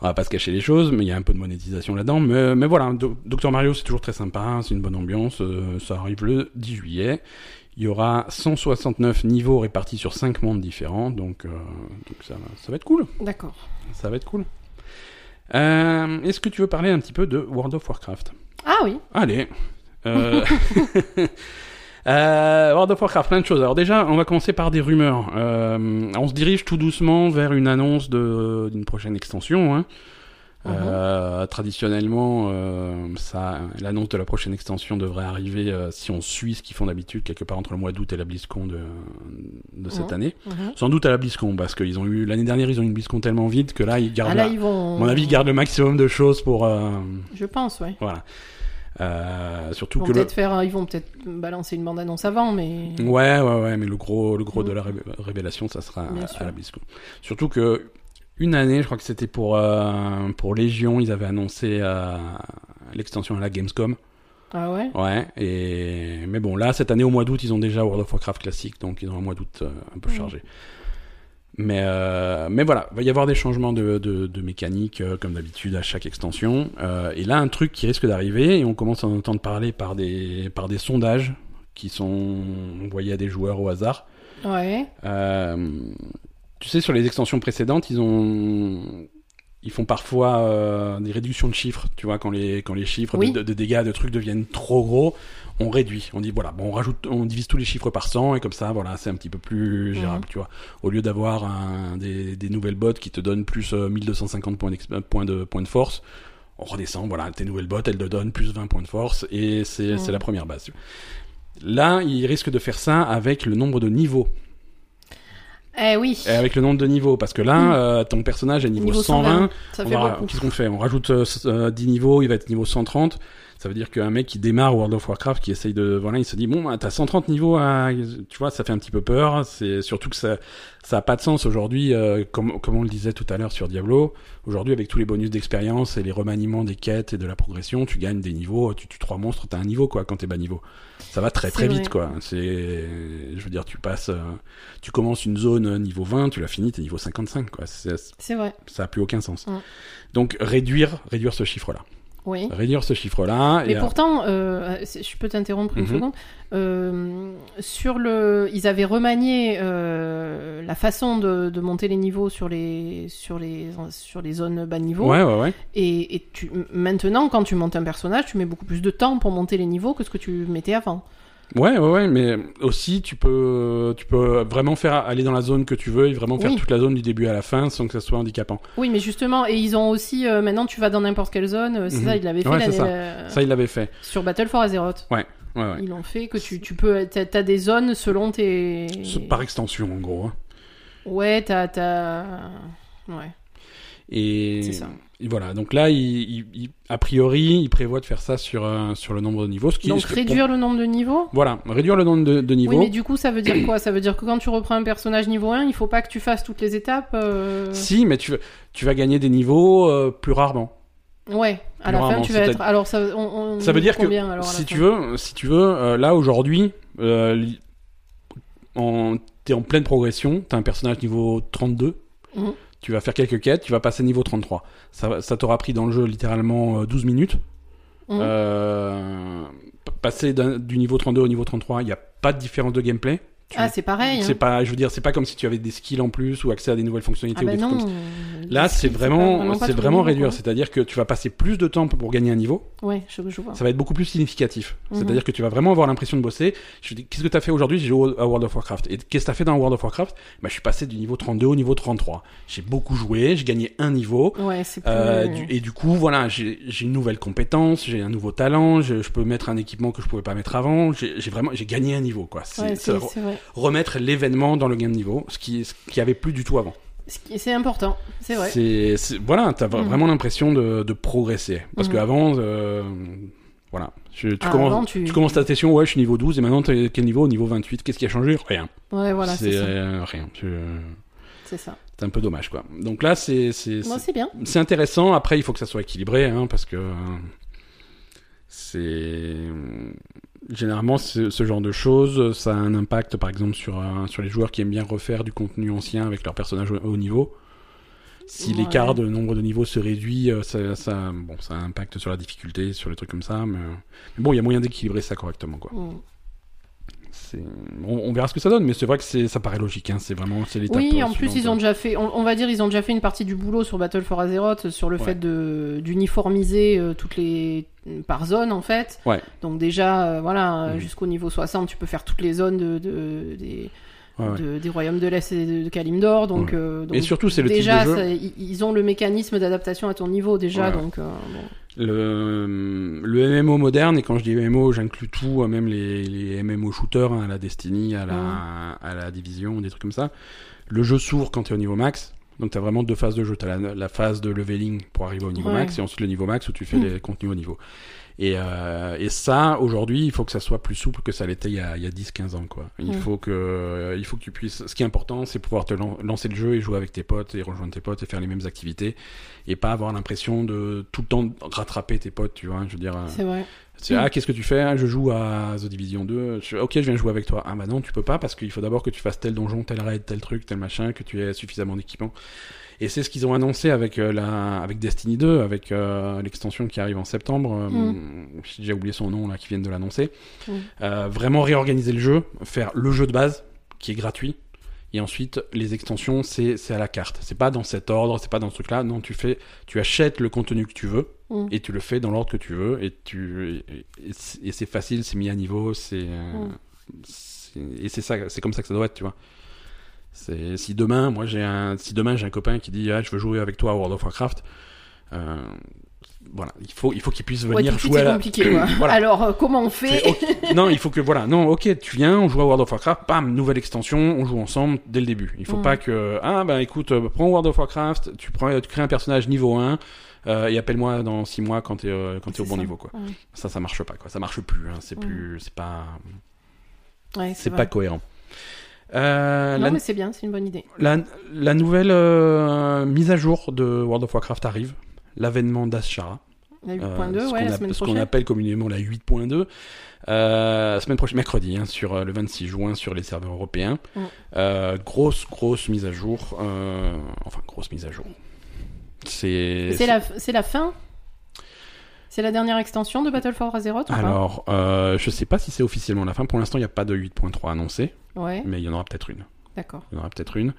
on va pas se cacher les choses, mais il y a un peu de monétisation là-dedans. Mais, mais voilà, Do- Dr Mario c'est toujours très sympa, hein, c'est une bonne ambiance. euh, ça arrive le 10 juillet. Il y aura 169 niveaux répartis sur 5 mondes différents, donc, euh, donc ça, ça va être cool. D'accord. Ça va être cool. Euh, Est-ce que tu veux parler un petit peu de World of Warcraft? Ah oui. Allez. Euh... euh, World of Warcraft, plein de choses. Alors déjà, on va commencer par des rumeurs. Euh, on se dirige tout doucement vers une annonce de- d'une prochaine extension. Hein. Euh, traditionnellement, euh, ça, l'annonce de la prochaine extension devrait arriver euh, si on suit ce qu'ils font d'habitude quelque part entre le mois d'août et la BlizzCon de, de cette Mhm. année. Mhm. Sans doute à la BlizzCon parce qu'ils ont eu l'année dernière ils ont eu une BlizzCon tellement vide que là ils gardent, Ah là, la- ils vont. à mon avis ils gardent le maximum de choses pour euh, Je pense, ouais. voilà. Euh, surtout Ils vont que le... peut-être faire, ils vont peut-être balancer une bande annonce avant, mais. Ouais, ouais, ouais, mais le gros, le gros de la ré- révélation, ça sera Bien à, sûr. à la BlizzCon. Surtout que une année, je crois que c'était pour euh, pour Légion, ils avaient annoncé euh, l'extension à la Gamescom. Ah ouais? Ouais, et mais bon, là cette année au mois d'août, ils ont déjà World of Warcraft classique, donc ils ont un mois d'août un peu chargé. Mais euh, mais voilà, va y avoir des changements de de, de mécanique euh, comme d'habitude à chaque extension. Euh, et là, un truc qui risque d'arriver, et on commence à en entendre parler par des par des sondages qui sont envoyés à des joueurs au hasard. Ouais. Tu sais, sur les extensions précédentes, ils ont, ils font parfois des réductions de chiffres. Tu vois, quand les quand les chiffres Oui. de, de dégâts, de trucs deviennent trop gros, on réduit. On dit voilà, bon, on rajoute, on divise tous les chiffres par 100 et comme ça, voilà, c'est un petit peu plus gérable. Mhm. Tu vois, au lieu d'avoir des, des nouvelles bots qui te donnent plus euh, 1250 points, d'ex- euh, points de points de force. On redescend, voilà, tes nouvelles bots, elles te donnent plus 20 points de force et c'est Mhm. la première base. Là, ils risquent de faire ça avec le nombre de niveaux. Eh oui. Et avec le nombre de niveaux, parce que là, Mm. euh, ton personnage est niveau, Niveau 120. Ça on fait va- beaucoup. Qu'est-ce qu'on fait? On rajoute euh, s- euh, 10 niveaux, il va être niveau 130. Ça veut dire qu'un mec qui démarre World of Warcraft, qui essaye de, voilà, il se dit bon, bah, t'as 130 niveaux, à... tu vois, ça fait un petit peu peur. C'est surtout que ça, ça a pas de sens aujourd'hui, euh, comme, comme on le disait tout à l'heure sur Diablo. Aujourd'hui, avec tous les bonus d'expérience et les remaniements des quêtes et de la progression, tu gagnes des niveaux. Tu tues trois monstres, t'as un niveau quoi quand t'es bas niveau. Ça va très très vrai. vite quoi. C'est, je veux dire, tu passes, euh, tu commences une zone euh, niveau 20, tu la finis, t'es niveau 55 quoi. C'est- vrai. ça a plus aucun sens. Donc réduire, réduire ce chiffre-là. Oui. Réduire ce chiffre-là. Mais et, pourtant, euh, je peux t'interrompre une Mhm. seconde. Euh, sur le, ils avaient remanié euh, la façon de, de monter les niveaux sur les sur les sur les zones bas niveau. Ouais, ouais, ouais. Et, et tu, maintenant, quand tu montes un personnage, tu mets beaucoup plus de temps pour monter les niveaux que ce que tu mettais avant. Ouais, ouais, ouais, mais aussi tu peux, tu peux vraiment faire aller dans la zone que tu veux et vraiment faire Oui. toute la zone du début à la fin sans que ça soit handicapant. Oui, mais justement, et ils ont aussi euh, maintenant tu vas dans n'importe quelle zone. euh, C'est Mhm. ça, ils l'avaient fait Ouais, ça. euh, Ça, il l'avait fait. sur Battle for Azeroth. Ouais, ouais. Ils l'ont fait que tu, tu peux, t'as, des zones selon tes. Par extension, en gros. hein. Ouais, t'as, t'as, ouais. Et, C'est ça. Et voilà. Donc là, il, il- il- a priori, il prévoit de faire ça sur, euh, sur le nombre de niveaux. Ce qui, Donc ce réduire le nombre de niveaux? Voilà, réduire le nombre de, de niveaux. Oui, mais du coup, ça veut dire quoi? Ça veut dire que quand tu reprends un personnage niveau 1, il faut pas que tu fasses toutes les étapes. euh, Si, mais tu, vas- tu vas gagner des niveaux euh, plus rarement. Ouais, à la Normalement, fin, tu vas être. Alors, ça, on, on Ça veut dire que alors, la si tu veux, si tu veux, là aujourd'hui, en, t'es en pleine progression, t'as un personnage niveau 32, Mhm. Tu vas faire quelques quêtes, tu vas passer niveau 33. Ça, t'aura pris dans le jeu littéralement euh, 12 minutes. Mhm. Euh, passer du niveau 32 au niveau 33, il n'y a pas de différence de gameplay. Tu- Ah, c'est pareil. c'est hein. pas, je veux dire, c'est pas comme si tu avais des skills en plus ou accès à des nouvelles fonctionnalités Ah ou des trucs non. comme ça. euh, Là, c'est vraiment, c'est vraiment réduire. C'est-à-dire que tu vas passer plus de temps pour gagner un niveau. Ouais, je, je vois. Ça va être beaucoup plus significatif. Mhm. C'est-à-dire que tu vas vraiment avoir l'impression de bosser. Je dis, qu'est-ce que tu as fait aujourd'hui? J'ai joué à World of Warcraft. Et qu'est-ce que tu as fait dans World of Warcraft? Bah, Je suis passé du niveau 32 au niveau 33. J'ai beaucoup joué, j'ai gagné un niveau. Ouais, c'est plus. Euh, et du coup, voilà, j'ai une nouvelle compétence, j'ai un nouveau talent, je, je peux mettre un équipement que je pouvais pas mettre avant. J'ai vraiment, j'ai gagné un niveau, quoi. Ouais, c'est vrai. Remettre l'événement dans le gain de niveau, ce qui, ce qui avait plus du tout avant. C'est important, c'est vrai. C'est, voilà, t'as Mhm. vraiment l'impression de, de progresser. Parce Mhm. qu'avant, euh, voilà, je- tu, Ah, commences, avant, tu- tu commences ta session, ouais, je suis niveau 12, et maintenant, t'es quel niveau? Niveau 28, qu'est-ce qui a changé? Rien. Ouais, voilà, c'est euh, rien. C'est ça. C'est un peu dommage, quoi. Donc là, c'est, c'est, bien. c'est intéressant. Après, il faut que ça soit équilibré, hein, parce que euh, c'est généralement ce, genre de choses, ça a un impact, par exemple, sur euh, sur les joueurs qui aiment bien refaire du contenu ancien avec leurs personnages au haut niveau. Si Ouais. l'écart de nombre de niveaux se réduit, euh, ça, ça, bon, ça a un impact sur la difficulté, sur les trucs comme ça. Mais, mais bon, il y a moyen d'équilibrer ça correctement, quoi. Mm. On, on verra ce que ça donne, mais c'est vrai que ça paraît logique. Hein, c'est vraiment c'est l'étape. Oui, euh, en plus, ils ont déjà fait, on, on va dire, ils ont déjà fait une partie du boulot sur Battle for Azeroth, sur le Ouais. fait de d'uniformiser euh, toutes les par zone en fait. Ouais. Donc déjà, euh, voilà, euh, Mhm. jusqu'au niveau 60, tu peux faire toutes les zones de, de- des, Ouais, ouais. de- des royaumes de l'Est et de, Kalimdor. Donc, Ouais. euh, donc Et surtout, c'est le type déjà, de jeu. ils ont le mécanisme d'adaptation à ton niveau déjà, donc euh, bon. Le, le MMO moderne, et quand je dis MMO, j'inclus tout, euh, même les, les MMO shooters, hein, à la Destiny, à la, à la Division, des trucs comme ça. Le jeu s'ouvre quand tu es au niveau max. Donc tu as vraiment deux phases de jeu. Tu as la, la phase de leveling pour arriver au niveau Ouais. max, et ensuite le niveau max où tu fais Mhm. les contenus au niveau. Et, euh, et ça, aujourd'hui, il faut que ça soit plus souple que ça l'était il y a, il y a 10-15 ans. Quoi. Il, Mhm. faut que, euh, il faut que tu puisses... Ce qui est important, c'est pouvoir te lan- lancer le jeu et jouer avec tes potes, et rejoindre tes potes, et faire les mêmes activités, et pas avoir l'impression de tout le temps rattraper tes potes, tu vois. Je veux dire... euh, c'est vrai. c'est, ah, qu'est-ce que tu fais Ah, Je joue à The Division 2. Je fais, ok, je viens jouer avec toi. Ah, bah non, tu peux pas parce qu'il faut d'abord que tu fasses tel donjon, tel raid, tel truc, tel machin, que tu aies suffisamment d'équipement. Et c'est ce qu'ils ont annoncé avec, euh, la, avec Destiny 2, avec euh, l'extension qui arrive en septembre. euh, Mm. J'ai déjà oublié son nom là, qui viennent de l'annoncer. Mm. Euh, vraiment réorganiser le jeu, faire le jeu de base qui est gratuit. Et ensuite, les extensions, c'est, c'est à la carte. C'est pas dans cet ordre, c'est pas dans ce truc-là. Non, tu fais, tu achètes le contenu que tu veux Mm. et tu le fais dans l'ordre que tu veux et tu et, et c'est- facile c'est mis à niveau c'est- et c'est ça c'est comme ça que ça doit être tu vois c'est si demain moi j'ai un si demain j'ai un copain qui dit ah je veux jouer avec toi à World of Warcraft euh, voilà il faut il faut qu'il puisse venir jouer à c'est la... compliqué. Quoi. Voilà. Alors, euh, comment on fait non, il faut que voilà, non, ok, tu viens, on joue à World of Warcraft, bam, nouvelle extension, on joue ensemble dès le début. Il faut Mm. pas que ah bah écoute, euh, prends World of Warcraft, tu prends, tu crées un personnage niveau 1 euh, et appelle-moi dans 6 mois quand t'es euh, quand t'es au bon ça. niveau quoi. Ça ça marche pas quoi, ça marche plus, hein. c'est Mm. plus, c'est pas, Ouais, c'est pas cohérent. Euh, Non, la, mais c'est bien, c'est une bonne idée. la, la nouvelle euh, mise à jour de World of Warcraft arrive, l'avènement d'Ashara. La 8.2, Euh, ce ouais, qu'on la semaine ce qu'on appelle communément la 8.2. Euh, semaine prochaine, mercredi, hein, sur euh, le 26 juin, sur les serveurs européens. Mm. Grosse, grosse mise à jour. enfin, grosse mise à jour. C'est. C'est la, c'est la fin C'est la dernière extension de Battle for Azeroth ou Alors, euh, je sais pas si c'est officiellement la fin. Pour l'instant, il n'y a pas de 8.3 annoncé, Ouais, mais il y en aura peut-être une. d'accord. Il y en aura peut-être une.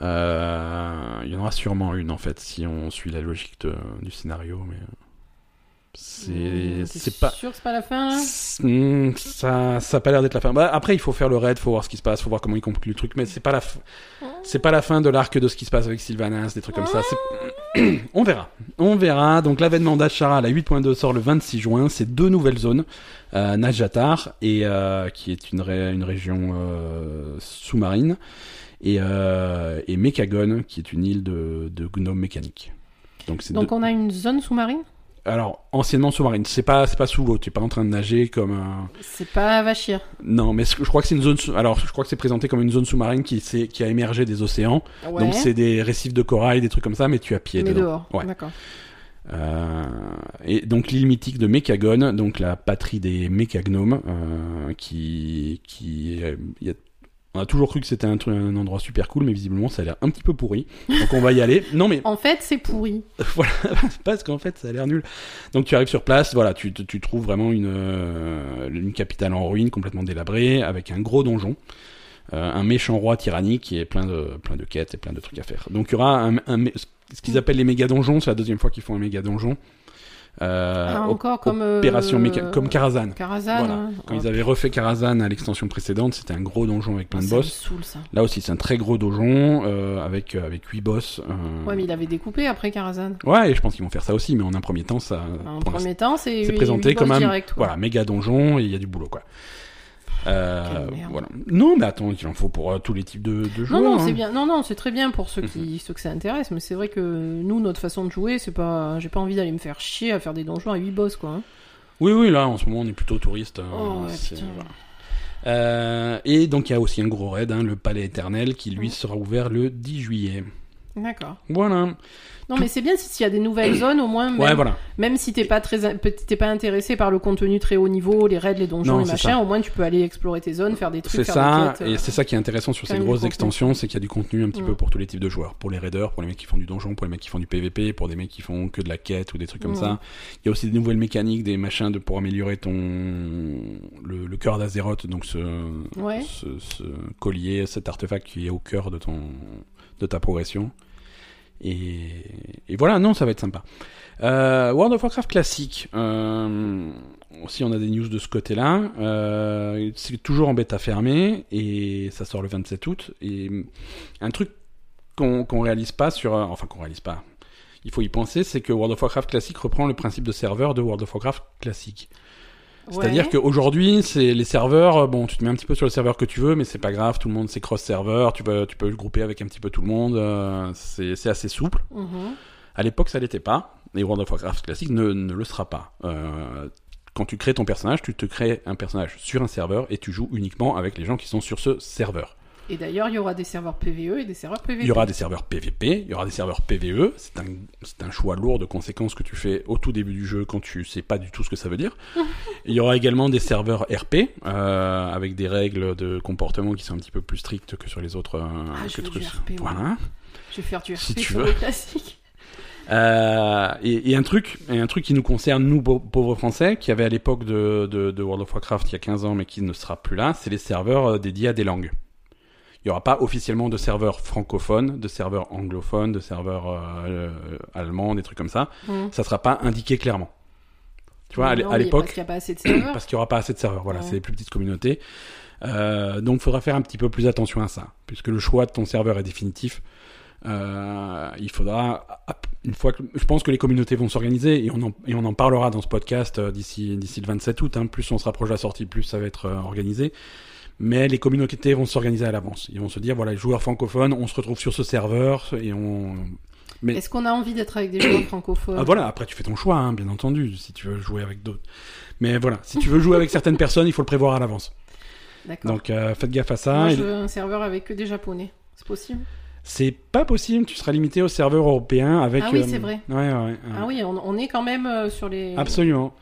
Euh, il y en aura sûrement une, en fait, si on suit la logique de- du scénario. Mais euh, c'est pas. sûr que c'est pas la fin hmm, ça, ça a pas l'air d'être la fin. Bah, après, il faut faire le raid, faut voir ce qui se passe, faut voir comment ils concluent le truc, mais c'est pas la, f- c'est pas la fin de l'arc de ce qui se passe avec Sylvanas, des trucs comme ça. On verra, on verra. Donc l'avènement d'Ashara, la 8.2 sort le 26 juin. C'est deux nouvelles zones, euh, Najatar et euh, qui est une, ré- une région euh, sous-marine, et, et Mekagon, qui est une île de, de gnomes mécaniques. Donc c'est Donc deux- on a une zone sous-marine? Alors anciennement sous-marine. C'est pas, c'est pas sous l'eau. Tu es pas en train de nager comme un C'est pas Vachir. Non, mais je crois que c'est une zone. sous- Alors, je crois que c'est présenté comme une zone sous-marine qui, qui a émergé des océans. Ouais. Donc, c'est des récifs de corail, des trucs comme ça, mais tu as pied mais dedans. dehors. Ouais. D'accord. Euh, et donc, l'île mythique de Mekagon, donc la patrie des mécagnomes, euh, qui, qui, euh, il y a- on a toujours cru que c'était un, endroit super cool, mais visiblement, ça a l'air un petit peu pourri. Donc, on va y aller. Non, mais En fait, c'est pourri. voilà, parce qu'en fait, ça a l'air nul. Donc tu arrives sur place, voilà, tu, tu trouves vraiment une, euh, une capitale en ruine, complètement délabrée, avec un gros donjon. euh, un méchant roi tyrannique qui est plein de plein de quêtes et plein de trucs à faire. Donc il y aura un, un ce qu'ils appellent les méga donjons, c'est la deuxième fois qu'ils font un méga donjon. Euh, Ah, op- encore comme, euh, opération méca- comme Karazhan. Karazhan. Voilà. hein. Quand ils avaient refait Karazhan à l'extension précédente, c'était un gros donjon avec plein de me boss. saoule, ça. Là aussi, c'est un très gros donjon euh, avec avec huit boss. Ouais, mais il avait découpé après Karazhan. Ouais, et je pense qu'ils vont faire ça aussi, mais en un premier temps, ça. En premier temps, c'est présenté comme un voilà méga donjon et il y a du boulot quoi. Euh, voilà. Non, mais attends, il en faut pour euh, tous les types de, joueurs. non, hein. c'est bien. Non, non, c'est très bien pour ceux Mhm. qui, ceux que ça intéresse. Mais c'est vrai que nous, notre façon de jouer, c'est pas. J'ai pas envie d'aller me faire chier à faire des donjons à 8 boss, quoi. hein. Oui, oui, là, en ce moment, on est plutôt touriste. euh, Oh, ouais, c'est- putain. voilà. Euh, et donc, il y a aussi un gros raid, hein, le Palais Éternel, qui lui sera ouvert le 10 juillet. D'accord. Voilà. Non, mais c'est bien si- s'il y a des nouvelles zones, au moins, même, Ouais, voilà. même si t'es pas très, in- t'es pas intéressé par le contenu très haut niveau, les raids, les donjons, Non, les machins, ça. au moins tu peux aller explorer tes zones, faire des trucs, C'est ça, et euh, c'est ça qui est intéressant sur ces grosses extensions, c'est qu'il y a du contenu un petit Mm. peu pour tous les types de joueurs. Pour les raiders, pour les mecs qui font du donjon, pour les mecs qui font du PVP, pour des mecs qui font que de la quête ou des trucs comme Mm. ça. Il y a aussi des nouvelles mécaniques, des machins de, pour améliorer ton le, le cœur d'Azeroth, donc ce, ce, ce collier, cet artefact qui est au cœur de ton de ta progression. Et, voilà, non, ça va être sympa. Euh, World of Warcraft classique. Euh, aussi, on a des news de ce côté-là. Euh, c'est toujours en bêta fermée et ça sort le 27 août. Et un truc qu'on qu'on réalise pas euh, enfin qu'on réalise pas. Il faut y penser, c'est que World of Warcraft classique reprend le principe de serveur de World of Warcraft classique. C'est-à-dire Ouais. qu'aujourd'hui, c'est les serveurs, euh, bon, tu te mets un petit peu sur le serveur que tu veux, mais c'est pas grave, tout le monde c'est cross-serveur, tu peux, tu peux le grouper avec un petit peu tout le monde, euh, c'est assez souple. Mhm. À l'époque, ça l'était pas, et World of Warcraft classique ne, ne le sera pas. Euh, quand tu crées ton personnage, tu te crées un personnage sur un serveur et tu joues uniquement avec les gens qui sont sur ce serveur. Et d'ailleurs, il y aura des serveurs PVE et des serveurs PVP. Il y aura des serveurs PVP, il y aura des serveurs PVE. C'est un, c'est un choix lourd de conséquences que tu fais au tout début du jeu quand tu sais pas du tout ce que ça veut dire. il y aura également des serveurs RP euh, avec des règles de comportement qui sont un petit peu plus strictes que sur les autres. euh, Ah, je trucs. RP. Voilà. Je vais faire du RP Si tu sur veux. classique. Euh, et, et un truc, et un truc qui nous concerne nous pau- pauvres Français, qui avait à l'époque de, de, de World of Warcraft il y a 15 ans, mais qui ne sera plus là, c'est les serveurs euh, dédiés à des langues. Il n'y aura pas officiellement de serveurs francophones, de serveurs anglophones, de serveurs euh, allemands, des trucs comme ça. Mhm. Ça sera pas indiqué clairement. Tu vois, à Non, l'époque, Parce qu'il n'y a pas assez de serveurs. parce qu'il n'y aura pas assez de serveurs. Voilà, Ouais. c'est les plus petites communautés. Euh, donc, il faudra faire un petit peu plus attention à ça, puisque le choix de ton serveur est définitif. Euh, il faudra, une fois que, je pense que les communautés vont s'organiser et on en, et on en parlera dans ce podcast euh, d'ici d'ici le 27 août. Hein, plus on se rapproche de la sortie, plus ça va être organisé. Mais les communautés vont s'organiser à l'avance. Ils vont se dire voilà, les joueurs francophones, on se retrouve sur ce serveur et on. Mais Est-ce qu'on a envie d'être avec des joueurs francophones ah, voilà, après tu fais ton choix, hein, bien entendu, si tu veux jouer avec d'autres. Mais voilà, si tu veux jouer avec certaines personnes, il faut le prévoir à l'avance. D'accord. Donc euh, faites gaffe à ça. Moi, je veux un serveur avec que des japonais. C'est possible? C'est pas possible, tu seras limité au serveur européen avec. Ah oui, euh, c'est vrai. Ouais, ouais, ouais. Ah oui, on, on est quand même euh, sur les. Absolument.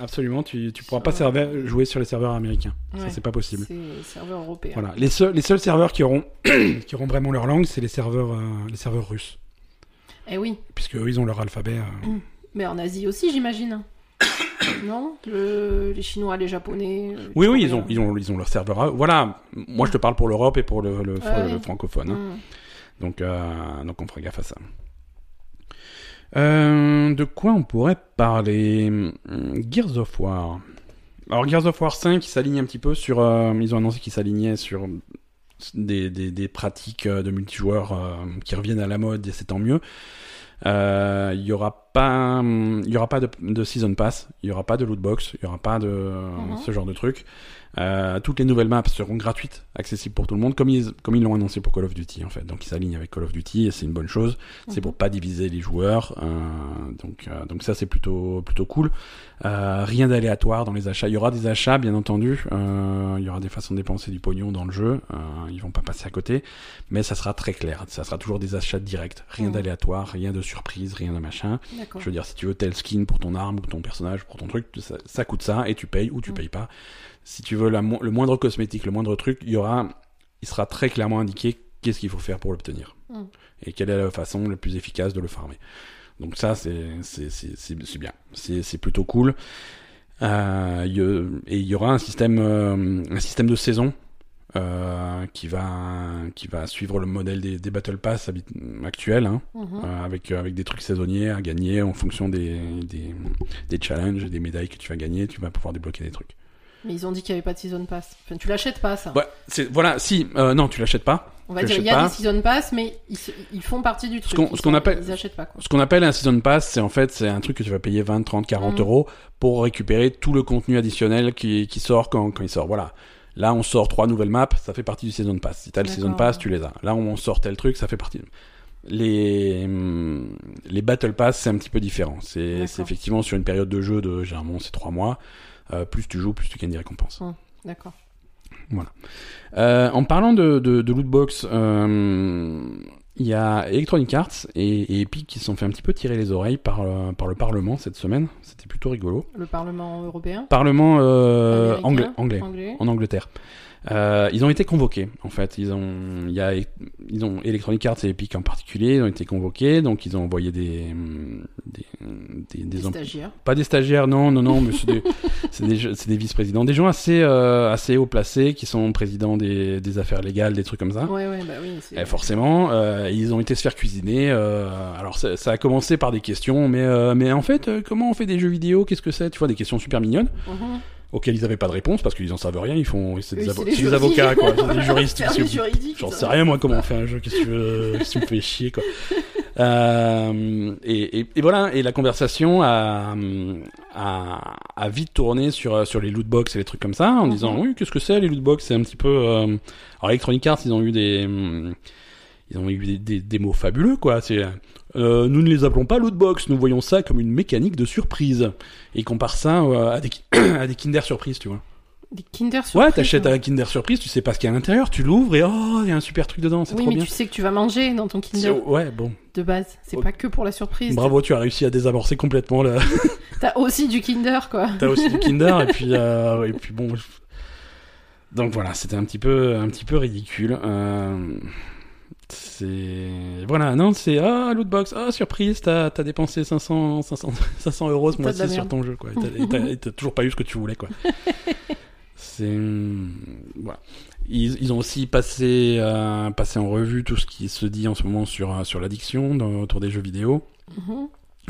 Absolument, tu, tu pourras pas serveur- jouer sur les serveurs américains. Ça, Ouais. c'est pas possible. C'est serveurs européens. Voilà. Les seuls, les seuls serveurs qui auront, qui auront vraiment leur langue, c'est les serveurs, euh, les serveurs russes. Eh oui, Puisque eux, ils ont leur alphabet. euh. mais en Asie aussi, j'imagine. non? Le- Les Chinois, les Japonais. les Oui, oui, ils ont, ils ont, ils ont leur serveur. à. Voilà. Moi, je te parle pour l'Europe et pour le, le- Ouais, le ouais. francophone. hein. Mm. Donc, euh, donc on fera gaffe à ça. Euh, de quoi on pourrait parler Hum, Gears of War? Alors Gears of War 5, ils s'alignent un petit peu sur... euh, ils ont annoncé qu'ils s'alignaient sur des, des, des pratiques euh, de multijoueurs euh, qui reviennent à la mode et c'est tant mieux. Il y aura pas, hum, il y aura pas de, de season pass, il y aura pas de loot box, il y aura pas de Mhm. ce genre de truc. Euh, toutes les nouvelles maps seront gratuites, accessibles pour tout le monde, comme ils comme ils l'ont annoncé pour Call of Duty en fait. Donc ils s'alignent avec Call of Duty et c'est une bonne chose. C'est Mhm. pour pas diviser les joueurs. euh, donc euh, donc ça c'est plutôt plutôt cool. Euh, rien d'aléatoire dans les achats. Il y aura des achats bien entendu. Euh, il y aura des façons de dépenser du pognon dans le jeu. Euh, ils vont pas passer à côté, mais ça sera très clair. Ça sera toujours des achats directs. Rien Mhm. d'aléatoire, rien de surprise, rien de machin. Je veux dire, si tu veux tel skin pour ton arme ou ton personnage, pour ton truc, ça, ça coûte ça et tu payes ou tu Mm. payes pas. Si tu veux la mo- le moindre cosmétique, le moindre truc, il y aura, il sera très clairement indiqué qu'est-ce qu'il faut faire pour l'obtenir Mm. et quelle est la façon la plus efficace de le farmer. Donc ça, c'est c'est c'est c'est c'est bien, c'est c'est plutôt cool. Euh, y et il y aura un système euh, un système de saison euh, qui va qui va suivre le modèle des, des Battle Pass actuels, hein, Mhm. euh, avec avec des trucs saisonniers à gagner en fonction des, des des challenges et des médailles que tu vas gagner. Tu vas pouvoir débloquer des trucs. Mais ils ont dit qu'il n'y avait pas de season pass. Enfin, tu l'achètes pas, ça. Ouais, c'est voilà. Si euh, non, tu l'achètes pas. On va dire, il y a pas. des season pass, mais ils, font partie du truc. qu'on- ce qu'on appelle- Ils pas, quoi. Ce qu'on appelle un season pass, c'est en fait c'est un truc que tu vas payer 20, 30, 40 Mhm. euros pour récupérer tout le contenu additionnel qui, qui sort quand, quand il sort. Voilà. Là, on sort trois nouvelles maps, ça fait partie du season pass. Si t'as le season pass, tu les as. Là, on sort tel truc, ça fait partie. Les les battle pass, c'est un petit peu différent. C'est c'est effectivement sur une période de jeu de généralement c'est trois mois. Euh, plus tu joues, plus tu gagnes des récompenses. D'accord. Euh, en parlant de, de, de lootbox, euh, il y a Electronic Arts et, et Epic qui se sont fait un petit peu tirer les oreilles par, par le Parlement cette semaine. C'était plutôt rigolo. Le Parlement européen Parlement anglais, Anglais. en Angleterre. Euh, ils ont été convoqués, en fait. Ils ont, il y a, ils ont Electronic Arts et Epic en particulier, ils ont été convoqués, donc ils ont envoyé des, des, des, des Des stagiaires. pas des stagiaires, non, non, non, mais c'est des, des, vice-présidents, des gens assez, euh, assez haut placés qui sont présidents des, des affaires légales, des trucs comme ça. Ouais, ouais, bah oui. Et forcément, euh, ils ont été se faire cuisiner. euh, alors ça, ça a commencé par des questions, mais euh, mais en fait, euh, comment on fait des jeux vidéo? Qu'est-ce que c'est? Tu vois, des questions super mignonnes Mhm. Auxquelles ils n'avaient pas de réponse parce qu'ils en savent rien. Ils font, c'est des, Oui, avo- c'est des avocats, quoi, c'est des juristes. J'en sais rien moi comment on fait un jeu. Qu'est-ce que tu veux Qu'est-ce que tu me fais chier quoi Euh, et, et, et voilà. Et la conversation a, a, a vite tourné sur sur les loot box et les trucs comme ça en Mhm. disant oui qu'est-ce que c'est les loot box? C'est un petit peu. euh, Alors Electronic Arts ils ont eu des ils ont eu des, des, des mots fabuleux quoi. C'est euh, nous ne les appelons pas loot box. Nous voyons ça comme une mécanique de surprise. Et ils comparent ça euh, à des à des Kinder surprise tu vois. Des Kinder Ouais, Surprise. t'achètes un Kinder Surprise, tu sais pas ce qu'il y a à l'intérieur, tu l'ouvres et oh, il y a un super truc dedans, c'est Oui, trop mais bien. tu sais que tu vas manger dans ton Kinder Ouais, bon. de base. C'est Oh. pas que pour la surprise. Bravo, tu as réussi à désamorcer complètement le. T'as aussi du Kinder, quoi. T'as aussi du Kinder et puis euh, et puis bon. Donc voilà, c'était un petit peu un petit peu ridicule. Euh, C'est voilà, non, c'est ah lootbox, ah surprise, t'as as dépensé 500 500 500 euros ce mois-ci sur ton jeu quoi. Et t'as- toujours pas eu ce que tu voulais quoi. C'est voilà. Ils, ils ont aussi passé euh, passé en revue tout ce qui se dit en ce moment sur euh, sur l'addiction autour des jeux vidéo. Mhm. Ouais,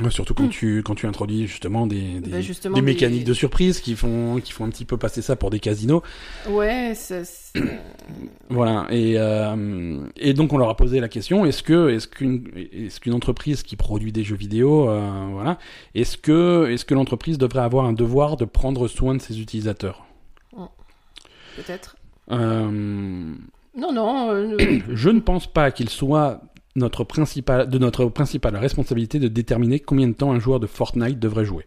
Surtout quand tu quand tu introduis justement des des, Bah, justement, des des- mécaniques de surprise qui font qui font un petit peu passer ça pour des casinos. Ouais, c'est- Voilà. Et euh, et donc on leur a posé la question est-ce que est-ce qu'une est-ce qu'une entreprise qui produit des jeux vidéo euh, voilà est-ce que est-ce que l'entreprise devrait avoir un devoir de prendre soin de ses utilisateurs? Peut-être. Euh, Non, non. je ne pense pas qu'il soit notre de notre principale responsabilité de déterminer combien de temps un joueur de Fortnite devrait jouer.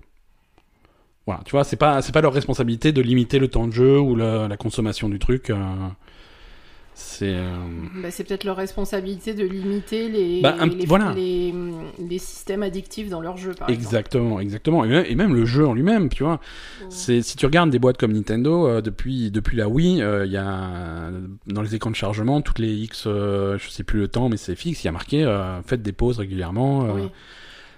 Voilà, tu vois, c'est pas, pas leur responsabilité de limiter le temps de jeu ou la, la consommation du truc. euh, c'est. euh, bah, c'est peut-être leur responsabilité de limiter les, Bah, un- les, voilà. les, les systèmes addictifs dans leur jeu, par exemple. exactement, exactement. Et même, et même le jeu en lui-même, tu vois. C'est si tu regardes des boîtes comme Nintendo euh, depuis depuis la Wii, euh, il y a dans les écrans de chargement toutes les X, euh, je sais plus le temps, mais c'est fixe. Il y a marqué euh, faites des pauses régulièrement. Oui,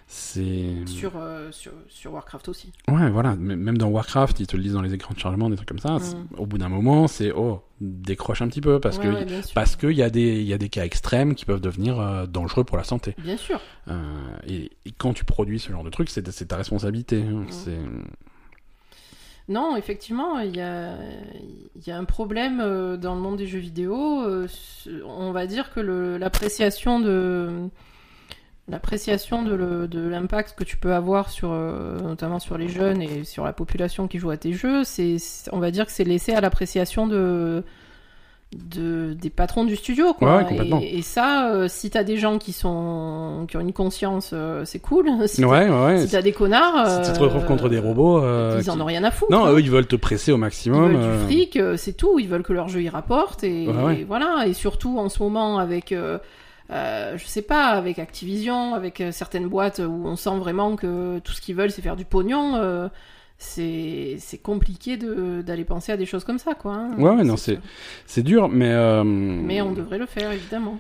C'est sur, euh, sur, sur Warcraft aussi. ouais, voilà. Même dans Warcraft, ils te le disent dans les écrans de chargement, des trucs comme ça. Mm. Au bout d'un moment, c'est oh décroche un petit peu parce Ouais, que ouais, parce qu'il y a des il y a des cas extrêmes qui peuvent devenir euh, dangereux pour la santé. Bien sûr. Euh, et, et quand tu produis ce genre de truc, c'est c'est ta responsabilité. hein. Mm. C'est Non, effectivement, il y a, y a un problème dans le monde des jeux vidéo. on va dire que le- l'appréciation de l'appréciation de le- de l'impact que tu peux avoir sur euh, notamment sur les jeunes et sur la population qui joue à tes jeux, c'est on va dire que c'est laissé à l'appréciation de de, des patrons du studio quoi. Ouais, et, et ça euh, si t'as des gens qui sont qui ont une conscience euh, c'est cool si t'as- ouais, si t'as des connards si tu te retrouves contre des robots, ils en ont rien à foutre non, hein. eux ils veulent te presser au Ils maximum. veulent euh, du fric, c'est tout. Ils veulent que leur jeu y rapporte et, Ouais, ouais. et voilà. Et surtout en ce moment avec, euh, je sais pas, avec Activision, avec euh, certaines boîtes où on sent vraiment que tout ce qu'ils veulent c'est faire du pognon. euh, c'est c'est compliqué de d'aller penser à des choses comme ça quoi. hein. Ouais, ouais, non, c'est dur, mais Mais on devrait le faire évidemment.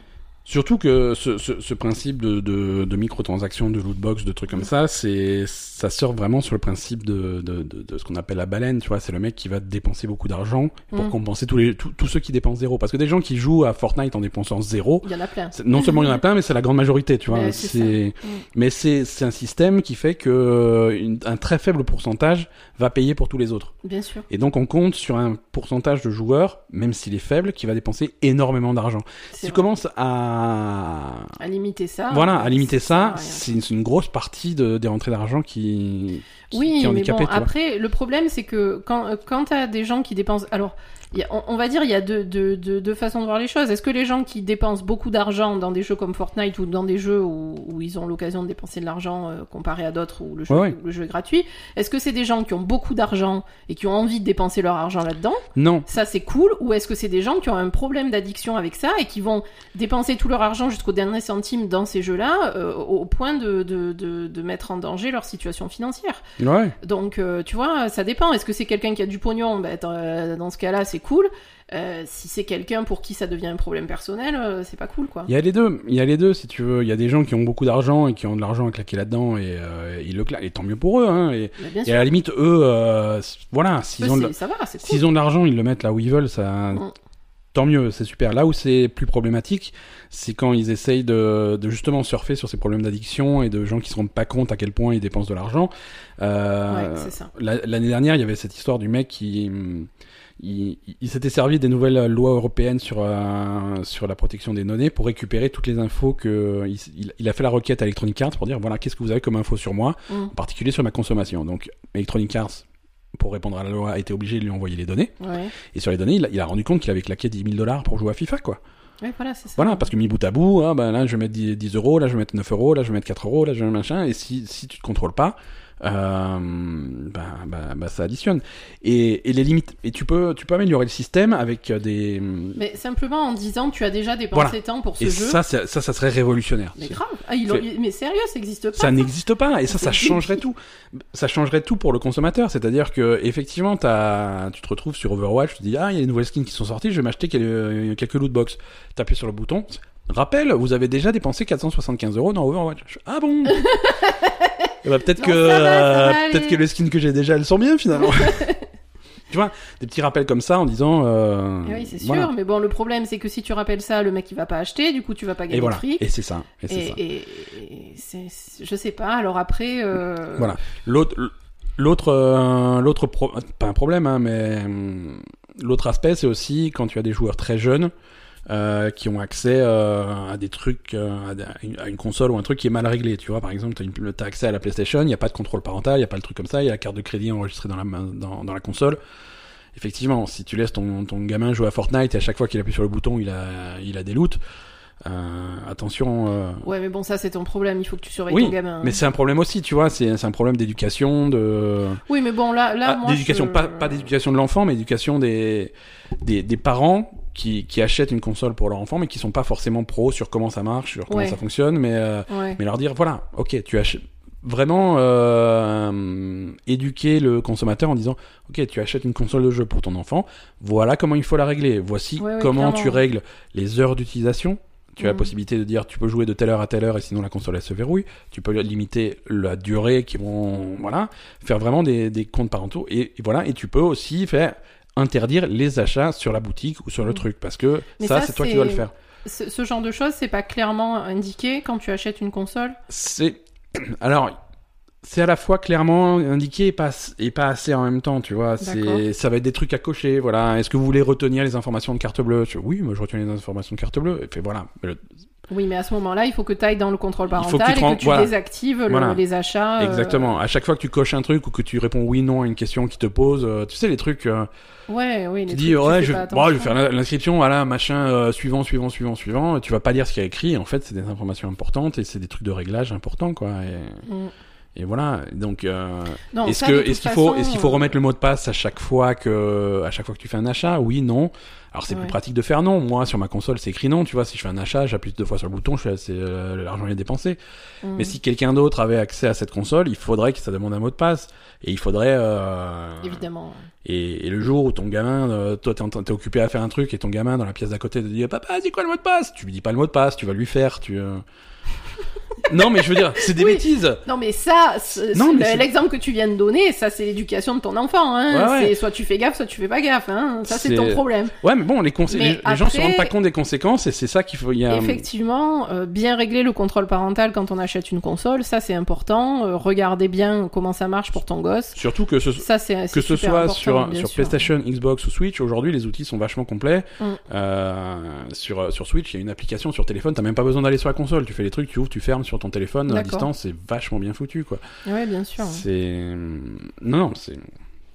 Surtout que ce, ce, ce principe de, de, de microtransactions, de lootbox, de trucs comme ça, c'est ça sort vraiment sur le principe de, de, de, de ce qu'on appelle la baleine, tu vois. C'est le mec qui va dépenser beaucoup d'argent pour Mm. compenser tous les tous tous ceux qui dépensent zéro. Parce que des gens qui jouent à Fortnite en dépensant zéro, Il y en a plein. non seulement il y en a plein, mais c'est la grande majorité, tu vois. Ouais, c'est. Mm. mais c'est un système qui fait que euh, une- un très faible pourcentage va payer pour tous les autres. Bien sûr. Et donc on compte sur un pourcentage de joueurs, même s'il est faible, qui va dépenser énormément d'argent. Si tu commences à À limiter ça. voilà, à limiter ça, c'est une, grosse partie de, des rentrées d'argent qui, qui, Oui, qui est mais handicapée, bon, tu après, le problème, c'est que quand, quand t'as des gens qui dépensent... Alors, on, va dire, il y a deux, deux, deux, deux façons de voir les choses. Est-ce que les gens qui dépensent beaucoup d'argent dans des jeux comme Fortnite ou dans des jeux où, où ils ont l'occasion de dépenser de l'argent euh, comparé à d'autres où le jeu, Ouais, ouais. où le jeu est gratuit, est-ce que c'est des gens qui ont beaucoup d'argent et qui ont envie de dépenser leur argent là-dedans? Non, Ça, c'est cool. Ou est-ce que c'est des gens qui ont un problème d'addiction avec ça et qui vont dépenser tout leur argent jusqu'au dernier centime dans ces jeux-là euh, au point de, de, de, de mettre en danger leur situation financière? Ouais. donc, euh, tu vois, ça dépend. Est-ce que c'est quelqu'un qui a du pognon? Ben, dans ce cas-là, c'est cool. Euh, si c'est quelqu'un pour qui ça devient un problème personnel, euh, c'est pas cool, quoi. Il y a les deux, il y a les deux si tu veux. Il y a des gens qui ont beaucoup d'argent et qui ont de l'argent à claquer là-dedans et euh, ils le claquent. Et tant mieux pour eux. Hein. Et, à la limite, eux, voilà, s'ils eux, ont, de- cool. ont de l'argent, ils le mettent là où ils veulent. Ça, Mm. tant mieux, c'est super. Là où c'est plus problématique, c'est quand ils essayent de, de justement surfer sur ces problèmes d'addiction et de gens qui se rendent pas compte à quel point ils dépensent de l'argent. Ouais, L'année dernière, il y avait cette histoire du mec qui il, il s'était servi des nouvelles lois européennes sur euh, sur la protection des données pour récupérer toutes les infos que il, il- a fait la requête à Electronic Arts pour dire voilà qu'est-ce que vous avez comme info sur moi, Mm. en particulier sur ma consommation. Donc Electronic Arts pour répondre à la loi a été obligé de lui envoyer les données Ouais. et sur les données il a, il a rendu compte qu'il avait claqué 10 000 dollars pour jouer à FIFA quoi. Voilà, c'est ça. Voilà, parce que mis bout à bout, ah, ben là je vais mettre 10, 10 euros, là je vais mettre 9 euros, là je vais mettre 4 euros, là je vais mettre machin, et si, si tu te contrôles pas, bah, bah, bah, ça additionne. Et, et les limites, et tu peux, tu peux améliorer le système avec des. Mais simplement en disant, tu as déjà dépensé Voilà. tant pour ce Et jeu. ça, ça, ça, serait révolutionnaire. Mais grave. Ah, ils Mais sérieux, ça existe pas. Ça n'existe pas, et ça, ça changerait tout. Ça changerait tout pour le consommateur, c'est-à-dire que effectivement, t'as, tu te retrouves sur Overwatch, tu te dis ah, il y a des nouvelles skins qui sont sorties, je vais m'acheter quelques, quelques lootbox. T'appuies sur le bouton. Rappel, vous avez déjà dépensé 475 euros dans Overwatch. Ah bon? Eh ben, peut-être que euh, peut-être que les skins que j'ai déjà, elles sont bien finalement. tu vois, des petits rappels comme ça en disant. euh, Eh Oui, c'est sûr. voilà. Mais bon, le problème, c'est que si tu rappelles ça, le mec, il va pas acheter. Du coup, tu vas pas gagner Et voilà. de fric. Et c'est ça. Et c'est Et, ça. et- et je sais pas. Alors après, euh, Voilà. L'autre, l'autre, euh, l'autre pro- pas un problème, hein, mais hum, l'autre aspect, c'est aussi quand tu as des joueurs très jeunes euh, qui ont accès euh, à des trucs, euh, à, une, console ou un truc qui est mal réglé. Tu vois, par exemple, tu as accès à la PlayStation, il n'y a pas de contrôle parental, il n'y a pas le truc comme ça, il y a la carte de crédit enregistrée dans la, dans, dans la console. Effectivement, si tu laisses ton, ton gamin jouer à Fortnite et à chaque fois qu'il appuie sur le bouton, il a, il a des loots. Euh, attention. euh, Ouais, mais bon, ça, c'est ton problème. Il faut que tu surveilles Oui, ton gamin. hein. mais c'est un problème aussi, tu vois. C'est c'est un problème d'éducation, de. Oui, mais bon, là, là, Ah, moi, d'éducation, je- pas, pas d'éducation de l'enfant, mais d'éducation des, des, des parents qui, qui achètent une console pour leur enfant, mais qui sont pas forcément pros sur comment ça marche, sur comment Ouais. ça fonctionne, mais, euh, Ouais. mais leur dire, voilà, ok, tu achètes vraiment euh, éduquer le consommateur en disant, ok, tu achètes une console de jeu pour ton enfant, voilà comment il faut la régler, voici Ouais, comment tu règles les heures d'utilisation. Tu as la Mhm. possibilité de dire tu peux jouer de telle heure à telle heure et sinon la console elle se verrouille. Tu peux limiter la durée qui vont voilà faire vraiment des, des comptes parentaux et, et voilà et tu peux aussi faire interdire les achats sur la boutique ou sur le Mhm. truc parce que Mais ça, ça, c'est toi qui dois le faire. Ce, ce genre de choses, c'est pas clairement indiqué quand tu achètes une console? C'est alors c'est à la fois clairement indiqué et pas, et pas assez en même temps, tu vois. C'est, ça va être des trucs à cocher, voilà. Est-ce que vous voulez retenir les informations de carte bleue? Je- Oui, moi je retiens les informations de carte bleue. Et puis voilà. Le- Oui, mais à ce moment-là, il faut que tu ailles dans le contrôle que parental et rends- que tu voilà. désactives le- Voilà. les achats. euh, Exactement. À chaque fois que tu coches un truc ou que tu réponds oui, non à une question qui te pose, euh, tu sais, les trucs, euh, Ouais, oui. tu dis, ouais, je, pas bon, je vais faire l'inscription, voilà, machin, euh, suivant, suivant, suivant, suivant. Tu vas pas lire ce qu'il y a écrit. En fait, c'est des informations importantes et c'est des trucs de réglage importants, quoi. Et, Mm. Et voilà. Donc, euh, est-ce que est-ce qu'il faut est-ce qu'il faut remettre le mot de passe à chaque fois que à chaque fois que tu fais un achat? Oui, non. Alors c'est Ouais. plus pratique de faire non. Moi sur ma console c'est écrit non. Tu vois, si je fais un achat, j'appuie deux fois sur le bouton, je fais c'est euh, l'argent est dépensé. mm. Mais si quelqu'un d'autre avait accès à cette console, il faudrait que ça demande un mot de passe et il faudrait euh, Évidemment. Et, et le jour où ton gamin, euh, toi t'es, occupé à faire un truc et ton gamin dans la pièce d'à côté te dit papa c'est quoi le mot de passe? Tu lui dis pas le mot de passe, tu vas lui faire. Tu euh. Non mais je veux dire c'est des Oui. bêtises. Non, mais ça, l'exemple que tu viens de donner, ça, c'est l'éducation de ton enfant. Hein. Ouais, ouais. Soit tu fais gaffe, soit tu fais pas gaffe. Hein. Ça, c'est ton problème. Ouais mais bon les, Mais les, les gens se rendent pas compte des conséquences et c'est ça qu'il faut. Y a, Effectivement, euh, bien régler le contrôle parental quand on achète une console, ça c'est important. Euh, regardez bien comment ça marche pour ton gosse. Surtout que ce, Ça que ce soit sur. PlayStation, Xbox ou Switch, aujourd'hui les outils sont vachement complets. Mm. Euh, sur, sur Switch, il y a une application sur téléphone, t'as même pas besoin d'aller sur la console, tu fais les trucs, tu ouvres, tu fermes sur ton téléphone à distance, c'est vachement bien foutu quoi. Ouais, bien sûr. C'est non non c'est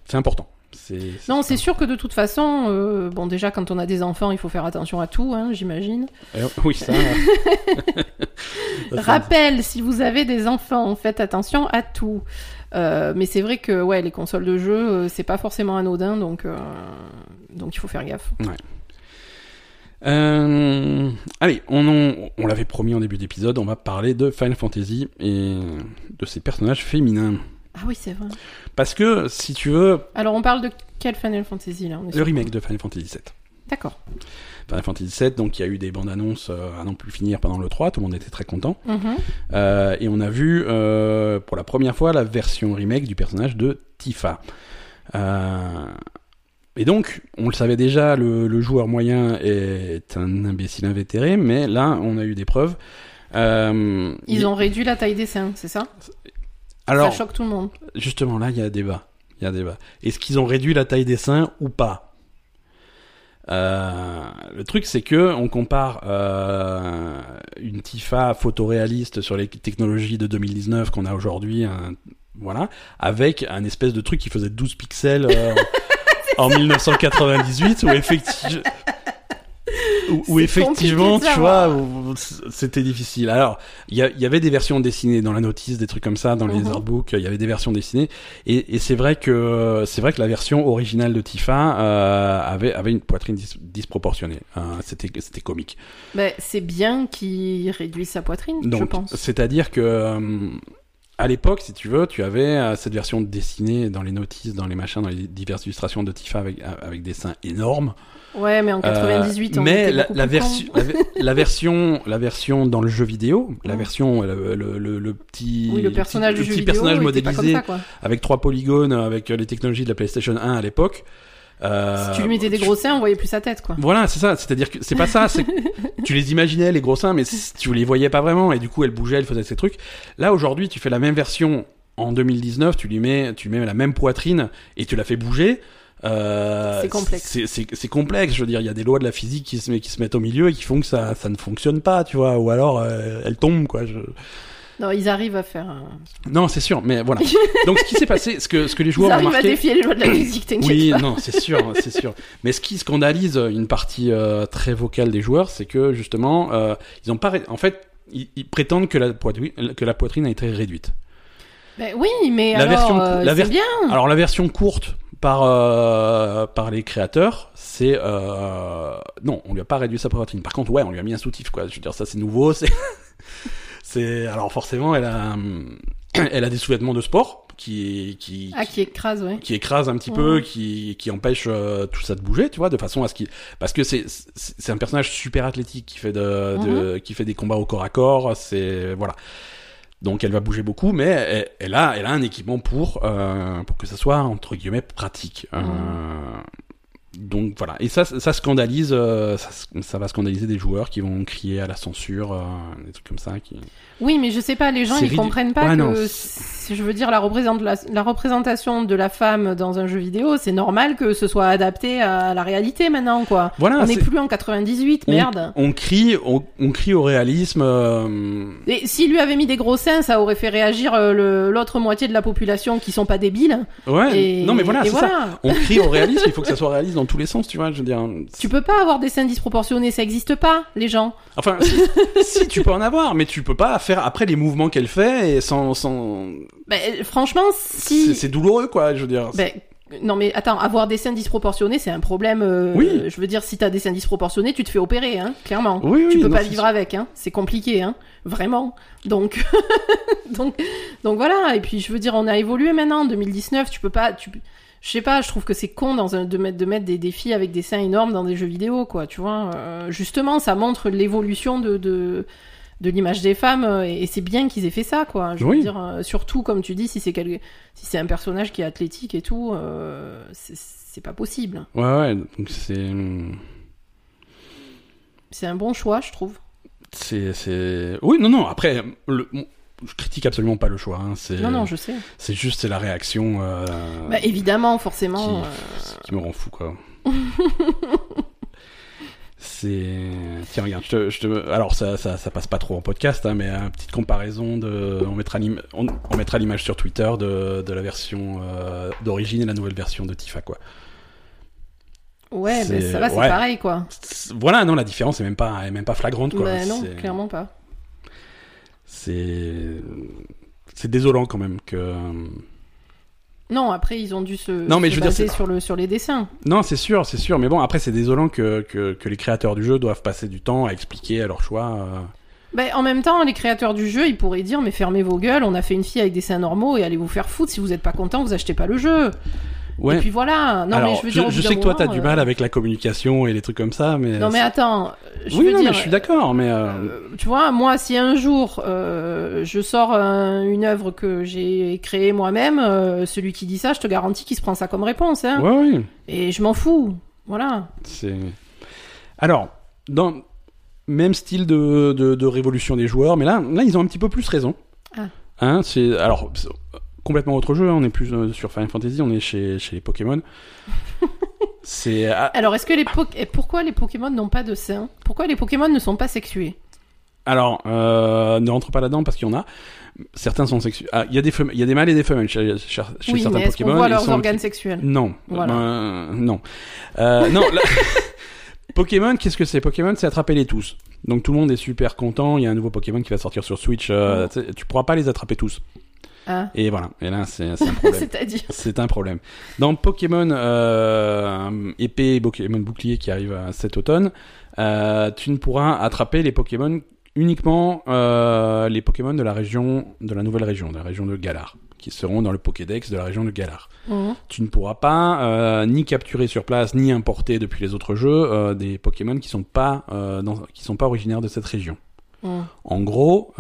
c'est important. C'est Non, c'est sûr que de toute façon, euh, bon déjà quand on a des enfants, il faut faire attention à tout, hein, j'imagine. Eh, Oui ça. C'est- Rappel, si vous avez des enfants, faites attention à tout. Euh, mais c'est vrai que ouais, les consoles de jeux, euh, c'est pas forcément anodin, donc euh, donc il faut faire gaffe. Euh, allez, on, l'avait promis en début d'épisode, on va parler de Final Fantasy et de ses personnages féminins. Ah oui, c'est vrai. Parce que si tu veux, Alors on parle de quel Final Fantasy là on est le remake de Final Fantasy VII. D'accord. Final Fantasy VII, donc il y a eu des bandes annonces euh, à n'en plus finir pendant le 3, tout le monde était très content. Mhm. Euh, et on a vu pour la première fois la version remake du personnage de Tifa. Euh, et donc, on le savait déjà, le, le joueur moyen est un imbécile invétéré, mais là, on a eu des preuves. Euh, Ils y- ont réduit la taille des seins, c'est ça? Alors, Ça choque tout le monde. justement, là, il y a débat. Il y a débat. Est-ce qu'ils ont réduit la taille des seins ou pas? Euh, le truc, c'est que on compare euh, une Tifa photoréaliste sur les technologies de 2019 qu'on a aujourd'hui, un- voilà, avec un espèce de truc qui faisait 12 pixels euh, en 1998, où effectivement, où, où effectivement, tu vois, c'était difficile. Alors, il y, avait des versions dessinées dans la notice, des trucs comme ça, dans les Mhm. artbooks, il y avait des versions dessinées, et, et c'est vrai que c'est vrai que la version originale de Tifa euh, avait avait une poitrine dis- disproportionnée. Euh, c'était c'était comique. Ben, c'est bien qu'ils réduisent sa poitrine, je pense. c'est-à-dire que euh, à l'époque, si tu veux, tu avais euh, cette version dessinée dans les notices, dans les machins, dans les diverses illustrations de Tifa avec avec des seins énormes. Ouais, mais en 98, Euh, on mais la, version, la, ve- la version, la version dans le jeu vidéo, la version, le, le, le- le petit, Oui, le personnage petit, du le jeu petit vidéo personnage modélisé ça, avec trois polygones, avec les technologies de la PlayStation 1 à l'époque. Euh, Si tu lui mettais des gros seins, on voyait plus sa tête, quoi. Voilà, c'est ça. C'est-à-dire que c'est pas ça. C'est tu les imaginais les gros seins, mais tu les voyais pas vraiment. Et du coup, elle bougeait, elle faisait ses trucs. Là, aujourd'hui, tu fais la même version en 2019. Tu lui mets, tu lui mets la même poitrine et tu la fais bouger. Euh, C'est complexe. C'est, complexe. Je veux dire, il y a des lois de la physique qui se, met- qui se mettent au milieu et qui font que ça, ça ne fonctionne pas, tu vois. Ou alors, euh, elle tombe, quoi. Je... Non, ils arrivent à faire. un- Non, c'est sûr. Mais voilà. Donc, ce qui s'est passé, ce que, ce que les Ils joueurs ont arrivent à remarqué. défier les lois de la physique, t'inquiète Oui, pas. non, c'est sûr, c'est sûr. Mais ce qui scandalise une partie euh, très vocale des joueurs, c'est que justement, euh, ils ont pas, en fait, ils, ils prétendent que la poitrine, que la poitrine a été réduite. Ben oui, mais La alors, version- euh, la ver- bien. Alors la version courte par euh, par les créateurs, c'est euh, non, on lui a pas réduit sa poitrine. Par contre, ouais, on lui a mis un soutif, quoi. Je veux dire, ça c'est nouveau, c'est c'est alors forcément, elle a elle a des sous-vêtements de sport qui qui Ah, qui écrase, ouais. qui écrase un petit Ouais. peu, qui, qui empêche euh, tout ça de bouger, tu vois, de façon à ce qu'il, parce que c'est c'est un personnage super athlétique qui fait de, de- qui fait des combats au corps à corps, c'est voilà. Donc elle va bouger beaucoup, mais elle, elle a elle a un équipement pour euh, pour que ça soit entre guillemets pratique. Euh, donc voilà, et ça ça scandalise, euh, ça, ça va scandaliser des joueurs qui vont crier à la censure, euh, des trucs comme ça. Qui... Oui, mais je sais pas, les gens ils comprennent pas Ouais, que, si je veux dire, la, représentation de la femme dans un jeu vidéo, c'est normal que ce soit adapté à la réalité maintenant, quoi. Voilà, on n'est plus en 98, merde. on crie, on, on crie au réalisme. euh, Et s'il lui avait mis des gros seins, ça aurait fait réagir euh, l'autre moitié de la population qui sont pas débiles. Ouais, Et, non mais voilà, c'est ça. On crie au réalisme, il faut que ça soit réaliste dans tous les sens, tu vois. Je veux dire. Tu peux pas avoir des scènes disproportionnées, ça existe pas, les gens. Enfin, si, si, tu peux en avoir, mais tu peux pas faire après les mouvements qu'elle fait et sans, sans. Ben, franchement, si. C'est- douloureux, quoi. Je veux dire. Ben, non mais attends, avoir des scènes disproportionnées, c'est un problème. euh, Oui. Je veux dire, si t'as des scènes disproportionnées, tu te fais opérer, hein, clairement. Oui, oui, tu peux non, pas vivre avec, hein. C'est compliqué, hein. Vraiment. Donc, donc, donc voilà. Et puis, je veux dire, on a évolué maintenant. En 2019, tu peux pas, tu, je sais pas. Je trouve que c'est con dans un, de mettre, de mettre des défis avec des seins énormes dans des jeux vidéo, quoi. Tu vois. Euh, justement, ça montre l'évolution de, de de l'image des femmes euh, et, et c'est bien qu'ils aient fait ça quoi je veux dire euh, surtout comme tu dis si c'est quel... si c'est un personnage qui est athlétique et tout euh, c'est- pas possible Ouais, ouais. Donc c'est. c'est un bon choix je trouve C'est, c'est. Oui, non, non. Après, le... je critique absolument pas le choix. Hein. C'est. non non je sais C'est juste c'est la réaction euh, bah évidemment forcément Qui- euh, qui me rend fou, quoi. c'est. Tiens, regarde, je te, je te- Alors, ça, ça, ça passe pas trop en podcast, hein, mais une petite comparaison de. On mettra l'im- on, on mettra l'image sur Twitter de, de la version euh, d'origine et la nouvelle version de Tifa, quoi. ouais c'est- mais ça va c'est ouais. pareil quoi C'est- Voilà, non, la différence est même pas, est même pas flagrante, quoi. bah non clairement pas C'est. C'est désolant quand même que. non après ils ont dû se, Non, mais se je veux dire, baser sur le sur les dessins Non, c'est sûr, c'est sûr. Mais bon, après, c'est désolant que, que, que les créateurs du jeu doivent passer du temps à expliquer à leur choix. euh. bah, en même temps, les créateurs du jeu, ils pourraient dire mais fermez vos gueules, on a fait une fille avec des seins normaux et allez vous faire foutre. Si vous êtes pas content, vous achetez pas le jeu. Ouais. Et puis voilà. Non Alors, mais je veux dire, sais que toi, t'as du euh, mal avec la communication et les trucs comme ça, mais. Non mais attends, je oui, veux non, dire. mais je suis d'accord, mais. euh, euh, tu vois, moi, si un jour euh, je sors un- une œuvre que j'ai créée moi-même, euh, celui qui dit ça, je te garantis qu'il se prend ça comme réponse. Hein. Ouais, oui. Et je m'en fous. Voilà. C'est. Alors, dans même style de, de, de révolution des joueurs, mais là, là, ils ont un petit peu plus raison. Ah. Hein, c'est alors complètement autre jeu. hein, on est plus euh, sur Final Fantasy, on est chez chez les Pokémon. c'est ah, Alors, est-ce que les po- et pourquoi les Pokémon n'ont pas de seins Pourquoi les Pokémon ne sont pas sexués? Alors euh, ne rentre pas là-dedans parce qu'il y en a. Certains sont sexuels. Ah, il y a des femelles, il y a des mâles et des femelles chez, chez, chez Oui, certains mais Pokémon. voit ils leurs sont- organes sexuels? Non. Voilà. Ben, non. Euh, non. Pokémon, qu'est-ce que c'est? Pokémon, c'est attraper-les tous. Donc tout le monde est super content. Il y a un nouveau Pokémon qui va sortir sur Switch. euh, tu sais, tu pourras pas les attraper tous. Ah. Et voilà. Et là, c'est un problème. C'est-à-dire c'est un problème. Dans Pokémon euh, épée et Pokémon bouclier qui arrive cet automne, euh, tu ne pourras attraper les Pokémon uniquement euh, les Pokémon de la région, de la nouvelle région, de la région de Galar, qui seront dans le Pokédex de la région de Galar Mhm. tu ne pourras pas euh, ni capturer sur place ni importer depuis les autres jeux euh, des Pokémon qui sont pas dans- qui sont pas originaires de cette région. Mhm. En gros,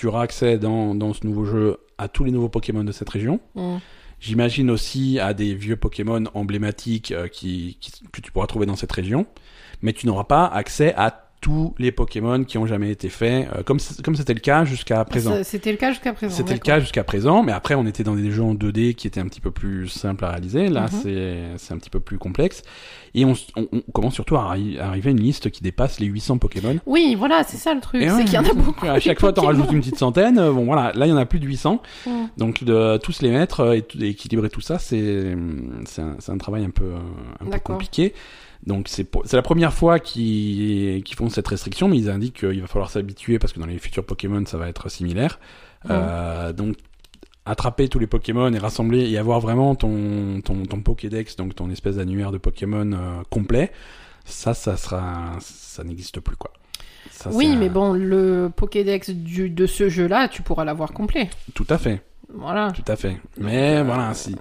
tu auras accès dans, dans ce nouveau jeu à tous les nouveaux Pokémon de cette région. Mhm. J'imagine aussi à des vieux Pokémon emblématiques euh, qui, qui- que tu pourras trouver dans cette région, mais tu n'auras pas accès à tous les Pokémon qui ont jamais été faits, euh, comme comme c'était le cas jusqu'à présent. C'était le cas jusqu'à présent. C'était le cas jusqu'à présent, mais après on était dans des jeux en 2D qui étaient un petit peu plus simples à réaliser. Là, Mhm. c'est c'est un petit peu plus complexe. Et on, on, on commence surtout à, arri- à arriver à une liste qui dépasse les 800 Pokémon. Oui, voilà, c'est ça le truc. C'est ouais, qu'il y en a beaucoup. À chaque fois, t'en rajoutes une petite centaine. Euh, Bon, voilà, là, il y en a plus de 800. Mhm. Donc, de tous les mettre euh, et, équilibrer tout ça, c'est c'est un, un travail un peu, un peu compliqué. Donc, c'est la première fois qu'ils font cette restriction, mais ils indiquent qu'il va falloir s'habituer parce que dans les futurs Pokémon, ça va être similaire. Euh, donc, attraper tous les Pokémon et rassembler et avoir vraiment ton, ton, ton Pokédex, donc ton espèce d'annuaire de Pokémon euh, complet, ça, ça sera, ça n'existe plus, quoi. Ça, Oui, mais bon, le Pokédex du, de ce jeu-là, tu pourras l'avoir complet. Tout à fait. Voilà. Tout à fait. Mais euh, voilà, si.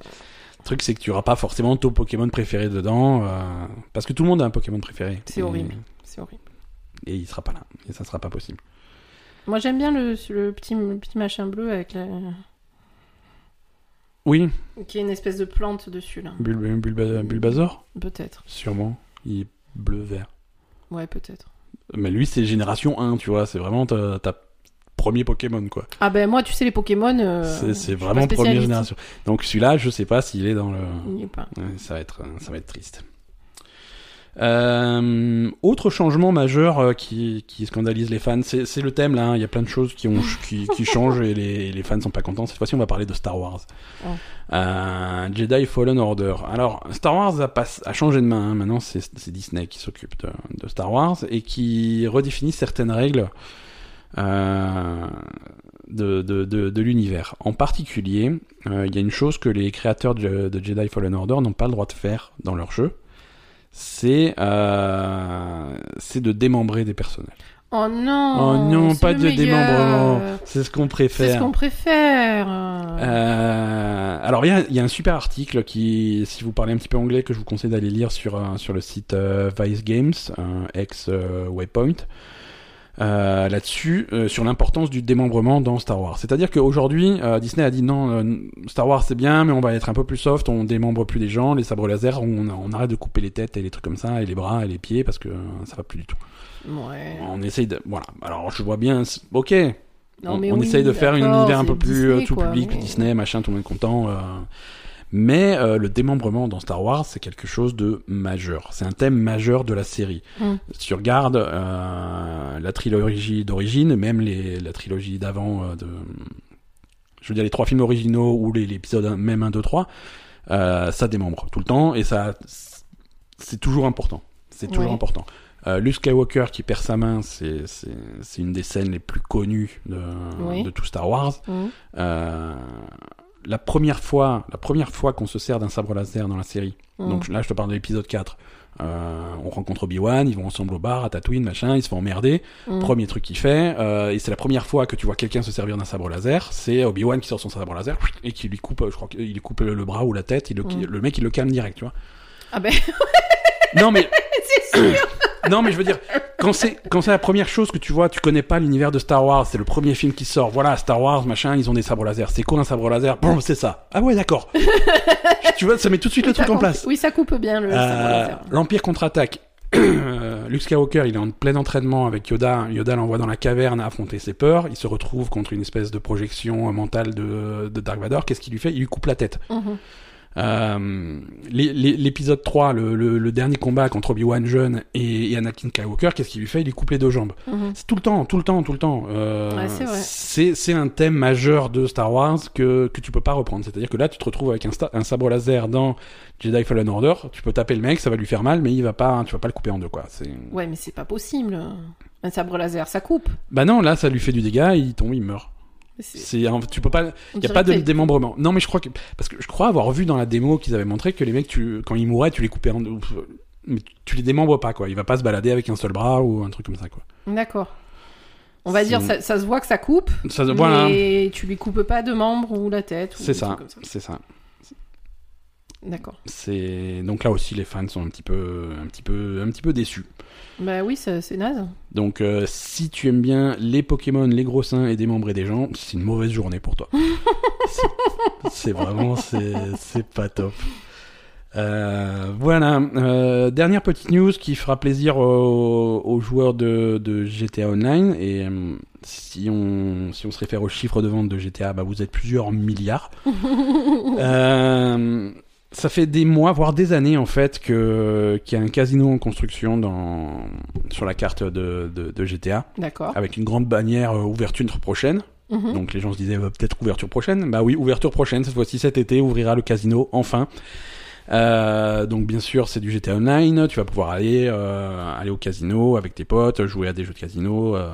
Truc, c'est que tu auras pas forcément ton Pokémon préféré dedans. euh, parce que tout le monde a un Pokémon préféré. C'est Et- horrible. C'est horrible. Et il sera pas là. Et ça sera pas possible. Moi, j'aime bien le, le petit, le petit machin bleu avec la... Oui, qui est une espèce de plante dessus, là. Bulb- Bulba- Bulbasaur, Peut-être. sûrement. Il est bleu-vert. Ouais, peut-être. Mais lui, c'est génération 1, tu vois. C'est vraiment ta, ta premier Pokémon, quoi. Ah ben moi, tu sais, les Pokémon... euh, c'est vraiment première génération. Donc celui-là, je sais pas s'il est dans le. Il y est pas. Ouais, ça va être, ça va être triste. Euh, autre changement majeur euh, qui, qui scandalise les fans, c'est le thème là. hein. Il y a plein de choses qui, ont, qui, qui changent et les, les fans sont pas contents. Cette fois-ci, on va parler de Star Wars. Oh. Euh, Jedi Fallen Order. Alors, Star Wars a, pas, a changé de main. hein. Maintenant, c'est Disney qui s'occupe de, de Star Wars et qui redéfinit certaines règles de, de, de, de l'univers. En particulier, euh, il y a une chose que les créateurs de, Jedi Fallen Order n'ont pas le droit de faire dans leur jeu. C'est euh, c'est de démembrer des personnages. Oh non oh non, c'est pas de démembrement. C'est ce qu'on C'est préfère. ce qu'on préfère. Euh, alors il y y a un super article qui, si vous parlez un petit peu anglais, que je vous conseille d'aller lire sur euh, sur le site euh, Vice Games, euh, ex euh, Waypoint, euh, là-dessus euh, sur l'importance du démembrement dans Star Wars. C'est-à-dire qu'aujourd'hui euh, Disney a dit non, euh, Star Wars c'est bien, mais on va être un peu plus soft, on démembre plus les gens, les sabres laser, on, on arrête de couper les têtes et les trucs comme ça, et les bras et les pieds parce que euh, ça va plus du tout. Ouais. On essaye de, voilà. Alors je vois bien, ok, Non, on, mais on oui, essaye de faire un univers un peu plus euh, tout quoi, public, Disney, machin, tout le monde est content. euh. Mais euh, le démembrement dans Star Wars, c'est quelque chose de majeur. C'est un thème majeur de la série. Mm. Si tu regardes euh, la trilogie d'origine, même les, la trilogie d'avant, euh, de, je veux dire les trois films originaux ou les- l'épisode même 1, 2, 3, euh, ça démembre tout le temps et ça, c'est toujours important. C'est toujours Ouais. important. Euh, Luke Skywalker qui perd sa main, c'est c'est c'est une des scènes les plus connues de, Oui. de tout Star Wars. Mhm. Euh, la première fois, la première fois qu'on se sert d'un sabre laser dans la série. Mhm. Donc là, je te parle de l'épisode 4. Euh, on rencontre Obi-Wan, ils vont ensemble au bar à Tatooine, machin, ils se font emmerder. Mhm. Premier truc qu'il fait, euh, et c'est la première fois que tu vois quelqu'un se servir d'un sabre laser, c'est Obi-Wan qui sort son sabre laser et qui lui coupe, je crois qu'il lui coupe le, bras ou la tête, il le, Mhm. le mec il le calme direct, tu vois. Ah ben, Non mais c'est sûr. non, mais je veux dire, quand c'est quand c'est la première chose que tu vois, tu connais pas l'univers de Star Wars, c'est le premier film qui sort. Voilà, Star Wars, machin, ils ont des sabres laser. C'est quoi un sabre laser? Bon, c'est ça. Ah ouais, d'accord. tu vois, ça met tout de suite le Oui, ça truc en place. Oui, ça coupe bien le sabre Euh, laser. L'Empire contre-attaque. Euh, Luke Skywalker, il est en plein entraînement avec Yoda. Yoda l'envoie dans la caverne à affronter ses peurs. Il se retrouve contre une espèce de projection mentale de, de Dark Vador. Qu'est-ce qu'il lui fait? Il lui coupe la tête. Mhm. L'épisode 3, le, le- le dernier combat contre Obi-Wan jeune et, et Anakin Skywalker, qu'est-ce qu'il lui fait? Il lui coupe les deux jambes. Mhm. C'est tout le temps, tout le temps, tout le temps. Euh, Ouais, c'est un thème majeur de Star Wars que, que tu peux pas reprendre. C'est-à-dire que là, tu te retrouves avec un, un sabre laser dans Jedi Fallen Order. Tu peux taper le mec, ça va lui faire mal, mais il va pas, tu vas pas le couper en deux, quoi. Ouais, mais c'est pas possible. Un sabre laser, ça coupe. Bah non, là, ça lui fait du dégât, il tombe, il meurt. C'est- tu peux pas, il y a pas de démembrement. Non, mais je crois que, parce que je crois avoir vu dans la démo qu'ils avaient montré que les mecs, tu, quand ils mouraient, tu les coupais en deux. Mais tu les démembres pas, quoi. Il va pas se balader avec un seul bras ou un truc comme ça, quoi. D'accord. On va dire, ça, ça se voit que ça coupe, Ça, voilà. mais tu lui coupes pas de membres ou la tête. C'est ça, c'est ça. D'accord. C'est donc là aussi les fans sont un petit peu, un petit peu, un petit peu déçus. Bah oui, c'est naze. Donc euh, si tu aimes bien les Pokémon, les gros seins et démembrer des gens, c'est une mauvaise journée pour toi. C'est- vraiment, c'est, c'est pas top. Euh, voilà. Euh, dernière petite news qui fera plaisir aux, aux joueurs de, de GTA Online et euh, si on si on se réfère aux chiffres de vente de GTA, bah vous êtes plusieurs milliards. Ça fait des mois, voire des années en fait, que qu'il y a un casino en construction dans sur la carte de, de, de GTA, D'accord. avec une grande bannière euh, ouverture prochaine. Mhm. Donc les gens se disaient euh, peut-être ouverture prochaine. Bah oui, ouverture prochaine. Cette fois-ci, cet été, ouvrira le casino enfin. Euh, donc bien sûr, c'est du GTA Online. Tu vas pouvoir aller euh, aller au casino avec tes potes, jouer à des jeux de casino. euh,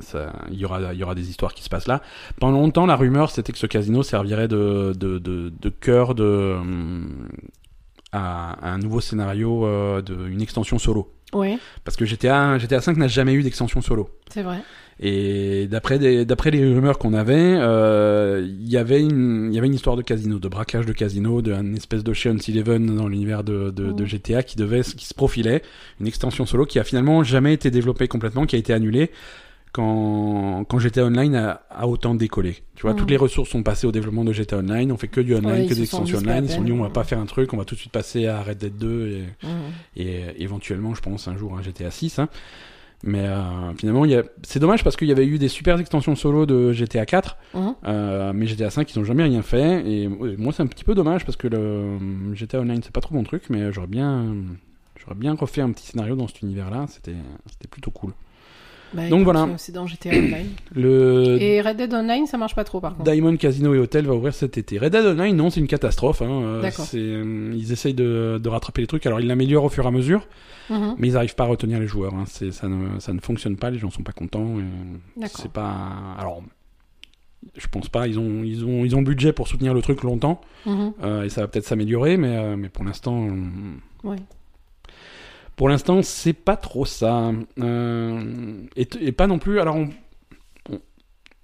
ça- Il y aura il y aura des histoires qui se passent là. Pendant longtemps, la rumeur c'était que ce casino servirait de de de, de cœur de hum, à, à un nouveau scénario euh, de une extension solo. Oui, Parce que GTA GTA 5 n'a jamais eu d'extension solo. c'est vrai. Et d'après les rumeurs qu'on avait, euh, il y avait une il y avait une histoire de casino, de braquage de casino, d'une espèce d'Ocean's Eleven dans l'univers de, de, de Mhm. GTA qui devait qui se profilait, une extension solo qui a finalement jamais été développée complètement, qui a été annulée quand quand GTA Online a, a autant décollé. Tu vois, toutes les ressources sont passées au développement de GTA Online, on fait que du online, Ouais, que des extensions online, ils se sont dit on va pas faire un truc, on va tout de suite passer à Red Dead 2 et Mhm. et éventuellement, je pense, un jour un GTA 6. Hein. Mais euh, finalement, a... c'est dommage parce qu'il y avait eu des super extensions solo de GTA 4, Mhm. euh, mais GTA 5, ils n'ont jamais rien fait. Et euh, moi, c'est un petit peu dommage parce que le GTA Online, c'est pas trop mon truc, mais j'aurais bien, J'aurais bien refait un petit scénario dans cet univers-là, c'était c'était plutôt cool. Bah, Donc voilà. euh, C'est dans GTA Online. Le Et Red Dead Online, ça marche pas trop par contre. Diamond Casino et Hotel va ouvrir cet été. Red Dead Online, non, c'est une catastrophe. Hein. euh, c'est, euh, ils essayent de, de rattraper les trucs. Alors, ils l'améliorent au fur et à mesure, Mhm. mais ils n'arrivent pas à retenir les joueurs. Hein. C'est, ça, ne, ça ne fonctionne pas, les gens sont pas contents. et D'accord. C'est pas. Alors, je pense pas. Ils ont, ils ont, ils ont le budget pour soutenir le truc longtemps, Mhm. euh, et ça va peut-être s'améliorer, mais, euh, mais pour l'instant. euh, Ouais. Pour l'instant, c'est pas trop ça. Euh, et, pas non plus. Alors, on, on-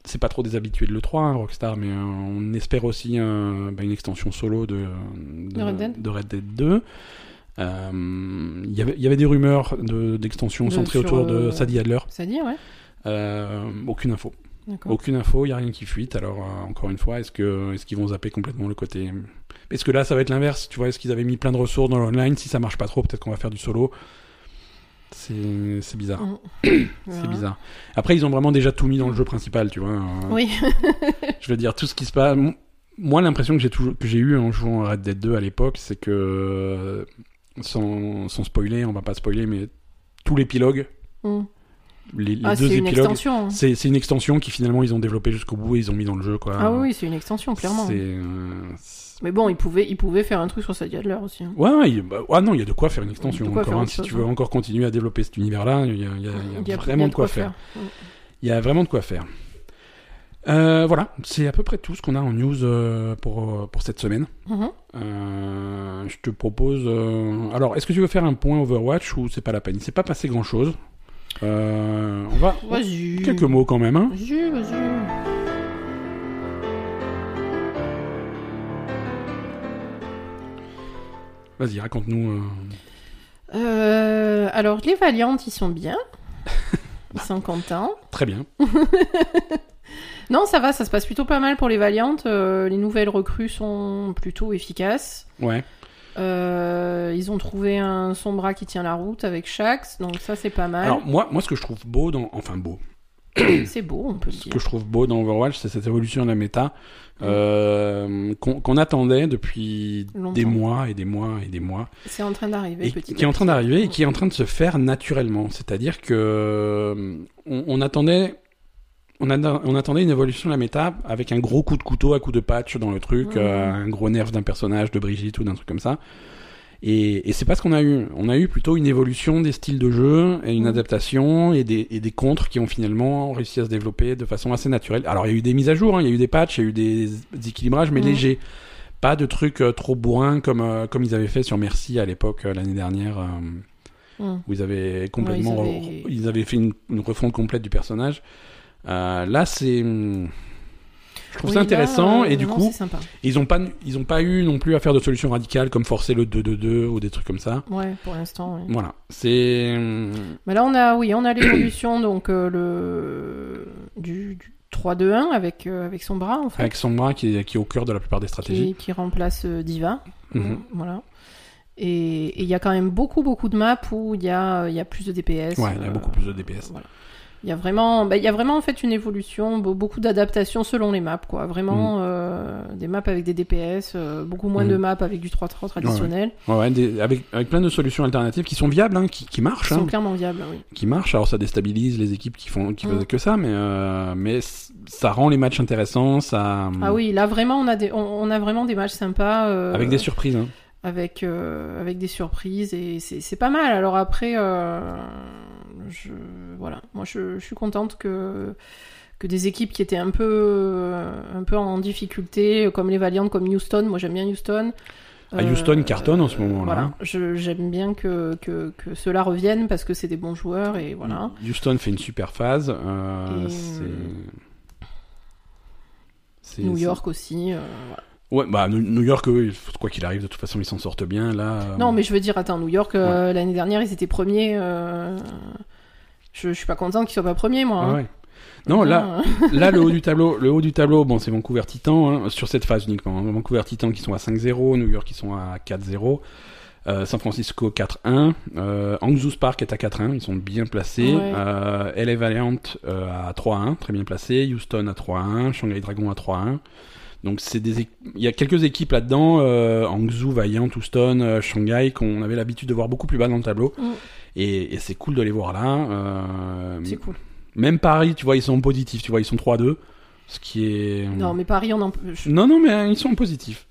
c'est pas trop des habitués de l'E3, hein, Rockstar, mais euh, on espère aussi euh, bah, une extension solo de, De Red Dead de Red Dead 2. Euh, Il y avait- il y avait des rumeurs de- d'extension De- centrées autour de Sadie Adler. Ça dit, ouais. Aucune info. Aucune info, il n'y a rien qui fuite. Alors, encore une fois, est-ce qu'ils vont zapper complètement le côté. Est-ce que là, ça va être l'inverse Tu vois, est-ce qu'ils avaient mis plein de ressources dans l'online Si ça marche pas trop, peut-être qu'on va faire du solo. C'est bizarre. Mhm. C'est bizarre. Après, ils ont vraiment déjà tout mis dans le jeu principal, tu vois. euh, Oui. Je veux dire, tout ce qui se passe. Moi, l'impression que j'ai toujours que j'ai eu en jouant à Red Dead 2 à l'époque, c'est que euh, sans, sans spoiler, on va pas spoiler, mais tout l'épilogue, Mhm. les, les Ah, deux c'est une épilogues, extension. hein. c'est une extension qui finalement ils ont développé jusqu'au bout et ils ont mis dans le jeu, quoi. Ah oui, c'est une extension, clairement. C'est, euh, Mais bon, ils pouvaient, ils pouvaient faire un truc sur Sadie Adler aussi. hein. Ouais, il- bah, ah non, il y a de quoi faire une extension. Encore, faire hein. si tu veux hein. encore continuer à développer cet univers-là, il y a, il y a- il y a vraiment de quoi faire. Il y a vraiment de quoi faire. Euh, voilà, c'est à peu près tout ce qu'on a en news euh, pour, euh, pour cette semaine. Mhm. Euh, je te propose. Alors, est-ce que tu veux faire un point Overwatch ou c'est pas la peine? Il s'est pas passé grand chose. on va. Vas-y. Quelques mots quand même. Hein. Vas-y, vas-y. Vas-y, raconte-nous. euh, Euh, alors, les Valiantes, ils sont bien. Ils sont contents. Très bien. Non, ça va, ça se passe plutôt pas mal pour les Valiantes. Euh, les nouvelles recrues sont plutôt efficaces. Ouais. Euh, ils ont trouvé un Sombra qui tient la route avec Shax, donc ça c'est pas mal. Alors, moi, moi, ce que je trouve beau dans. Enfin, beau. c'est beau, on peut le Ce dire. que je trouve beau dans Overwatch, c'est cette évolution de la méta euh, qu'on attendait depuis Longtemps. des mois et des mois et des mois. C'est en train d'arriver et petit qui est en train d'arriver et qui est en train de se faire naturellement. C'est-à-dire que euh, on, on attendait, on, a- on attendait une évolution de la méta avec un gros coup de couteau à coup de patch dans le truc, Mhm. euh, un gros nerf d'un personnage, de Brigitte ou d'un truc comme ça. Et, et c'est pas ce qu'on a eu. On a eu plutôt une évolution des styles de jeu et une Mhm. adaptation et des, et des contres qui ont finalement réussi à se développer de façon assez naturelle. Alors il y a eu des mises à jour, hein, il y a eu des patchs, il y a eu des, des équilibrages, mais Mhm. légers. Pas de trucs euh, trop bourrins comme, euh, comme ils avaient fait sur Merci à l'époque, euh, l'année dernière, Mm. où ils avaient complètement. Ouais, ils avaient- ils avaient fait une, une refonte complète du personnage. Là, c'est. Je trouve Oui, ça intéressant et du non, coup, ils ont pas ils ont pas eu non plus à faire de solutions radicales comme forcer le 2-2-2 ou des trucs comme ça. Ouais, pour l'instant. Voilà, c'est hum, Mais là, on a, oui, on a l'évolution donc euh, le du, du 3-2-1 avec euh, avec son bras en fait, avec Sombra qui est, qui est au cœur de la plupart des stratégies. qui, qui remplace euh, Diva. Mhm. Voilà. Et il y a quand même beaucoup beaucoup de maps où il y a y a plus de DPS. Ouais, il y a euh, beaucoup plus de DPS. Voilà. Il y a vraiment, bah, il y a vraiment en fait une évolution, be- beaucoup d'adaptations selon les maps, quoi. Vraiment euh, des maps avec des DPS, euh, beaucoup moins Mhm. de maps avec du 3-3 traditionnel, Ouais, ouais, des- avec, avec plein de solutions alternatives qui sont viables, hein, qui, qui marchent. qui sont hein. clairement viables, oui. qui marche. Alors ça déstabilise les équipes qui font qui Mm. faisaient que ça, mais euh, mais ça rend les matchs intéressants. Ça Ah oui, là vraiment on a des, on, on a vraiment des matchs sympas. avec des surprises. Hein. avec avec des surprises et c'est c'est pas mal. Alors après, je voilà, moi je, je suis contente que que des équipes qui étaient un peu euh, un peu en difficulté, comme les Valiant, comme Houston. Moi j'aime bien Houston. Ah, Houston cartonne en ce moment-là, Voilà, hein. J'aime bien que, que que ceux-là reviennent parce que c'est des bons joueurs et voilà. Houston fait une super phase. euh, c'est New York aussi. euh, voilà. Ouais, bah New York, quoi qu'il arrive, de toute façon, ils s'en sortent bien là. euh, Non, mais je veux dire, attends, New York euh, l'année dernière ils étaient premiers. Je, je suis pas contente qu'ils soient pas premiers moi. hein. ouais. Non, là, Putain, là, le haut du tableau, le haut du tableau, bon, c'est Vancouver Titan hein, sur cette phase uniquement. hein. Vancouver Titan qui sont à 5-0, New York qui sont à 4-0, euh, San Francisco 4-1, euh, Hangzhou Spark est à 4-1, ils sont bien placés. Ouais. Euh, LA Valiant euh, à 3-1, très bien placé. Houston à 3-1, Shanghai Dragon à 3-1. Donc c'est des, il y a quelques équipes là-dedans, Hangzhou, Vaillant, Houston, Shanghai, qu'on avait l'habitude de voir beaucoup plus bas dans le tableau. Mm. Et, et c'est cool de les voir là. Euh, C'est cool. Même Paris, tu vois, ils sont positifs. Tu vois, ils sont 3-2. Ce qui est. Non, mais Paris, on en... je- Non, non, mais ils sont positifs.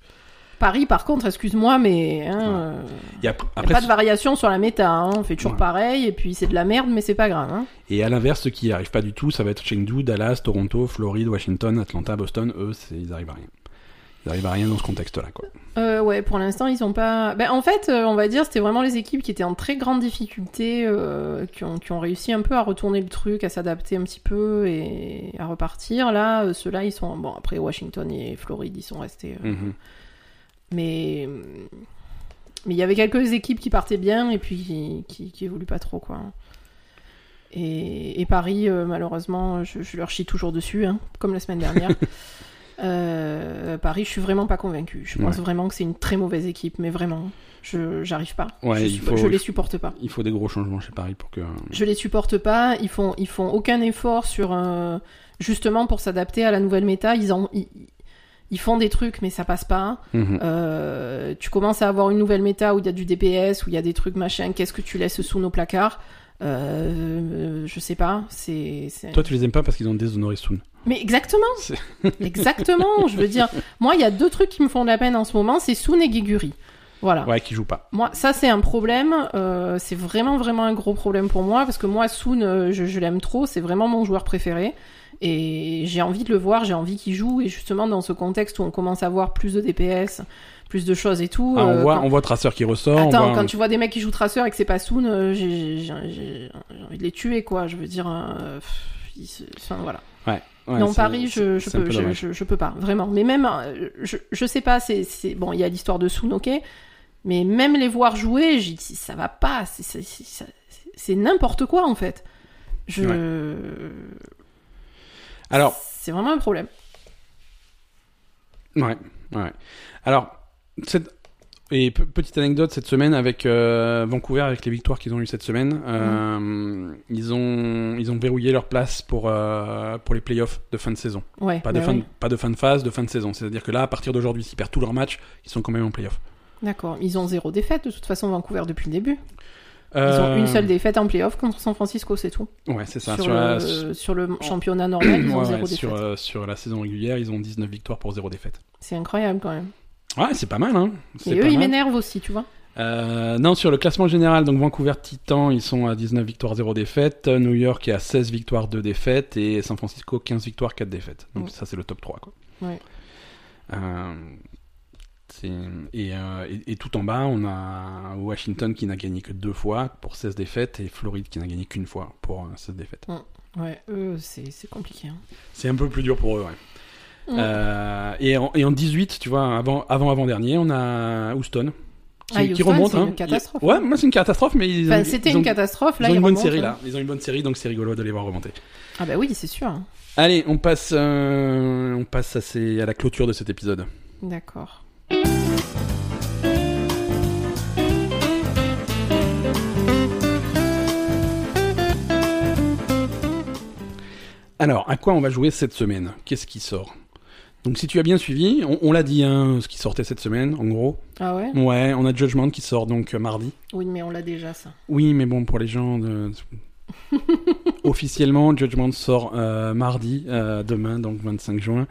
Paris, par contre, excuse-moi, mais hein, euh, Et ap- y a pas de variation sur la méta. hein. On fait toujours Ouais. pareil, et puis c'est de la merde, mais c'est pas grave. Hein. et à l'inverse, ceux qui n'y arrivent pas du tout, ça va être Chengdu, Dallas, Toronto, Floride, Washington, Atlanta, Boston. Eux, ils arrivent à rien. Ils arrivent à rien dans ce contexte-là, quoi. Euh, ouais, pour l'instant, ils ont pas. Ben, en fait, euh, on va dire, c'était vraiment les équipes qui étaient en très grande difficulté, euh, qui, ont, qui ont réussi un peu à retourner le truc, à s'adapter un petit peu et à repartir. Là, ceux-là, ils sont. Bon, après, Washington et Floride, ils sont restés. Mhm. Mais. Mais il y avait quelques équipes qui partaient bien et puis qui, qui, qui évoluent pas trop, quoi. Et, et Paris, malheureusement, je, je leur chie toujours dessus, hein, comme la semaine dernière. Euh, Paris, je suis vraiment pas convaincu. Je pense Ouais. vraiment que c'est une très mauvaise équipe, mais vraiment, je j'arrive pas. Ouais, je, il suis- faut- je les supporte pas. Il faut des gros changements chez Paris pour que. Je les supporte pas. Ils font ils font aucun effort sur euh, justement pour s'adapter à la nouvelle méta. Ils en ils, ils font des trucs, mais ça passe pas. Mhm. Euh, tu commences à avoir une nouvelle méta où il y a du DPS, où il y a des trucs machin. Qu'est-ce que tu laisses sous nos placards? Euh, Je sais pas. C'est Toi, tu les aimes pas parce qu'ils ont déshonoré Soon. mais exactement, exactement. je veux dire, moi, il y a deux trucs qui me font de la peine en ce moment, c'est Soon et Giguri. Voilà. Ouais, qui jouent pas. Moi, ça, c'est un problème. euh, c'est vraiment, vraiment un gros problème pour moi parce que moi, Soon, euh, je, je l'aime trop. C'est vraiment mon joueur préféré. Et j'ai envie de le voir, j'ai envie qu'il joue. Et justement, dans ce contexte où on commence à voir plus de DPS, plus de choses et tout. Ah, on, euh, voit, quand- on voit Tracer qui ressort. on Attends, voit- quand tu vois des mecs qui jouent Tracer et que c'est pas Soon, euh, j'ai envie de les tuer, quoi. Je veux dire. euh, pff, ils se- enfin, voilà. Ouais, non, Paris, je, je peux, peu je, dommage. je, je peux pas, vraiment. Mais même, euh, je, je sais pas, c'est, c'est, bon, il y a l'histoire de Soon, ok, mais même les voir jouer, j'ai dit, ça va pas, c'est n'importe quoi, en fait. Je... Alors, C'est vraiment un problème. ouais, ouais. Alors, cette... et pe- petite anecdote cette semaine avec euh, Vancouver, avec les victoires qu'ils ont eues cette semaine, euh, ils ont ils ont verrouillé leur place pour euh, pour les playoffs de fin de saison. Ouais. Pas de bah fin, ouais. pas de fin de phase, de fin de saison. C'est-à-dire que là, à partir d'aujourd'hui, s'ils perdent tous leurs matchs, ils sont quand même en playoff. D'accord. Ils ont zéro défaite, de toute façon, Vancouver, depuis le début. Ils Euh, ont une seule défaite en playoff contre San Francisco, c'est tout. Ouais, c'est ça. sur, Sur, la, le, sur le championnat normal, ils ont ouais, zéro défaite. sur, euh, sur la saison régulière, ils ont 19 victoires pour 0 défaite. C'est incroyable, quand même. Ouais, c'est pas mal, hein. C'est Et eux, pas ils m'énervent aussi, tu vois. Euh, non, sur le classement général, donc Vancouver Titan, ils sont à 19 victoires, 0 défaites. New York est à 16 victoires, 2 défaites. Et San Francisco, 15 victoires, 4 défaites. Donc Ouais. ça, c'est le top 3. Quoi. Ouais. Euh, et, euh, et, et tout en bas, on a Washington qui n'a gagné que deux fois pour 16 défaites et Floride qui n'a gagné qu'une fois pour euh, 16 défaites. Ouais, eux, c'est c'est compliqué. hein. C'est un peu plus dur pour eux, ouais. Euh, et, en, et en 18, tu vois, avant, avant, avant dernier, on a Houston. Qui, Ah, qui Houston, remonte, c'est hein. une catastrophe. Ouais, moi c'est une catastrophe, mais ils, Enfin, ont- c'était ils ont- une catastrophe, là, ils ont ils une bonne série hein. là. Ils ont une bonne série, donc c'est rigolo de les voir remonter. Ah bah oui, c'est sûr. Allez, on passe, euh, on passe à, ces- à la clôture de cet épisode. D'accord. Alors, à quoi on va jouer cette semaine? Qu'est-ce qui sort? Donc, si tu as bien suivi, on, on l'a dit, hein, ce qui sortait cette semaine, en gros. Ah ouais? Ouais, on a Judgment qui sort donc euh, mardi. Oui, mais on l'a déjà, ça. Oui, mais bon, pour les gens, de... officiellement, Judgment sort euh, mardi, euh, demain, donc 25 juin.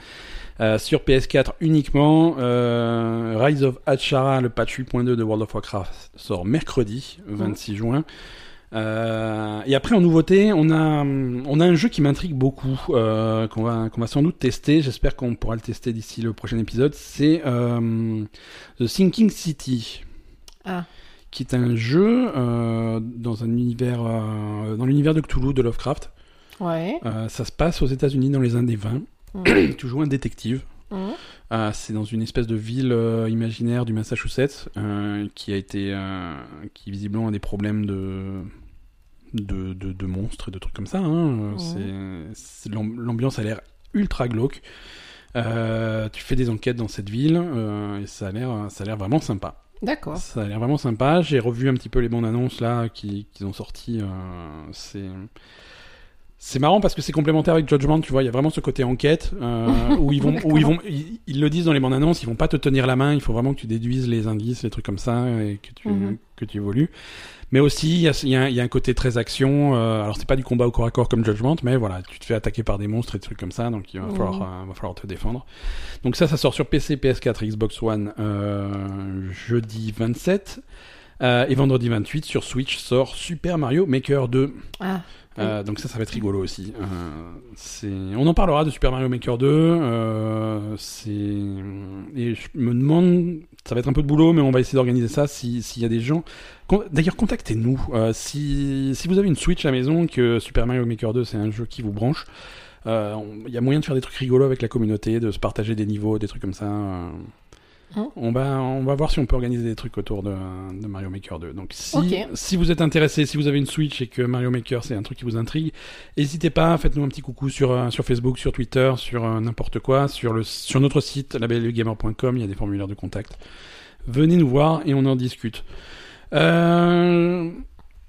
Euh, sur PS4 uniquement, euh, Rise of Achara, le patch 8.2 de World of Warcraft, sort mercredi 26 juin. Euh, et après en nouveauté, on a on a un jeu qui m'intrigue beaucoup, euh, qu'on va qu'on va sans doute tester. J'espère qu'on pourra le tester d'ici le prochain épisode. C'est euh, The Sinking City Ah, qui est un jeu dans un univers dans l'univers de Cthulhu de Lovecraft. ouais. Ça se passe aux États-Unis dans les années 20. Mhm. tu joues un détective. Euh, c'est dans une espèce de ville euh, imaginaire du Massachusetts euh, qui a été qui visiblement a des problèmes de de, de, de monstres et de trucs comme ça. Hein. C'est- c'est l'am- l'ambiance a l'air ultra glauque. Euh, tu fais des enquêtes dans cette ville euh, et ça a l'air ça a l'air vraiment sympa. D'accord. Ça a l'air vraiment sympa. J'ai revu un petit peu les bandes annonces là qui, qui ont sorti. euh, c'est C'est marrant parce que c'est complémentaire avec Judgment, tu vois, il y a vraiment ce côté enquête euh, où ils vont, où ils vont, ils, ils le disent dans les bandes annonces, ils vont pas te tenir la main, il faut vraiment que tu déduises les indices, les trucs comme ça et que tu, Mhm. que tu évolues. Mais aussi, il y y a un- il y a un côté très action. euh, alors c'est pas du combat au corps à corps comme Judgment, mais voilà, tu te fais attaquer par des monstres et des trucs comme ça, donc il va Mhm. falloir, euh, va falloir te défendre. Donc ça, ça sort sur PC, PS4, Xbox One euh, jeudi 27. Euh, et vendredi 28 sur Switch sort Super Mario Maker 2. Ah, Euh, donc ça, ça va être rigolo aussi. Euh, on en parlera de Super Mario Maker 2. Euh, c'est, et je me demande, ça va être un peu de boulot, mais on va essayer d'organiser ça. Si- S'il y a des gens, Con- d'ailleurs, contactez-nous. Si, si vous avez une Switch à la maison, que Super Mario Maker 2 c'est un jeu qui vous branche. on- Il y a moyen de faire des trucs rigolos avec la communauté, de se partager des niveaux, des trucs comme ça. Hein on, va, on va voir si on peut organiser des trucs autour de, de Mario Maker 2. Donc si, si vous êtes intéressé, si vous avez une Switch et que Mario Maker c'est un truc qui vous intrigue, n'hésitez pas, faites-nous un petit coucou sur, euh, sur Facebook, sur Twitter, sur euh, n'importe quoi, sur, le, sur notre site labellegamer.com, il y a des formulaires de contact. Venez nous voir et on en discute. Euh,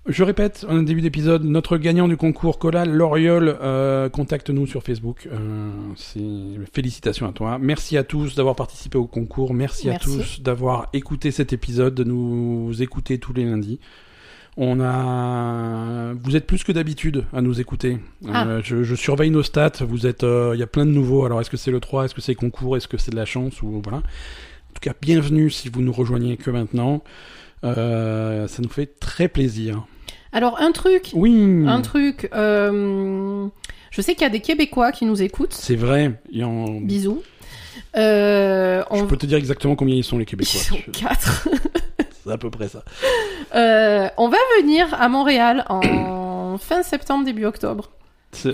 je répète, en début d'épisode, notre gagnant du concours Cola L'Oriole, euh, contacte-nous sur Facebook. Euh, félicitations à toi. Merci à tous d'avoir participé au concours. Merci, à tous d'avoir écouté cet épisode, de nous écouter tous les lundis. On a, vous êtes plus que d'habitude à nous écouter. Ah. Euh, je, je surveille nos stats. Vous êtes, euh, il y a plein de nouveaux. Alors est-ce que c'est le 3 Est-ce que c'est concours? Est-ce que c'est de la chance? Ou voilà. En tout cas, bienvenue si vous nous rejoignez que maintenant. Ça nous fait très plaisir. Alors, un truc, Oui. un truc. euh, je sais qu'il y a des Québécois qui nous écoutent. C'est vrai. En- Bisous. Euh, Je on... peux te dire exactement combien ils sont les Ils Québécois. sont quatre. C'est à peu près ça. Euh, on va venir à Montréal en fin septembre, début octobre.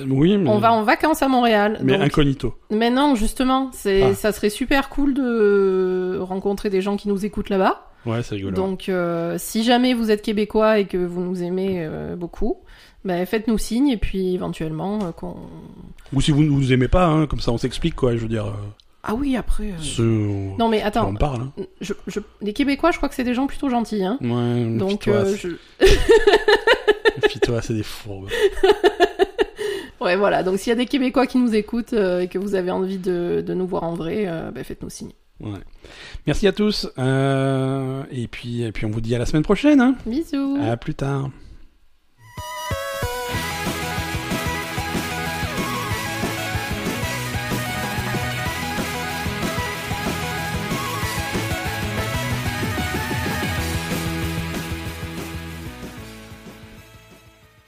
Oui, mais, On va en vacances à Montréal. mais donc- incognito. Mais non, justement, c'est, Ah. ça serait super cool de rencontrer des gens qui nous écoutent là-bas. Ouais, c'est rigolo. Donc, euh, si jamais vous êtes québécois et que vous nous aimez euh, beaucoup, ben, faites-nous signe et puis éventuellement euh, qu'on. Ou si vous ne nous aimez pas, hein, comme ça on s'explique quoi. Je veux dire, Ah oui, après. euh, ce- on Non mais on attends, en parle. Hein. je, je- les Québécois, je crois que c'est des gens plutôt gentils, hein. Ouais, Donc, toi, euh, c'est- je... c'est des fourbes. ouais, voilà. Donc, s'il y a des Québécois qui nous écoutent euh, et que vous avez envie de, de nous voir en vrai, ben, faites-nous signe. Ouais. Merci à tous. euh, et puis, et puis on vous dit à la semaine prochaine. Hein. Bisous. À plus tard.